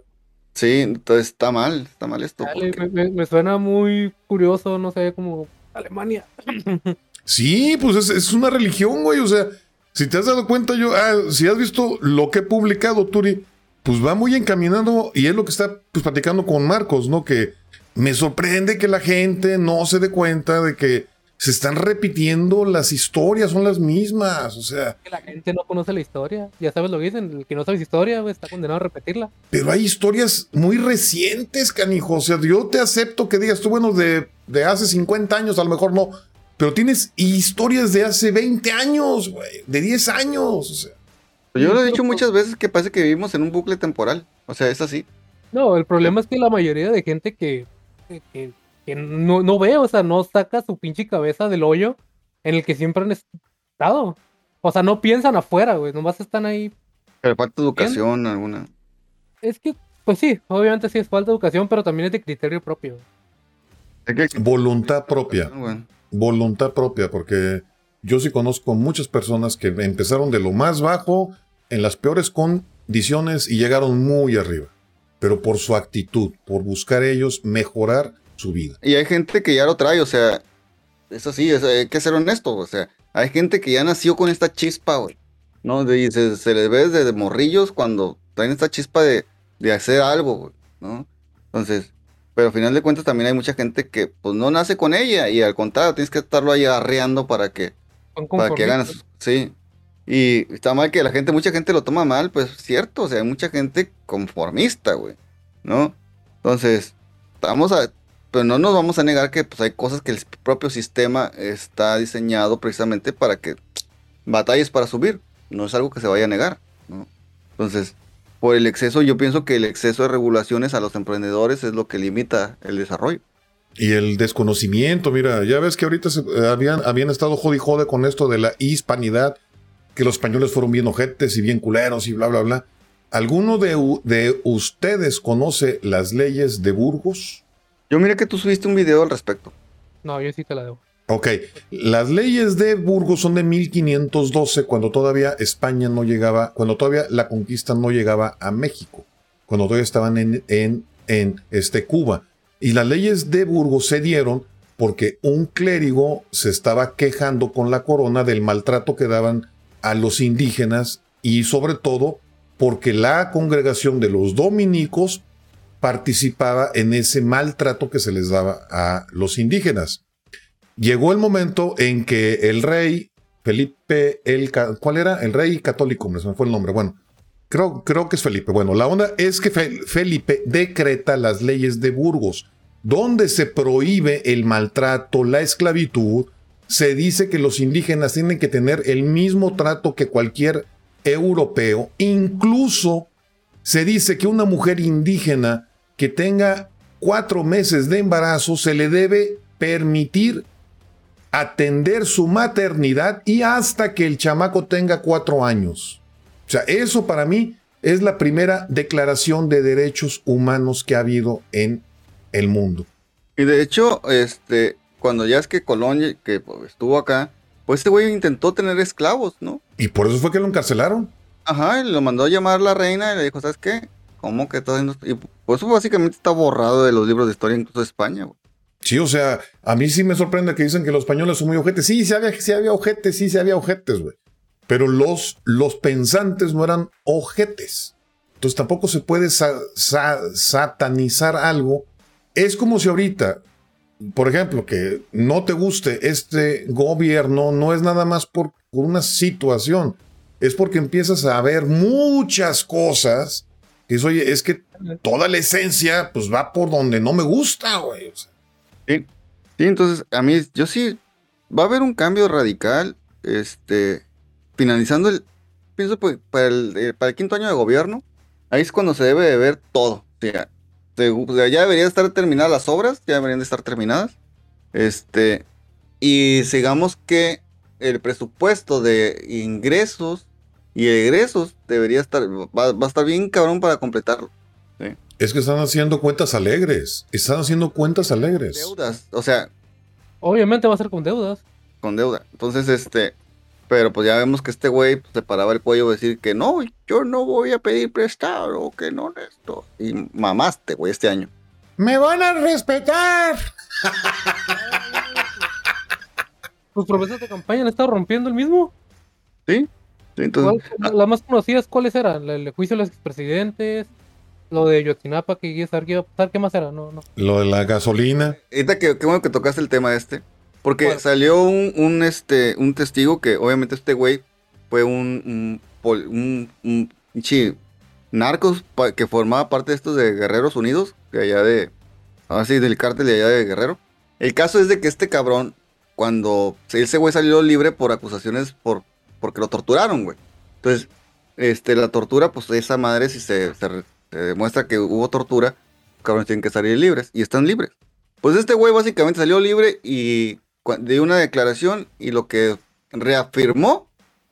Speaker 2: Sí, entonces está mal, está mal esto.
Speaker 4: Dale,
Speaker 2: porque-
Speaker 4: me, me- me suena muy curioso, no sé, como Alemania.
Speaker 3: Sí, pues es, es una religión, güey. O sea, si te has dado cuenta, yo, ah, si has visto lo que he publicado, Turi, pues va muy encaminado y es lo que está pues, platicando con Marcos, ¿no? Que me sorprende que la gente no se dé cuenta de que se están repitiendo las historias, son las mismas. O sea,
Speaker 4: la gente no conoce la historia. Ya sabes lo que dicen, el que no sabe historia, está condenado a repetirla.
Speaker 3: pero hay historias muy recientes, canijo. O sea, yo te acepto que digas tú, bueno, de, de hace 50 años, a lo mejor no. Pero tienes historias de hace 20 años, güey, de 10 años. O sea.
Speaker 2: Yo lo he dicho muchas veces que parece que vivimos en un bucle temporal. O sea, es así.
Speaker 4: No, el problema es que la mayoría de gente que, que, que- no, no ve, o sea, no saca su pinche cabeza del hoyo en el que siempre han estado. O sea, no piensan afuera, güey, nomás están ahí.
Speaker 2: Pero falta educación alguna.
Speaker 4: Es que, pues sí, obviamente sí es falta de educación, pero también es de criterio propio.
Speaker 2: Es que-
Speaker 3: Voluntad propia.
Speaker 2: Bueno,
Speaker 3: voluntad propia, porque yo sí conozco muchas personas que empezaron de lo más bajo, en las peores condiciones y llegaron muy arriba, pero por su actitud, por buscar ellos mejorar su vida.
Speaker 2: Y hay gente que ya lo trae, o sea, es así, es- hay que ser honesto, o sea, hay gente que ya nació con esta chispa, güey, ¿no? De- y se, se les ve desde morrillos cuando traen esta chispa de, de hacer algo, güey, ¿no? Entonces, pero al final de cuentas también hay mucha gente que pues no nace con ella y al contrario, tienes que estarlo ahí arreando para que, para que hagan, sí. Y está mal que la gente, mucha gente lo toma mal, pues cierto, o sea, hay mucha gente conformista, güey, ¿no? Entonces, vamos a, pero no nos vamos a negar que pues hay cosas que el propio sistema está diseñado precisamente para que batalles para subir, no es algo que se vaya a negar, ¿no? Entonces, por el exceso, yo pienso que el exceso de regulaciones a los emprendedores es lo que limita el desarrollo.
Speaker 3: Y el desconocimiento, mira, ya ves que ahorita se- eh, habían, habían estado jode y jode con esto de la hispanidad, que los españoles fueron bien ojetes y bien culeros y bla, bla, bla. ¿Alguno de, de ustedes conoce las leyes de Burgos?
Speaker 2: Yo miré que tú subiste un video al respecto.
Speaker 4: No, yo sí te la debo.
Speaker 3: Ok, las leyes de Burgos son de 1512, cuando todavía España no llegaba, cuando todavía la conquista no llegaba a México, cuando todavía estaban en, en, en este, Cuba. Y las leyes de Burgos se dieron porque un clérigo se estaba quejando con la corona del maltrato que daban a los indígenas y sobre todo porque la congregación de los dominicos participaba en ese maltrato que se les daba a los indígenas llegó el momento en que el rey Felipe el ¿cuál era? El rey católico, me fue el nombre. Bueno, Creo, creo que es Felipe. Bueno, la onda es que Felipe decreta las leyes de Burgos, donde se prohíbe el maltrato, la esclavitud. Se dice que los indígenas tienen que tener el mismo trato que cualquier europeo. Incluso se dice que una mujer indígena que tenga cuatro meses de embarazo se le debe permitir atender su maternidad y hasta que el chamaco tenga cuatro años. O sea, eso para mí es la primera declaración de derechos humanos que ha habido en el mundo.
Speaker 2: Y de hecho, este, cuando ya es que Colón que pues, estuvo acá, pues este güey intentó tener esclavos, ¿no?
Speaker 3: Y por eso fue que lo encarcelaron.
Speaker 2: Ajá, y lo mandó a llamar la reina y le dijo, ¿sabes qué? ¿Cómo que todo Y pues eso básicamente está borrado de los libros de historia incluso de España, güey.
Speaker 3: Sí, o sea, a mí sí me sorprende que dicen que los españoles son muy ojetes. Sí, sí había, sí había ojetes, sí, sí había ojetes, güey. Pero los, los pensantes no eran ojetes. Entonces tampoco se puede satanizar algo. Es como si ahorita, por ejemplo, que no te guste este gobierno, no es nada más por, por una situación. Es porque empiezas a ver muchas cosas oye, es que toda la esencia pues va por donde no me gusta, güey. O sea,
Speaker 2: Sí, sí, entonces a mí, yo sí, va a haber un cambio radical, este, finalizando el, pienso pues, para el, eh, para el quinto año de gobierno, ahí es cuando se debe de ver todo. O sea, ya deberían estar terminadas las obras, ya deberían de estar terminadas. Este, y sigamos que el presupuesto de ingresos y egresos debería estar, va, va a estar bien cabrón para completarlo. ¿sí?
Speaker 3: Es que están haciendo cuentas alegres. Están haciendo cuentas alegres.
Speaker 2: Deudas, o sea.
Speaker 4: Obviamente va a ser con deudas.
Speaker 2: Con deuda. Entonces, este. Pero pues ya vemos que este güey pues, se paraba el cuello a decir que no, yo no voy a pedir prestado, que no esto. Y mamaste, güey, este año.
Speaker 3: ¡Me van a respetar!
Speaker 4: ¿Tus promesas de campaña le estado rompiendo el mismo?
Speaker 2: Sí. Entonces,
Speaker 4: la más conocida, ¿cuáles eran? El juicio de los expresidentes, lo de Yotzinapa, que quería saber qué iba a pasar, ¿qué más era? No, no.
Speaker 3: Lo de la gasolina.
Speaker 2: Ahorita que, qué bueno que tocaste el tema este. Porque salió un, un, este, un testigo que obviamente este güey fue un, un, un, narcos que formaba parte de estos de Guerreros Unidos, de allá de, así, del cártel de allá de Guerrero. El caso es de que este cabrón, cuando ese güey salió libre por acusaciones por, porque lo torturaron, güey. Entonces, este, la tortura, pues esa madre si se, se, demuestra que hubo tortura, los cabrones tienen que salir libres y están libres. Pues este güey básicamente salió libre y dio una declaración y lo que reafirmó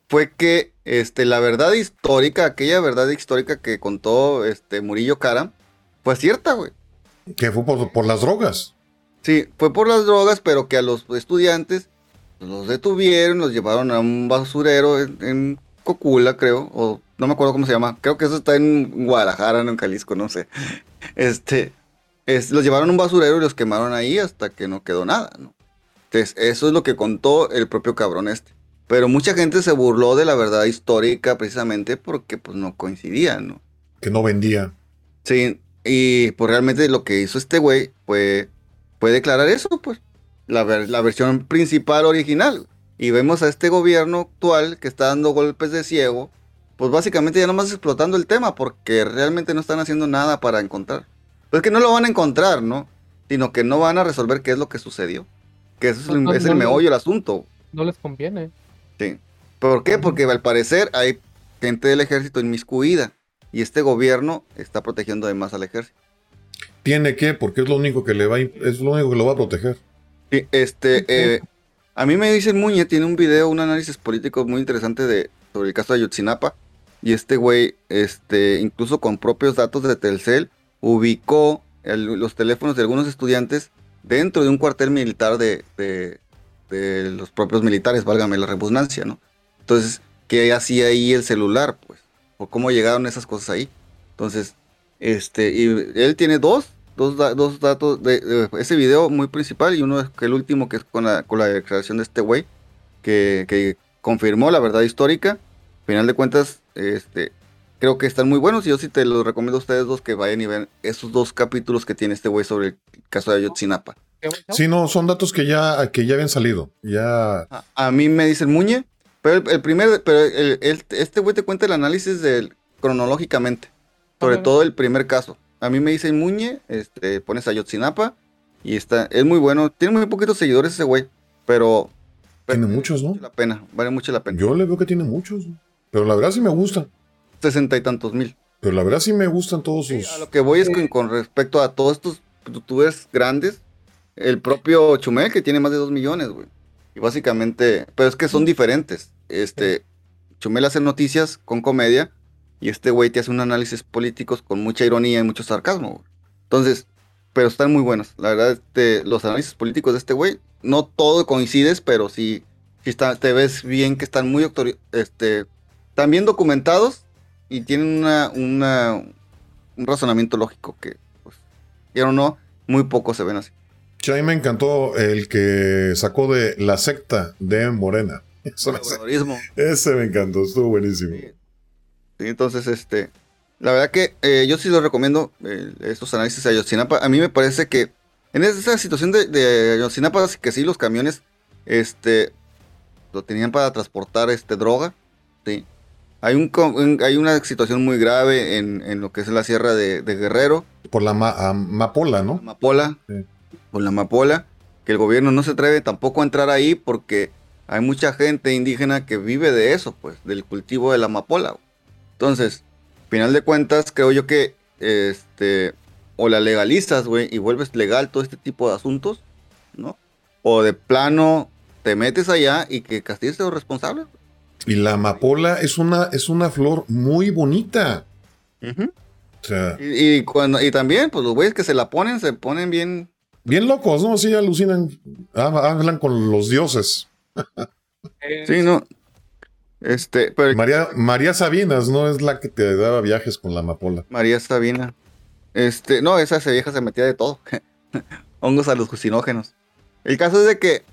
Speaker 2: fue que este, la verdad histórica, aquella verdad histórica que contó este, Murillo Cara, fue cierta, güey.
Speaker 3: Que fue por, las drogas.
Speaker 2: Sí, fue por las drogas, pero que a los estudiantes los detuvieron, los llevaron a un basurero en, en Cocula, creo, o no me acuerdo cómo se llama, creo que eso está en Guadalajara, no en Jalisco, no sé. Este, es, los llevaron a un basurero y los quemaron ahí hasta que no quedó nada, ¿no? Entonces, eso es lo que contó el propio cabrón este. Pero mucha gente se burló de la verdad histórica precisamente porque pues no coincidía, ¿no?
Speaker 3: Que no vendía.
Speaker 2: Sí, y pues realmente lo que hizo este güey fue, fue declarar eso, pues. La, la versión principal original. Y vemos a este gobierno actual que está dando golpes de ciego pues básicamente ya nomás explotando el tema porque realmente no están haciendo nada para encontrar. Pues es que no lo van a encontrar, ¿no? Sino que no van a resolver qué es lo que sucedió. Que eso es, el, el meollo del asunto.
Speaker 4: No les conviene.
Speaker 2: Sí. ¿Por qué? Porque al parecer hay gente del ejército inmiscuida y este gobierno está protegiendo además al ejército.
Speaker 3: Tiene que, porque es lo único que le va, es lo único que lo va a proteger.
Speaker 2: Sí, este, eh, a mí me dice Muñe, tiene un video, un análisis político muy interesante de, sobre el caso de Ayotzinapa y este güey, este, incluso con propios datos de Telcel, ubicó los teléfonos de algunos estudiantes dentro de un cuartel militar de, los propios militares, válgame la redundancia, ¿no? Entonces, ¿qué hacía ahí el celular? Pues, o cómo llegaron esas cosas ahí. Entonces, este, y él tiene dos, dos, dos datos de, ese video muy principal y uno que el último que es con la, con la declaración de este güey, que, que confirmó la verdad histórica. Final de cuentas, este, creo que están muy buenos y yo sí te los recomiendo a ustedes dos que vayan y vean esos dos capítulos que tiene este güey sobre el caso de Ayotzinapa.
Speaker 3: Sí, no, son datos que ya, que ya habían salido. Ya.
Speaker 2: A, mí me dicen Muñe, pero el, primer, pero el, este güey te cuenta el análisis del cronológicamente. Sobre todo el primer caso. A mí me dicen Muñe, este, pones a Yotzinapa y está, es muy bueno. Tiene muy poquitos seguidores ese güey, pero... pero
Speaker 3: Tiene
Speaker 2: vale
Speaker 3: muchos, ¿no?
Speaker 2: mucho La pena, vale mucho la pena.
Speaker 3: Yo le veo que tiene muchos. Pero la verdad sí me gustan.
Speaker 2: Sesenta y tantos mil.
Speaker 3: Pero la verdad sí me gustan todos
Speaker 2: Sí,
Speaker 3: sus.
Speaker 2: a lo que voy es con, con respecto a todos estos youtubers grandes, el propio Chumel que tiene más de 2 millones, güey. Y básicamente, pero es que son diferentes. Este, Chumel hace noticias con comedia y este güey te hace un análisis políticos con mucha ironía y mucho sarcasmo, güey. Entonces, pero están muy buenos. La verdad, este, los análisis políticos de este güey, no todo coincides, pero sí, sí está, te ves bien que están muy este, están bien documentados y tienen una, una, un razonamiento lógico que, pues, quiero o no, muy pocos se ven así.
Speaker 3: Sí, a mí me encantó el que sacó de la secta de Morena. Eso me- ese me encantó, estuvo buenísimo.
Speaker 2: Sí. Sí, entonces, este, la verdad que eh, yo sí lo recomiendo, eh, estos análisis de Ayotzinapa. A mí me parece que en esa situación de, de Ayotzinapa, sí que sí, los camiones, este, lo tenían para transportar, este, droga, sí. Hay, un, hay una situación muy grave en, en lo que es la sierra de, de Guerrero,
Speaker 3: Por la ma- amapola, ¿no?
Speaker 2: Amapola,
Speaker 3: Sí.
Speaker 2: con la amapola, que el gobierno no se atreve tampoco a entrar ahí porque hay mucha gente indígena que vive de eso, pues, del cultivo de la amapola. Entonces, final de cuentas, creo yo que, este, o la legalizas, güey, y vuelves legal todo este tipo de asuntos, ¿no? O de plano te metes allá y que castigues a los responsables.
Speaker 3: Y la amapola es una, es una flor muy bonita. O sea,
Speaker 2: y, y cuando, y también, pues los güeyes que se la ponen, se ponen bien
Speaker 3: bien locos, ¿no? Sí, alucinan. hab- Hablan con los dioses.
Speaker 2: Sí, no. Este, pero
Speaker 3: María, María Sabinas, ¿no? Es la que te daba viajes con la amapola.
Speaker 2: María Sabina. Este, no, esa vieja se metía de todo. Hongos alucinógenos. El caso es de que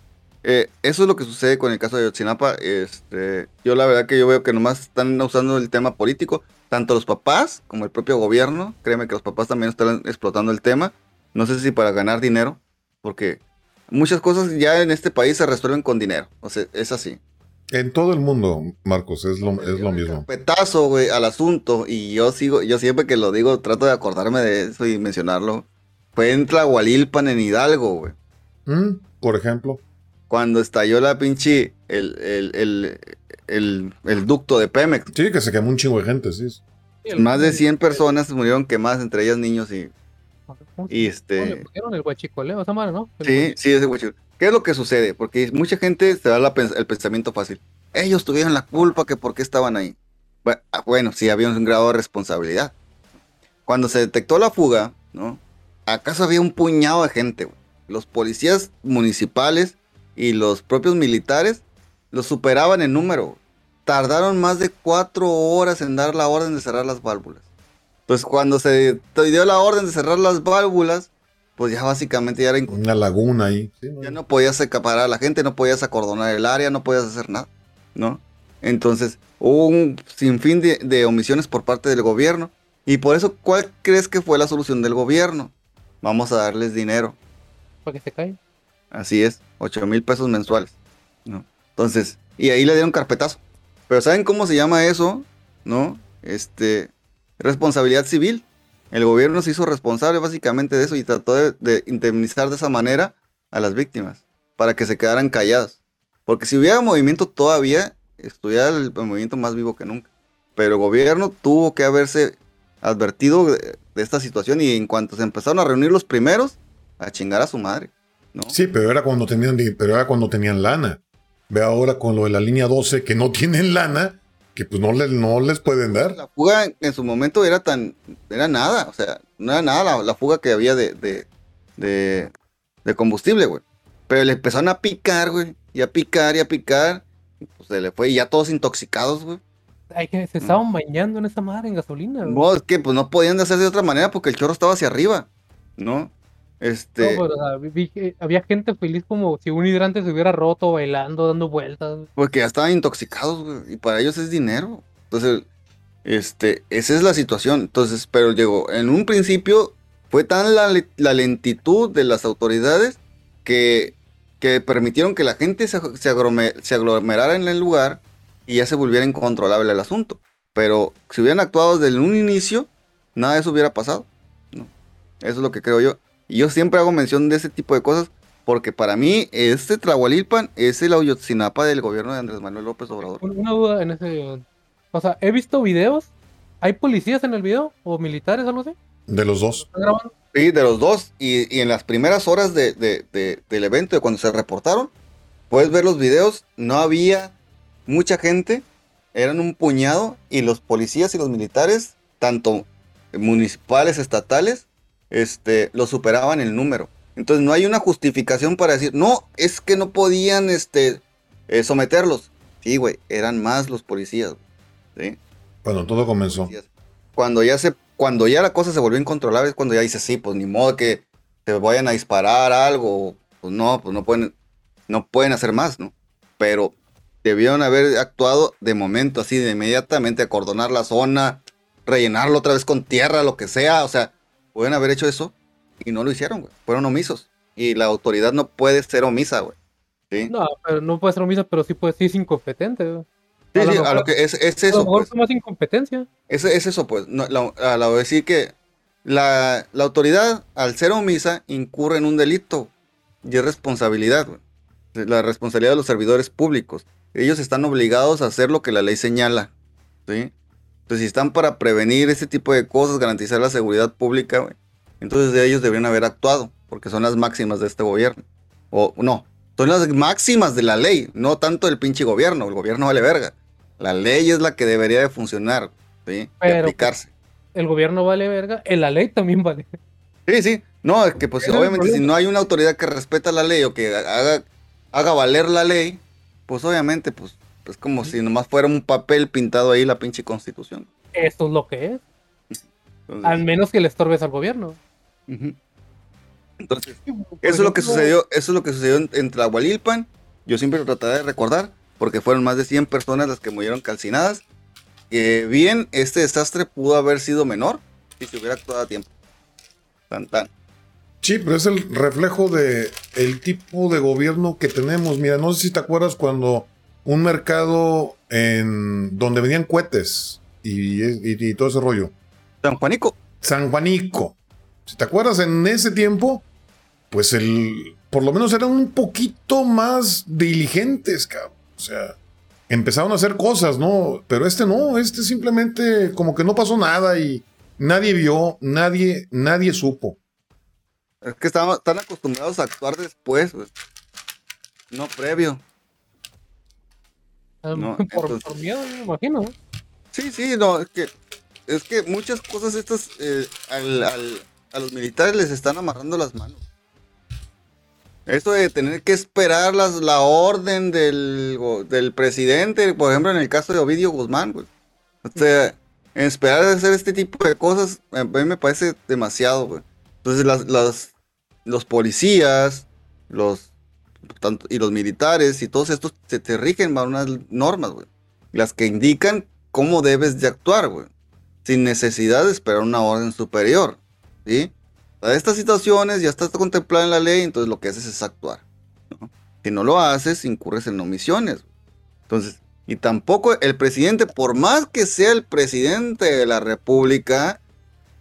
Speaker 2: eh, eso es lo que sucede con el caso de Yotzinapa. Este, yo la verdad que yo veo que nomás están usando el tema político, tanto los papás como el propio gobierno. Créeme que los papás también están explotando el tema. No sé si para ganar dinero, porque muchas cosas ya en este país se resuelven con dinero. O sea, es así.
Speaker 3: En todo el mundo, Marcos, es lo, es lo mismo.
Speaker 2: Petazo, güey, al asunto. Y yo sigo, yo siempre que lo digo, trato de acordarme de eso y mencionarlo. Fue en Tlahualilpan, en Hidalgo, güey.
Speaker 3: ¿Mm? Por ejemplo.
Speaker 2: Cuando estalló la pinche, el, el, el, el, el ducto de Pemex.
Speaker 3: Sí, que se quemó un chingo de gente, sí.
Speaker 2: Más de 100 personas murieron quemadas, entre ellas niños y...
Speaker 4: ¿cómo se-
Speaker 2: y este-
Speaker 4: le pusieron el guachicoleo, esa madre, ¿no? El
Speaker 2: Sí, sí, ese güey. ¿Qué es lo que sucede? Porque mucha gente se da la el pensamiento fácil. Ellos tuvieron la culpa que por qué estaban ahí. Ah, Bueno, sí, había un grado de responsabilidad. Cuando se detectó la fuga, ¿no? ¿Acaso había un puñado de gente? Los policías municipales y los propios militares los superaban en número. Tardaron más de cuatro horas en dar la orden de cerrar las válvulas. Pues cuando se dio la orden de cerrar las válvulas, pues ya básicamente ya era
Speaker 3: Una laguna ahí.
Speaker 2: Ya no podías acaparar a la gente, no podías acordonar el área, no podías hacer nada, ¿no? Entonces, hubo un sinfín de, de omisiones por parte del gobierno. Y por eso, ¿cuál crees que fue la solución del gobierno? Vamos a darles dinero.
Speaker 4: Para que se caiga.
Speaker 2: Así es, 8 mil pesos mensuales, ¿no? Entonces, y ahí le dieron carpetazo. Pero ¿saben cómo se llama eso? ¿No? Este, responsabilidad civil. El gobierno se hizo responsable básicamente de eso y trató de, de indemnizar de esa manera a las víctimas para que se quedaran calladas. Porque si hubiera movimiento todavía, estuviera el, movimiento más vivo que nunca. Pero el gobierno tuvo que haberse advertido de, esta situación y en cuanto se empezaron a reunir los primeros, a chingar a su madre. ¿no?
Speaker 3: Sí, pero era cuando tenían, pero era cuando tenían lana. Ve ahora con lo de la línea 12 que no tienen lana, que pues no les, no les pueden dar.
Speaker 2: La fuga en, su momento era tan, era nada, o sea, no era nada la, la fuga que había de, de, de, de combustible, güey. Pero le empezaron a picar, güey, y a picar y a picar, y pues se le fue, y ya todos intoxicados, güey.
Speaker 4: Ay, que se estaban bañando en esa madre en gasolina. güey.
Speaker 2: No, es que pues no podían hacer de otra manera porque el chorro estaba hacia arriba, ¿no? Este,
Speaker 4: No, pero, o sea, vi- vi que había gente feliz como si un hidrante se hubiera roto, bailando, dando vueltas.
Speaker 2: Porque ya estaban intoxicados, güey, y para ellos es dinero. Entonces, este, esa es la situación. Entonces, pero llegó, en un principio fue tan la, la lentitud de las autoridades que, que permitieron que la gente se, se, agrome- se aglomerara en el lugar y ya se volviera incontrolable el asunto. Pero si hubieran actuado desde un inicio, nada de eso hubiera pasado. ¿no? Eso es lo que creo yo. Y yo siempre hago mención de ese tipo de cosas porque para mí este Tlahualilpan es el Ayotzinapa del gobierno de Andrés Manuel López Obrador.
Speaker 4: Una duda en ese... O sea, he visto videos. ¿Hay policías en el video? ¿O militares, algo así?
Speaker 3: De los dos.
Speaker 2: Sí, de los dos. Y, y en las primeras horas de, de, de, del evento, de cuando se reportaron, puedes ver los videos, no había mucha gente, eran un puñado, y los policías y los militares, tanto municipales, estatales, este, lo superaban el número. Entonces no hay una justificación para decir, no, es que no podían este, eh, someterlos. Sí, güey, eran más los policías. ¿sí?
Speaker 3: Cuando todo comenzó.
Speaker 2: Cuando ya, se, cuando ya la cosa se volvió incontrolable es cuando ya dice, sí, pues ni modo que te vayan a disparar algo. Pues no, pues no pueden, no pueden hacer más, ¿no? Pero debieron haber actuado de momento, así, de inmediatamente, acordonar la zona, rellenarlo otra vez con tierra, lo que sea. O sea, pueden haber hecho eso y no lo hicieron, güey. Fueron omisos. Y la autoridad no puede ser omisa, güey. ¿Sí?
Speaker 4: No, pero no puede ser omisa, pero sí puede ser incompetente, güey.
Speaker 2: Sí, sí, a lo que es, es eso.
Speaker 4: A lo mejor
Speaker 2: pues.
Speaker 4: es más incompetencia.
Speaker 2: Es, es eso, pues. No, la, a la decir que la, la, autoridad, al ser omisa, incurre en un delito y es responsabilidad, güey. La responsabilidad de los servidores públicos. Ellos están obligados a hacer lo que la ley señala. ¿sí? Entonces, si están para prevenir este tipo de cosas, garantizar la seguridad pública, güey, entonces de ellos deberían haber actuado, porque son las máximas de este gobierno. O no, son las máximas de la ley, no tanto el pinche gobierno. El gobierno vale verga. La ley es la que debería de funcionar, ¿sí?
Speaker 4: Pero,
Speaker 2: y aplicarse.
Speaker 4: El gobierno vale verga, en la ley también vale.
Speaker 2: Sí, sí. No, es que pues obviamente si no hay una autoridad que respeta la ley o que haga, haga valer la ley, pues obviamente pues es como si nomás fuera un papel pintado ahí la pinche constitución.
Speaker 4: Esto es lo que es.
Speaker 2: Entonces,
Speaker 4: Al menos que le estorbes al gobierno.
Speaker 2: Entonces, Eso es lo que sucedió, eso es lo que sucedió en, en Tlahualilpan. Yo siempre lo trataré de recordar, porque fueron más de 100 personas las que murieron calcinadas. Que bien, este desastre pudo haber sido menor si se hubiera actuado a tiempo. Tan, tan.
Speaker 3: Sí, pero es el reflejo de el tipo de gobierno que tenemos. Mira, no sé si te acuerdas cuando un mercado en donde venían cohetes y, y- y todo ese rollo.
Speaker 2: San Juanico.
Speaker 3: San Juanico. Si te acuerdas, en ese tiempo, pues el, por lo menos eran un poquito más diligentes, cabrón. O sea, empezaron a hacer cosas, ¿no? Pero este no, este simplemente como que no pasó nada y nadie vio, nadie, nadie supo.
Speaker 2: Es que estaban, están acostumbrados a actuar después. No previo.
Speaker 4: Ah,
Speaker 2: no,
Speaker 4: por,
Speaker 2: entonces-
Speaker 4: por miedo, me imagino. ¿no?
Speaker 2: Sí, sí, no, es que, es que muchas cosas estas eh, al- al- a los militares les están amarrando las manos. Eso de tener que esperar las, la orden del, del presidente, por ejemplo, en el caso de Ovidio Guzmán, güey. O sea, esperar a hacer este tipo de cosas, a mí me parece demasiado, güey. Entonces, las, las- los policías, los y los militares y todos estos se te rigen bajo unas normas, güey. Las que indican cómo debes de actuar, güey. Sin necesidad de esperar una orden superior, ¿sí? Para estas situaciones ya está contemplada en la ley, entonces lo que haces es actuar. Si no lo haces, incurres en omisiones. Entonces, y tampoco el presidente, por más que sea el presidente de la república,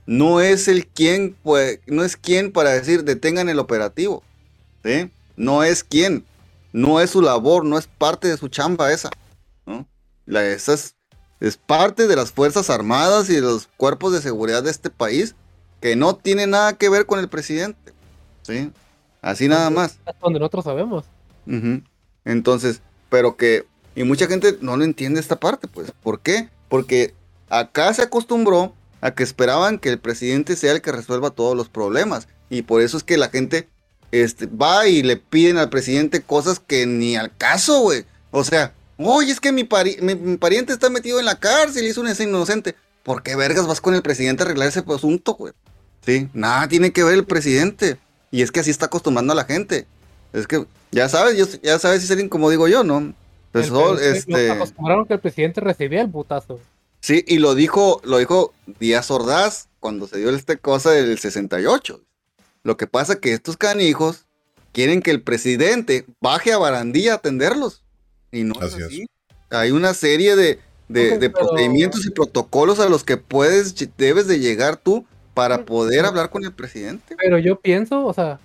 Speaker 2: no es el quien, pues, no es quien para decir detengan el operativo. ¿sí? No es quien. No es su labor, no es parte de su chamba esa. ¿no? La, esa es, es parte de las Fuerzas Armadas y de los cuerpos de seguridad de este país que no tiene nada que ver con el presidente. ¿sí? Así nada más.
Speaker 4: Donde nosotros sabemos.
Speaker 2: Entonces, pero que, y mucha gente no lo entiende esta parte, pues. ¿Por qué? Porque acá se acostumbró a que esperaban que el presidente sea el que resuelva todos los problemas. Y por eso es que la gente este, va y le piden al presidente cosas que ni al caso, güey. O sea, oye, es que mi, pari- mi- mi pariente está metido en la cárcel y es un inocente. ¿Por qué vergas vas con el presidente a arreglar ese asunto, güey? Sí, nada tiene que ver el presidente. Y es que así está acostumbrando a la gente. Es que, ya sabes, yo, ya sabes si alguien como digo yo, ¿no? Pues, oh, este,
Speaker 4: acostumbraron que el presidente recibía el putazo.
Speaker 2: sí, y lo dijo, lo dijo Díaz Ordaz cuando se dio esta cosa del 68. Lo que pasa que estos canijos quieren que el presidente baje a barandilla a atenderlos. Y no es
Speaker 3: Así es.
Speaker 2: Hay una serie de, de,
Speaker 4: Ok,
Speaker 2: de
Speaker 4: pero-
Speaker 2: procedimientos y protocolos a los que puedes, debes de llegar tú para
Speaker 4: Sí,
Speaker 2: poder hablar con el presidente.
Speaker 4: Pero yo pienso, o sea,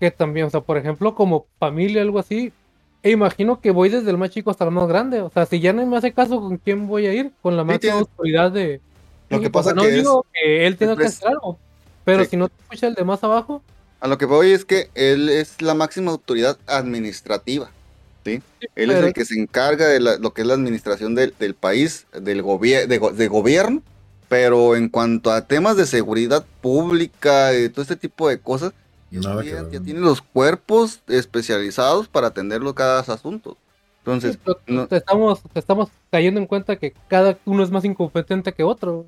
Speaker 4: que también, o sea, por ejemplo, como familia, algo así, e imagino que voy desde el más chico hasta el más grande. O sea, si ya no me hace caso, ¿con quién voy a ir? Con la máxima
Speaker 2: tiene-
Speaker 4: autoridad de.
Speaker 2: Lo que
Speaker 4: México. O sea,
Speaker 2: pasa
Speaker 4: no
Speaker 2: que es-
Speaker 4: digo que él tenga que hacer algo, pero
Speaker 2: Sí.
Speaker 4: si no te escucha el de más abajo,
Speaker 2: A lo que voy es que él es la máxima autoridad administrativa. ¿sí? Él es
Speaker 4: pero-
Speaker 2: el que se encarga de la- lo que es la administración del, del país, del gobier- de, go- de gobierno, pero en cuanto a temas de seguridad pública y todo este tipo de cosas,
Speaker 3: Nada
Speaker 2: ya, ya tiene los cuerpos especializados para atenderlo cada asunto. Entonces,
Speaker 4: sí, pero
Speaker 2: no-
Speaker 4: te estamos, te estamos cayendo en cuenta que cada uno es más incompetente que otro.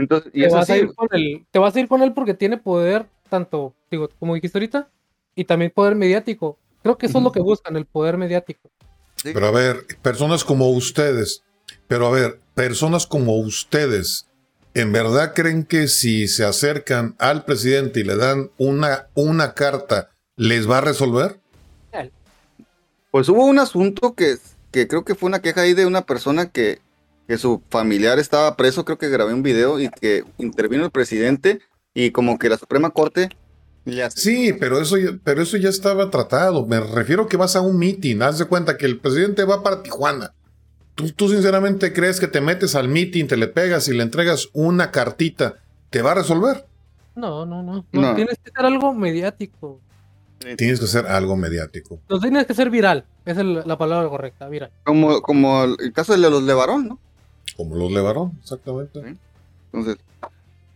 Speaker 2: Entonces y
Speaker 4: Te vas, a ir con él, te vas a ir con él porque tiene poder, tanto, digo, como dijiste ahorita, y también poder mediático. Creo que eso es lo que buscan, el poder mediático.
Speaker 2: sí.
Speaker 3: Pero a ver, personas como ustedes, pero a ver, personas como ustedes, ¿en verdad creen que si se acercan al presidente y le dan una, una carta, les va a resolver?
Speaker 2: Pues hubo un asunto que, que creo que fue una queja ahí de una persona que, que su familiar estaba preso, creo que grabé un video y que intervino el presidente y como que la Suprema Corte hace-
Speaker 3: Sí, pero eso, ya- pero eso ya estaba tratado. Me refiero que vas a un meeting, haz de cuenta que el presidente va para Tijuana. ¿Tú, tú sinceramente crees que te metes al meeting, te le pegas y le entregas una cartita, ¿te va a resolver?
Speaker 4: No, no, no. no,
Speaker 2: No.
Speaker 4: Tienes que ser algo mediático.
Speaker 3: Tienes que hacer algo mediático.
Speaker 4: No tienes que ser viral. Esa es la la palabra correcta, viral.
Speaker 2: como, como el caso de los Levarón, ¿no?
Speaker 3: Como los Levarón, exactamente.
Speaker 2: Sí. Entonces,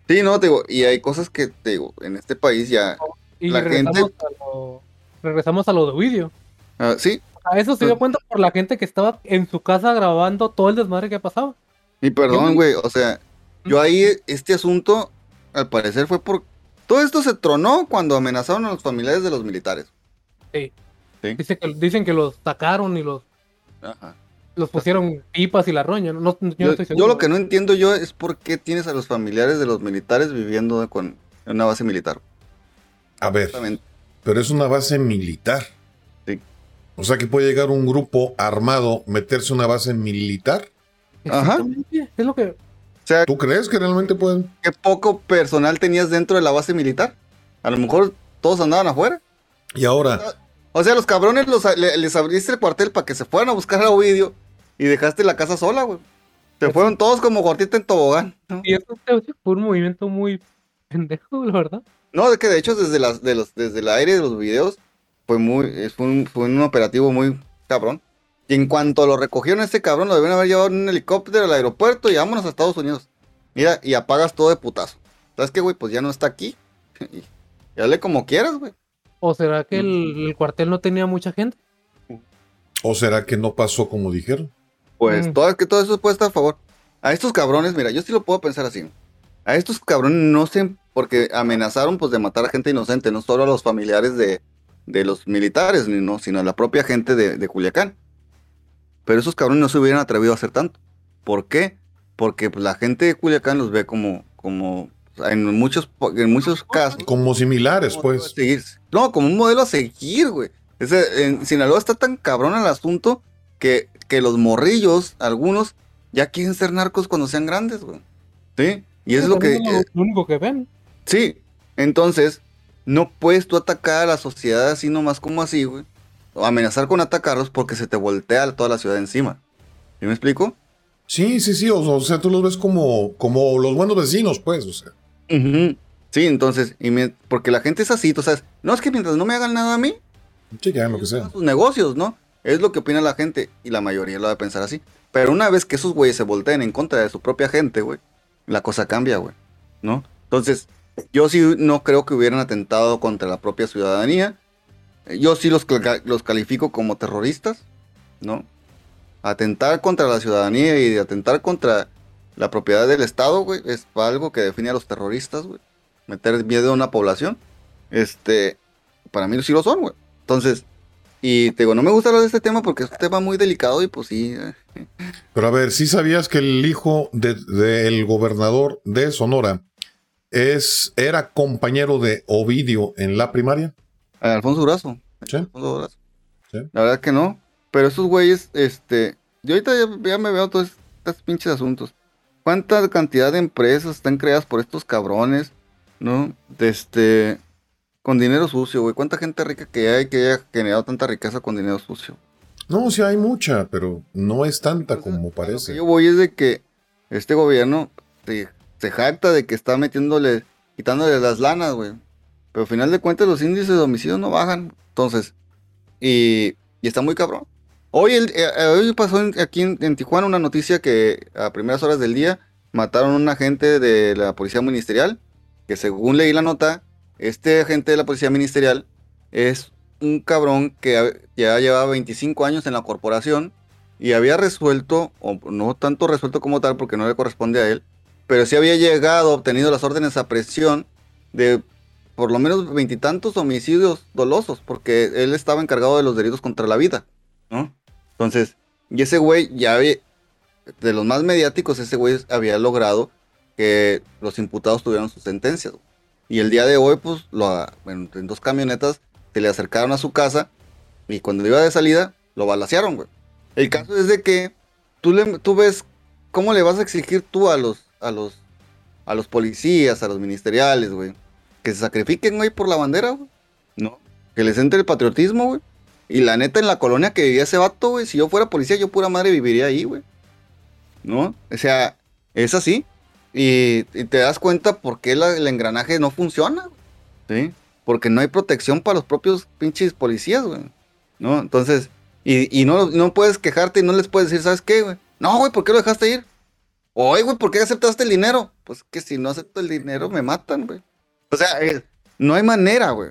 Speaker 2: sí, no, te digo, y hay cosas que, te digo, en este país ya,
Speaker 4: Y
Speaker 2: La
Speaker 4: regresamos,
Speaker 2: gente-
Speaker 4: a lo, regresamos a lo de Ovidio.
Speaker 2: ah, sí,
Speaker 4: A eso se dio cuenta por la gente que estaba en su casa grabando todo el desmadre que pasaba.
Speaker 2: y perdón, güey, o sea, yo ahí, este asunto, al parecer fue por, todo esto se tronó cuando amenazaron a los familiares de los militares.
Speaker 4: Dice que, dicen que los sacaron y los,
Speaker 2: Ajá.
Speaker 4: Los pusieron pipas y la roña. No, no- yo no
Speaker 2: Yo,
Speaker 4: estoy
Speaker 2: yo
Speaker 4: seguro.
Speaker 2: lo que no entiendo yo es por qué tienes a los familiares de los militares viviendo con, en una base militar.
Speaker 3: A ver, pero es una base militar.
Speaker 2: Sí.
Speaker 3: O sea que puede llegar un grupo armado, meterse a una base militar.
Speaker 2: Ajá.
Speaker 4: Es lo que.
Speaker 2: O sea,
Speaker 3: ¿Tú crees que realmente pueden?
Speaker 2: ¿qué poco personal tenías dentro de la base militar? A lo mejor todos andaban afuera.
Speaker 3: Y ahora,
Speaker 2: O sea, los cabrones los, le- les abriste el cuartel para que se fueran a buscar a Ovidio y dejaste la casa sola, güey. Se fueron todos como gordita en tobogán. ¿no?
Speaker 4: Y eso fue un movimiento muy pendejo, la verdad.
Speaker 2: No, de que de hecho desde, las, de los, desde el aire de los videos fue muy, es- fue un, fue un operativo muy cabrón. Y en cuanto lo recogieron a este cabrón, lo deben haber llevado en un helicóptero al aeropuerto y vámonos a Estados Unidos. Mira, y apagas todo de putazo. ¿Sabes qué, güey? Pues ya no está aquí. y, hazle como quieras, güey.
Speaker 4: ¿O será que el, el cuartel no tenía mucha gente?
Speaker 3: ¿o será que no pasó como dijeron?
Speaker 2: Pues
Speaker 4: Mm.
Speaker 2: todo, que todo eso puede estar a favor. A estos cabrones, mira, yo sí lo puedo pensar así. A estos cabrones no sé, porque amenazaron pues de matar a gente inocente, no solo a los familiares de, de los militares, ni no, sino a la propia gente de, de Culiacán. Pero esos cabrones no se hubieran atrevido a hacer tanto. ¿Por qué? Porque pues, la gente de Culiacán los ve como, como en muchos, en muchos casos.
Speaker 3: Como similares,
Speaker 2: como
Speaker 3: pues.
Speaker 2: No, como un modelo a seguir, güey. Ese, en Sinaloa está tan cabrón el asunto que, que los morrillos, algunos, ya quieren ser narcos cuando sean grandes, güey. ¿Sí? Y es lo que...
Speaker 4: También es lo único que ven.
Speaker 2: Sí, entonces no puedes tú atacar a la sociedad así nomás como así, güey. O amenazar con atacarlos porque se te voltea toda la ciudad encima. ¿Sí me explico?
Speaker 3: Sí, sí, sí. O, o sea, tú los ves como, como los buenos vecinos, pues. O sea.
Speaker 2: Sí, entonces, y me- porque la gente es así, tú sabes, no es que mientras no me hagan nada a mí,
Speaker 3: sí, que hagan lo que sea.
Speaker 2: sus negocios, ¿no? Es lo que opina la gente y la mayoría lo va a pensar así. Pero una vez que esos güeyes se volteen en contra de su propia gente, güey, la cosa cambia, güey, ¿no? Entonces, yo sí no creo que hubieran atentado contra la propia ciudadanía. Yo sí los, los califico como terroristas, ¿no? Atentar contra la ciudadanía y atentar contra la propiedad del Estado, güey, es algo que define a los terroristas, güey. Meter miedo a una población, este, para mí sí lo son, güey. Entonces, y te digo, no me gusta hablar de este tema porque es un tema muy delicado y pues sí. eh,
Speaker 3: Pero a ver, ¿sí sabías que el hijo de- del gobernador de Sonora es, era compañero de Ovidio en la primaria?
Speaker 2: Alfonso Durazo.
Speaker 3: Sí.
Speaker 2: Alfonso Durazo.
Speaker 3: Sí.
Speaker 2: La verdad que no. Pero esos güeyes, este. Yo ahorita ya, ya me veo, entonces. estos pinches asuntos. ¿Cuánta cantidad de empresas están creadas por estos cabrones? ¿No? De este. Con dinero sucio, güey. ¿Cuánta gente rica que hay que haya generado tanta riqueza con dinero sucio?
Speaker 3: No, sí hay mucha, pero no es tanta como
Speaker 2: A lo que
Speaker 3: parece.
Speaker 2: yo voy es de que este gobierno se, se jacta de que está metiéndole, quitándole las lanas, güey. Pero al final de cuentas los índices de homicidios no bajan. Entonces, y, y está muy cabrón. Hoy, el, eh, eh, hoy pasó en- aquí en, en Tijuana una noticia que a primeras horas del día mataron a un agente de la policía ministerial. Que según leí la nota, este agente de la policía ministerial es un cabrón que ya llevaba 25 años en la corporación y había resuelto, o no tanto resuelto como tal porque no le corresponde a él, pero sí había llegado, obtenido las órdenes a presión de por lo menos veintitantos homicidios dolosos, porque él estaba encargado de los delitos contra la vida, ¿no? Entonces, y ese güey ya había, de los más mediáticos, ese güey había logrado que los imputados tuvieran sus sentencias. güey. Y el día de hoy, pues, lo, en, en dos camionetas se le acercaron a su casa y cuando iba de salida, lo balacearon, güey. El caso es de que tú, le, tú ves cómo le vas a exigir tú a los, a los, a los policías, a los ministeriales, güey, que se sacrifiquen, güey, por la bandera, güey. No. Que les entre el patriotismo, güey. Y la neta, en la colonia que vivía ese vato, güey, si yo fuera policía, yo pura madre viviría ahí, güey. ¿No? O sea, es así. Y, y te das cuenta por qué la- el engranaje no funciona. ¿sí? Porque no hay protección para los propios pinches policías, güey. ¿No? Entonces, y, y no, no puedes quejarte y no les puedes decir, ¿sabes qué, güey? No, güey, ¿por qué lo dejaste ir? Oye, güey, ¿por qué aceptaste el dinero? Pues que si no acepto el dinero me matan, güey. O sea, eh, no hay manera, güey.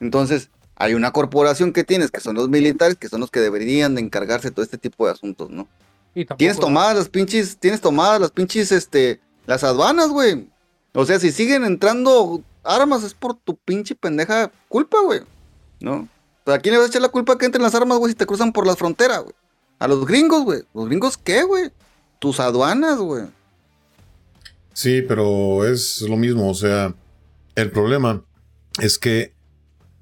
Speaker 2: Entonces, hay una corporación que tienes, que son los militares, que son los que deberían de encargarse de todo este tipo de asuntos, ¿no?
Speaker 4: Y tampoco-
Speaker 2: Tienes tomadas las pinches, tienes tomadas las pinches, este, las aduanas, güey. O sea, si siguen entrando armas es por tu pinche pendeja culpa, güey. ¿No? ¿a quién le vas a echar la culpa que entren las armas, güey, si te cruzan por las fronteras, güey? A los gringos, güey. ¿Los gringos qué, güey? Tus aduanas, güey.
Speaker 3: Sí, pero es lo mismo, o sea, el problema es que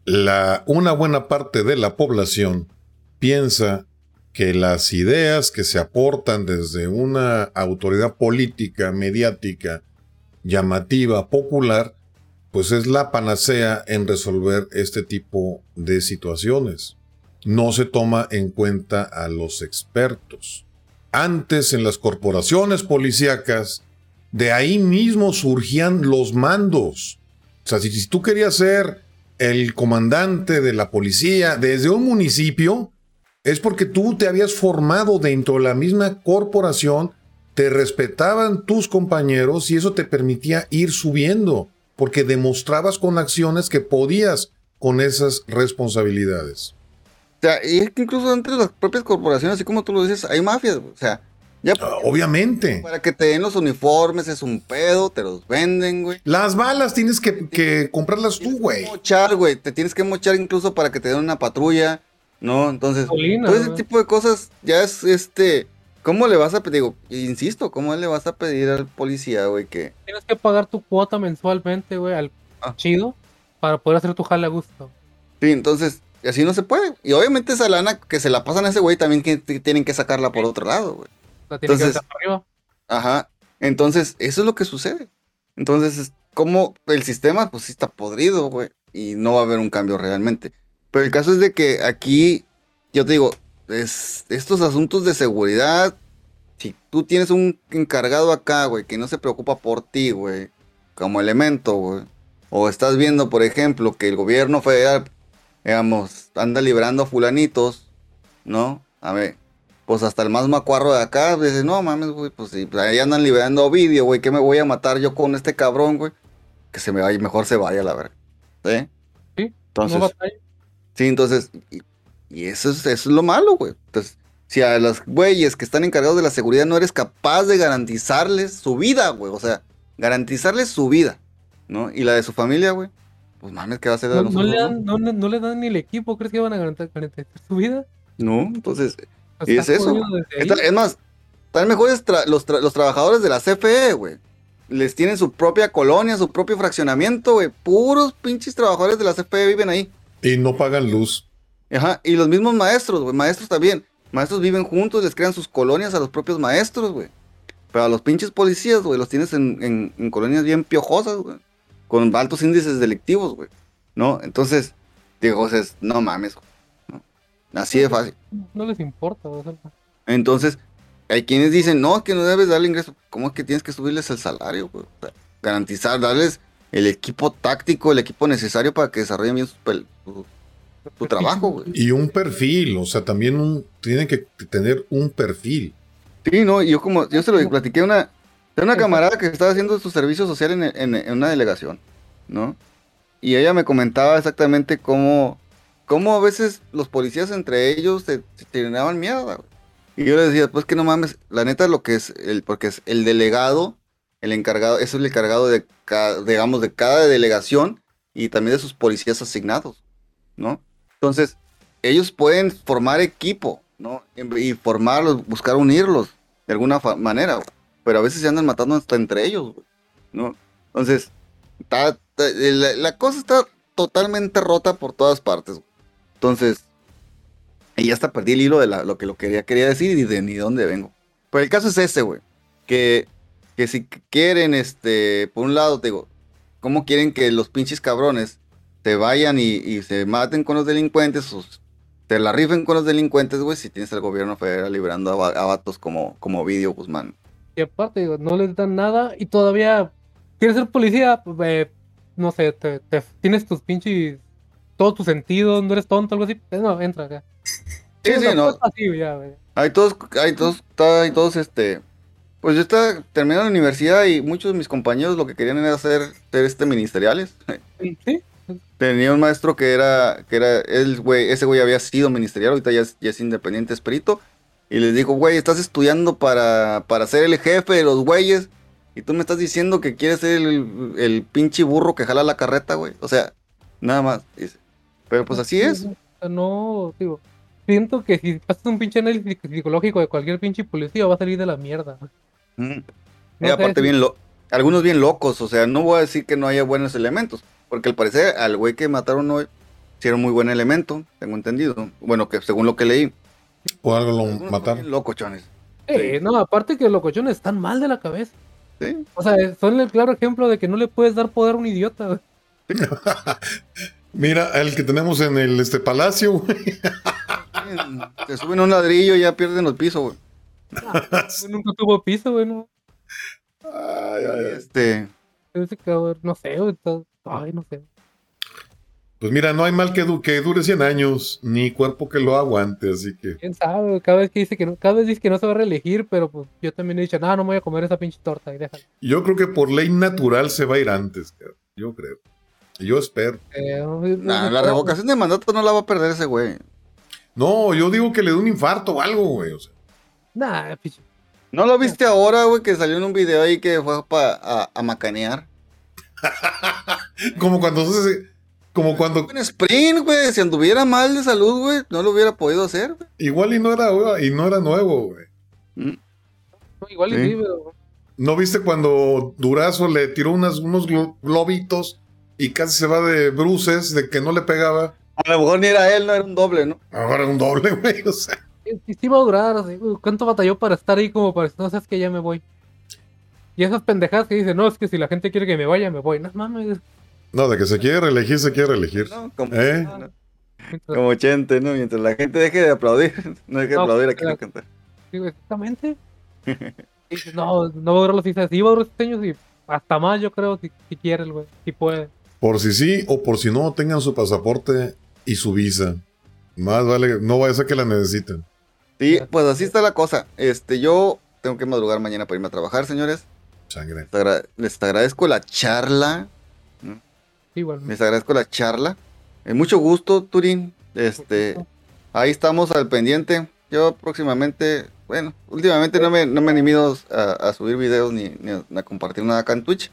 Speaker 3: la, una buena parte de la población piensa que las ideas que se aportan desde una autoridad política, mediática, llamativa, popular, pues es la panacea en resolver este tipo de situaciones. No se toma en cuenta a los expertos. Antes en las corporaciones policíacas, de ahí mismo surgían los mandos. O sea, si, si tú querías ser el comandante de la policía desde un municipio, es porque tú te habías formado dentro de la misma corporación, te respetaban tus compañeros y eso te permitía ir subiendo, porque demostrabas con acciones que podías con esas responsabilidades.
Speaker 2: O sea, y es que incluso entre las propias corporaciones, así como tú lo dices, hay mafias. O sea, ya
Speaker 3: Ah, obviamente.
Speaker 2: para que te den los uniformes es un pedo, te los venden, güey.
Speaker 3: Las balas tienes que, que comprarlas tú, güey.
Speaker 2: mochar, güey. Te tienes que mochar incluso para que te den una patrulla, ¿no? Entonces, todo ese tipo de cosas ya es este. ¿Cómo le vas a pedir? Digo, insisto, ¿cómo le vas a pedir al policía, güey, que.
Speaker 4: Tienes que pagar tu cuota mensualmente, güey, al
Speaker 2: Ah.
Speaker 4: chido para poder hacer tu jale a gusto.
Speaker 2: Sí, entonces, así no se puede. Y obviamente esa lana que se la pasan a ese güey también que, que tienen que sacarla por otro lado, güey.
Speaker 4: La tienes que
Speaker 2: Entonces-
Speaker 4: dejar para arriba.
Speaker 2: Ajá. Entonces, eso es lo que sucede. Entonces, es como el sistema, pues sí está podrido, güey. Y no va a haber un cambio realmente. Pero el caso es de que aquí, yo te digo, es, estos asuntos de seguridad, si tú tienes un encargado acá, güey, que no se preocupa por ti, güey, como elemento, güey. O estás viendo, por ejemplo, que el gobierno federal, digamos, anda liberando a fulanitos, ¿no? A ver, pues hasta el más macuarro de acá, dice, no mames, güey, pues sí, pues ahí andan liberando a Ovidio, güey, ¿qué me voy a matar yo con este cabrón, güey? Que se me vaya, mejor se vaya, la verdad. ¿Sí?
Speaker 4: Sí,
Speaker 2: Entonces,
Speaker 4: no.
Speaker 2: Sí, entonces, y, y eso, es, eso es lo malo, güey. Entonces, si a los güeyes que están encargados de la seguridad no eres capaz de garantizarles su vida, güey, o sea, garantizarles su vida, ¿no? Y la de su familia, güey, pues mames, ¿qué va a hacer
Speaker 4: No, no le dan, no, no- no le dan ni el equipo, ¿crees que van a garantizar, garantizar su vida?
Speaker 2: No, entonces,
Speaker 4: Pues
Speaker 2: Y es eso. Está- es más, están mejores tra- los, tra- los trabajadores de la CFE, güey. Les tienen su propia colonia, su propio fraccionamiento, güey. Puros pinches trabajadores de la CFE viven ahí.
Speaker 3: Y no pagan luz.
Speaker 2: Ajá. Y los mismos maestros, güey. Maestros también. Maestros viven juntos, les crean sus colonias a los propios maestros, güey. Pero a los pinches policías, güey, los tienes en, en- en colonias bien piojosas, güey. Con altos índices delictivos, güey. ¿No? Entonces, digo, es, no mames, güey, ¿no? Así de fácil.
Speaker 4: No les importa, sea,
Speaker 2: Entonces, hay quienes dicen, no, que no debes darle ingreso. ¿Cómo es que tienes que subirles el salario, güey? O sea, garantizar, darles el equipo táctico, el equipo necesario para que desarrollen bien su, pel- su- su trabajo, güey.
Speaker 3: Y un perfil, o sea, también un, tienen que tener un perfil.
Speaker 2: Sí, no, y yo como, yo se lo platiqué a una, a una camarada que estaba haciendo su servicio social en, en- en una delegación, ¿no? Y ella me comentaba exactamente cómo, cómo a veces los policías entre ellos se, se tiraban mierda, güey. Y yo le decía, pues que no mames, la neta lo que es, el, porque es el delegado, el encargado, es el encargado de, cada, digamos, de cada delegación y también de sus policías asignados, ¿no? Entonces, ellos pueden formar equipo, ¿no? Y formarlos, buscar unirlos de alguna manera, pero a veces se andan matando hasta entre ellos, ¿no? Entonces, la, cosa está totalmente rota por todas partes. güey. Entonces, y hasta perdí el hilo de lo que lo quería, quería decir y de ni dónde vengo. Pero el caso es ese, güey, que, que si quieren, este, por un lado, te digo, ¿cómo quieren que los pinches cabrones se vayan y, y se maten con los delincuentes o te la rifen con los delincuentes, güey, si tienes al gobierno federal liberando a, a vatos como, como Video Guzmán.
Speaker 4: Y aparte, no les dan nada y todavía quieres ser policía, pues, eh, no sé, te, te- tienes tus pinches, todo tu sentido, no eres tonto, algo así, pues, no, entra acá.
Speaker 2: Sí, sí, no.
Speaker 4: Ya, güey.
Speaker 2: Hay todos, hay todos, está- hay todos, este, pues yo estaba terminando la universidad y muchos de mis compañeros lo que querían era hacer, ser este ministeriales.
Speaker 4: Sí,
Speaker 2: Tenía un maestro que era, que era, el güey, ese güey había sido ministerial, ahorita ya es, ya es independiente, es perito. Y les dijo, güey, estás estudiando para, para ser el jefe de los güeyes. Y tú me estás diciendo que quieres ser el, el pinche burro que jala la carreta, güey. O sea, nada más. Pero pues así es.
Speaker 4: No, digo, siento que si pasas un pinche análisis psicológico de cualquier pinche policía va a salir de la mierda.
Speaker 2: Mm. Aparte bien lo, algunos bien locos, o sea, no voy a decir que no haya buenos elementos, porque al parecer al güey que mataron hoy un muy buen elemento, tengo entendido. Bueno, que según lo que leí.
Speaker 3: Por algo lo
Speaker 2: Algunos
Speaker 3: mataron.
Speaker 2: locochones.
Speaker 4: Eh, no, aparte que los locochones están mal de la cabeza.
Speaker 2: Sí.
Speaker 4: O sea, son el claro ejemplo de que no le puedes dar poder a un idiota. güey.
Speaker 3: Mira, el que tenemos en el este palacio, güey.
Speaker 2: Se suben a un ladrillo y ya pierden los pisos, güey.
Speaker 4: Nunca tuvo piso, güey. No.
Speaker 3: Ay, ay.
Speaker 2: Este,
Speaker 4: Ese cabrón, no sé, güey. Ay, no sé.
Speaker 3: Pues mira, no hay mal que, du- que dure 100 años, ni cuerpo que lo aguante, así que.
Speaker 4: Quién sabe, cada vez que dice que no, cada vez dice que no se va a reelegir, pero pues yo también he dicho, no, no me voy a comer esa pinche torta y déjalo.
Speaker 3: Yo creo que por ley natural se va a ir antes, cabrón. yo creo. Yo espero.
Speaker 4: Eh, no, no,
Speaker 2: nah,
Speaker 4: no,
Speaker 2: la revocación de mandato no la va a perder ese güey.
Speaker 3: No, yo digo que le dé un infarto o algo, güey. O sea,
Speaker 4: Nah, pinche.
Speaker 2: ¿No lo viste ahora, güey, que salió en un video ahí que fue para a, a macanear?
Speaker 3: como cuando como cuando
Speaker 2: En sprint, güey, si anduviera mal de salud, güey, no lo hubiera podido hacer, güey.
Speaker 3: igual y no era y no era nuevo, güey.
Speaker 2: Mm.
Speaker 4: No, igual y
Speaker 2: Sí.
Speaker 4: pero.
Speaker 3: ¿No viste cuando Durazo le tiró unas, unos glo- globitos y casi se va de bruces de que no le pegaba?
Speaker 2: A lo mejor ni era él, no era un doble, ¿no?
Speaker 3: Ahora un doble, güey. O sea,
Speaker 4: Sí, va a durar. güey, ¿Cuánto batalló para estar ahí como para no sabes que ya me voy? Y esas pendejadas que dicen, no, es que si la gente quiere que me vaya, me voy. No mames.
Speaker 3: no, de que se quiere reelegir, se quiere reelegir.
Speaker 2: ¿No? Como,
Speaker 3: ¿Eh?
Speaker 2: ¿no?
Speaker 4: Mientras-
Speaker 2: Como Chente, ¿no? Mientras la gente deje de aplaudir, no deje de
Speaker 4: No,
Speaker 2: aplaudir aquí
Speaker 4: claro.
Speaker 2: no cantar.
Speaker 4: Digo, exactamente. Dices, no, no va a durar los seis años. Sí va a durar seis años y hasta más, yo creo, si, si quiere el güey. Si puede.
Speaker 3: Por si sí o por si no, tengan su pasaporte y su visa. Más vale, no vaya a ser que la necesiten.
Speaker 2: Sí, pues así está la cosa. Este, yo tengo que madrugar mañana para irme a trabajar, señores.
Speaker 3: Sangre.
Speaker 2: Les, agra- les agradezco la charla.
Speaker 4: Igual.
Speaker 2: Les agradezco la charla. Eh, mucho gusto, Turín. Este, ahí estamos al pendiente. Yo próximamente, bueno, últimamente no me, no me animido a, a subir videos ni, ni a, a compartir nada acá en Twitch.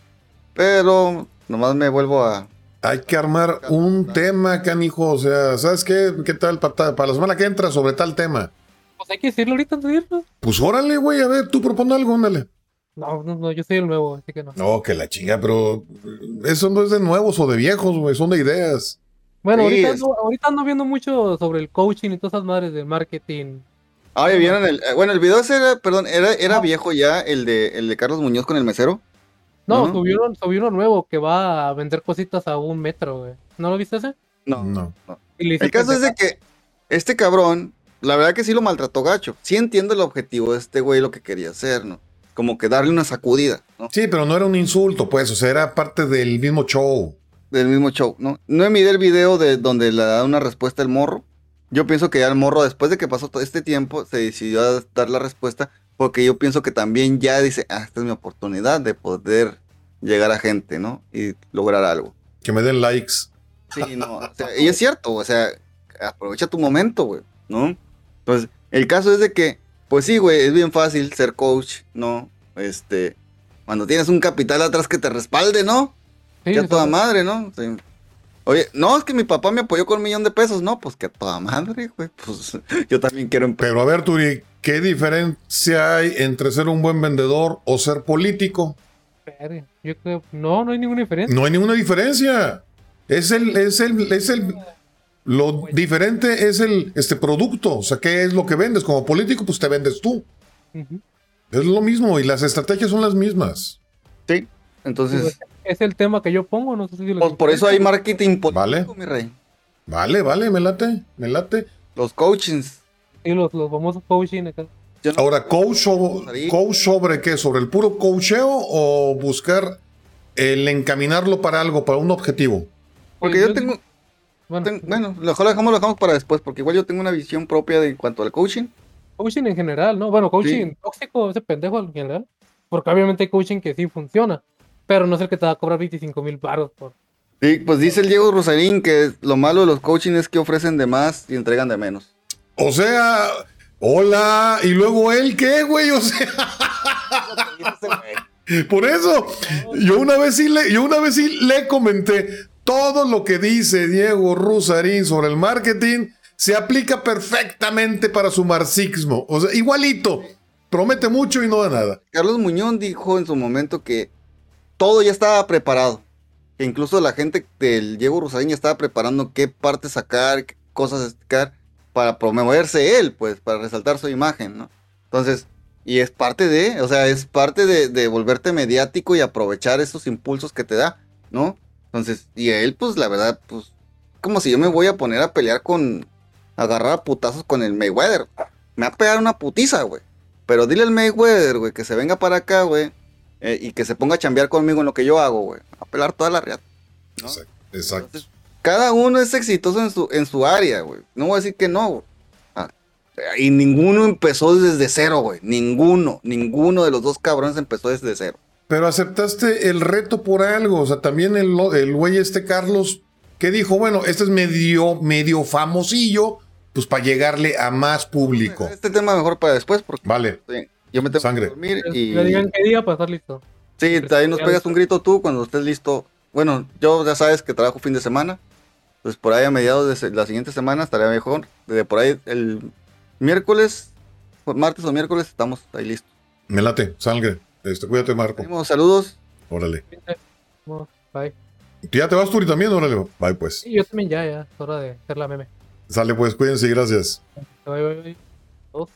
Speaker 2: Pero nomás me vuelvo a.
Speaker 3: Hay que armar un tema, canijo. O sea, ¿sabes qué? ¿Qué tal para, para la semana que entra sobre tal tema?
Speaker 4: Pues hay que decirlo ahorita antes de irnos.
Speaker 3: Pues órale, güey, a ver, tú propone algo, ándale.
Speaker 4: No, no, no, yo soy el nuevo, así que no.
Speaker 3: No, que la chinga, pero eso no es de nuevos o de viejos, güey, son de ideas.
Speaker 4: Bueno,
Speaker 2: Sí,
Speaker 4: ahorita,
Speaker 2: es-
Speaker 4: ando, ahorita ando viendo mucho sobre el coaching y todas esas madres del marketing.
Speaker 2: Ah, ya vieron el. eh, Bueno, el video ese era, perdón, era, era viejo ya, el de, el de Carlos Muñoz con el mesero.
Speaker 4: No, subieron, subieron nuevo que va a vender cositas a un metro, güey. ¿No lo viste ese?
Speaker 2: No.
Speaker 3: No.
Speaker 2: El caso es de que este cabrón, la verdad que sí lo maltrató gacho. Sí entiendo el objetivo de este güey, lo que quería hacer, ¿no? Como que darle una sacudida, ¿no?
Speaker 3: Sí, pero no era un insulto, pues, o sea, era parte del mismo show.
Speaker 2: Del mismo show, ¿no? No miré el video de donde le da una respuesta el morro. Yo pienso que ya el morro, después de que pasó todo este tiempo, se decidió a dar la respuesta. Porque yo pienso que también ya dice, ah, esta es mi oportunidad de poder llegar a gente, ¿no? Y lograr algo.
Speaker 3: Que me den likes.
Speaker 2: Sí, no, o sea, y es cierto, o sea, aprovecha tu momento, güey, ¿no? Entonces, el caso es de que, pues sí, güey, es bien fácil ser coach, ¿no? Este, cuando tienes un capital atrás que te respalde, ¿no?
Speaker 4: Sí,
Speaker 2: que a toda madre, ¿no? Sí. Oye, no, es que mi papá me apoyó con un millón de pesos, no, pues que a toda madre, güey, pues yo también quiero.
Speaker 3: Pero a ver, Turi, ¿qué diferencia hay entre ser un buen vendedor o ser político?
Speaker 4: Yo creo, no, no hay ninguna diferencia.
Speaker 3: No hay ninguna diferencia. Es el, es el, es el, lo diferente es el, este producto. O sea, ¿qué es lo que vendes? Como político, pues te vendes tú. Es lo mismo y las estrategias son las mismas.
Speaker 2: Sí, entonces,
Speaker 4: Es el tema que yo pongo, no sé si lo
Speaker 2: pues por eso hay marketing político,
Speaker 3: Vale.
Speaker 2: mi rey.
Speaker 3: Vale, vale, me late, me late.
Speaker 2: Los coachings.
Speaker 4: Sí, los, los famosos coaching acá.
Speaker 2: No-
Speaker 3: Ahora, coach, so- coach sobre qué? ¿Sobre el puro coacheo o buscar el encaminarlo para algo, para un objetivo?
Speaker 2: porque
Speaker 4: Pues
Speaker 2: yo tengo,
Speaker 4: Bueno,
Speaker 2: Ten- bueno, mejor lo dejamos, lo dejamos para después, porque igual yo tengo una visión propia de en cuanto al coaching.
Speaker 4: coaching en general, ¿no? Bueno, coaching tóxico, ese pendejo en general. Porque obviamente hay coaching que sí funciona. Pero no es el que te va a cobrar 25 mil baros por.
Speaker 2: Sí, pues dice el Diego Rosarín que lo malo de los coaching es que ofrecen de más y entregan de menos.
Speaker 3: O sea, hola, y luego él, ¿qué, güey? O sea, por eso, yo una vez sí le, yo una vez sí le comenté todo lo que dice Diego Rusarín sobre el marketing se aplica perfectamente para su marxismo. O sea, igualito. Promete mucho y no da nada.
Speaker 2: Carlos Muñoz dijo en su momento que todo ya estaba preparado. Que incluso la gente del Diego Rosarín ya estaba preparando qué parte sacar, qué cosas sacar para promoverse él, pues, para resaltar su imagen, ¿no? Entonces, y es parte de, o sea, es parte de, de volverte mediático y aprovechar esos impulsos que te da, ¿no? Entonces, y él, pues, la verdad, pues, como si yo me voy a poner a pelear con, agarrar a putazos con el Mayweather. Me va a pegar una putiza, güey. Pero dile al Mayweather, güey, que se venga para acá, güey, eh, y que se ponga a chambear conmigo en lo que yo hago, güey. A pelar toda la riata. ¿no?
Speaker 3: Exacto. Exacto.
Speaker 2: Entonces, cada uno es exitoso en su, en su área, güey. No voy a decir que no, güey. Ah, y ninguno empezó desde cero, güey. Ninguno, ninguno de los dos cabrones empezó desde cero.
Speaker 3: Pero aceptaste el reto por algo. O sea, también el, lo- el güey este Carlos, que dijo, bueno, este es medio, medio famosillo, pues para llegarle a más público.
Speaker 2: Este tema mejor para después, porque
Speaker 3: Vale.
Speaker 2: sí, yo me tengo
Speaker 3: Sangre.
Speaker 2: que dormir y...
Speaker 4: le digan qué día para estar listo.
Speaker 2: Sí, ahí nos pegas un grito tú cuando estés listo. Bueno, yo ya sabes que trabajo fin de semana. Pues por ahí a mediados de la siguiente semana estaré mejor. Desde por ahí el miércoles, por martes o miércoles estamos ahí listos.
Speaker 3: Me late, sangre. Este, cuídate, Marco.
Speaker 2: Ánimo, Saludos.
Speaker 3: Órale.
Speaker 4: Bye.
Speaker 3: ¿Tú ¿Ya te vas, Turi, también? Órale. Bye, pues.
Speaker 4: Sí, yo también ya, ya. Es hora de hacer la meme.
Speaker 3: Sale, pues, cuídense y gracias.
Speaker 4: Bye, bye, bye. Todos.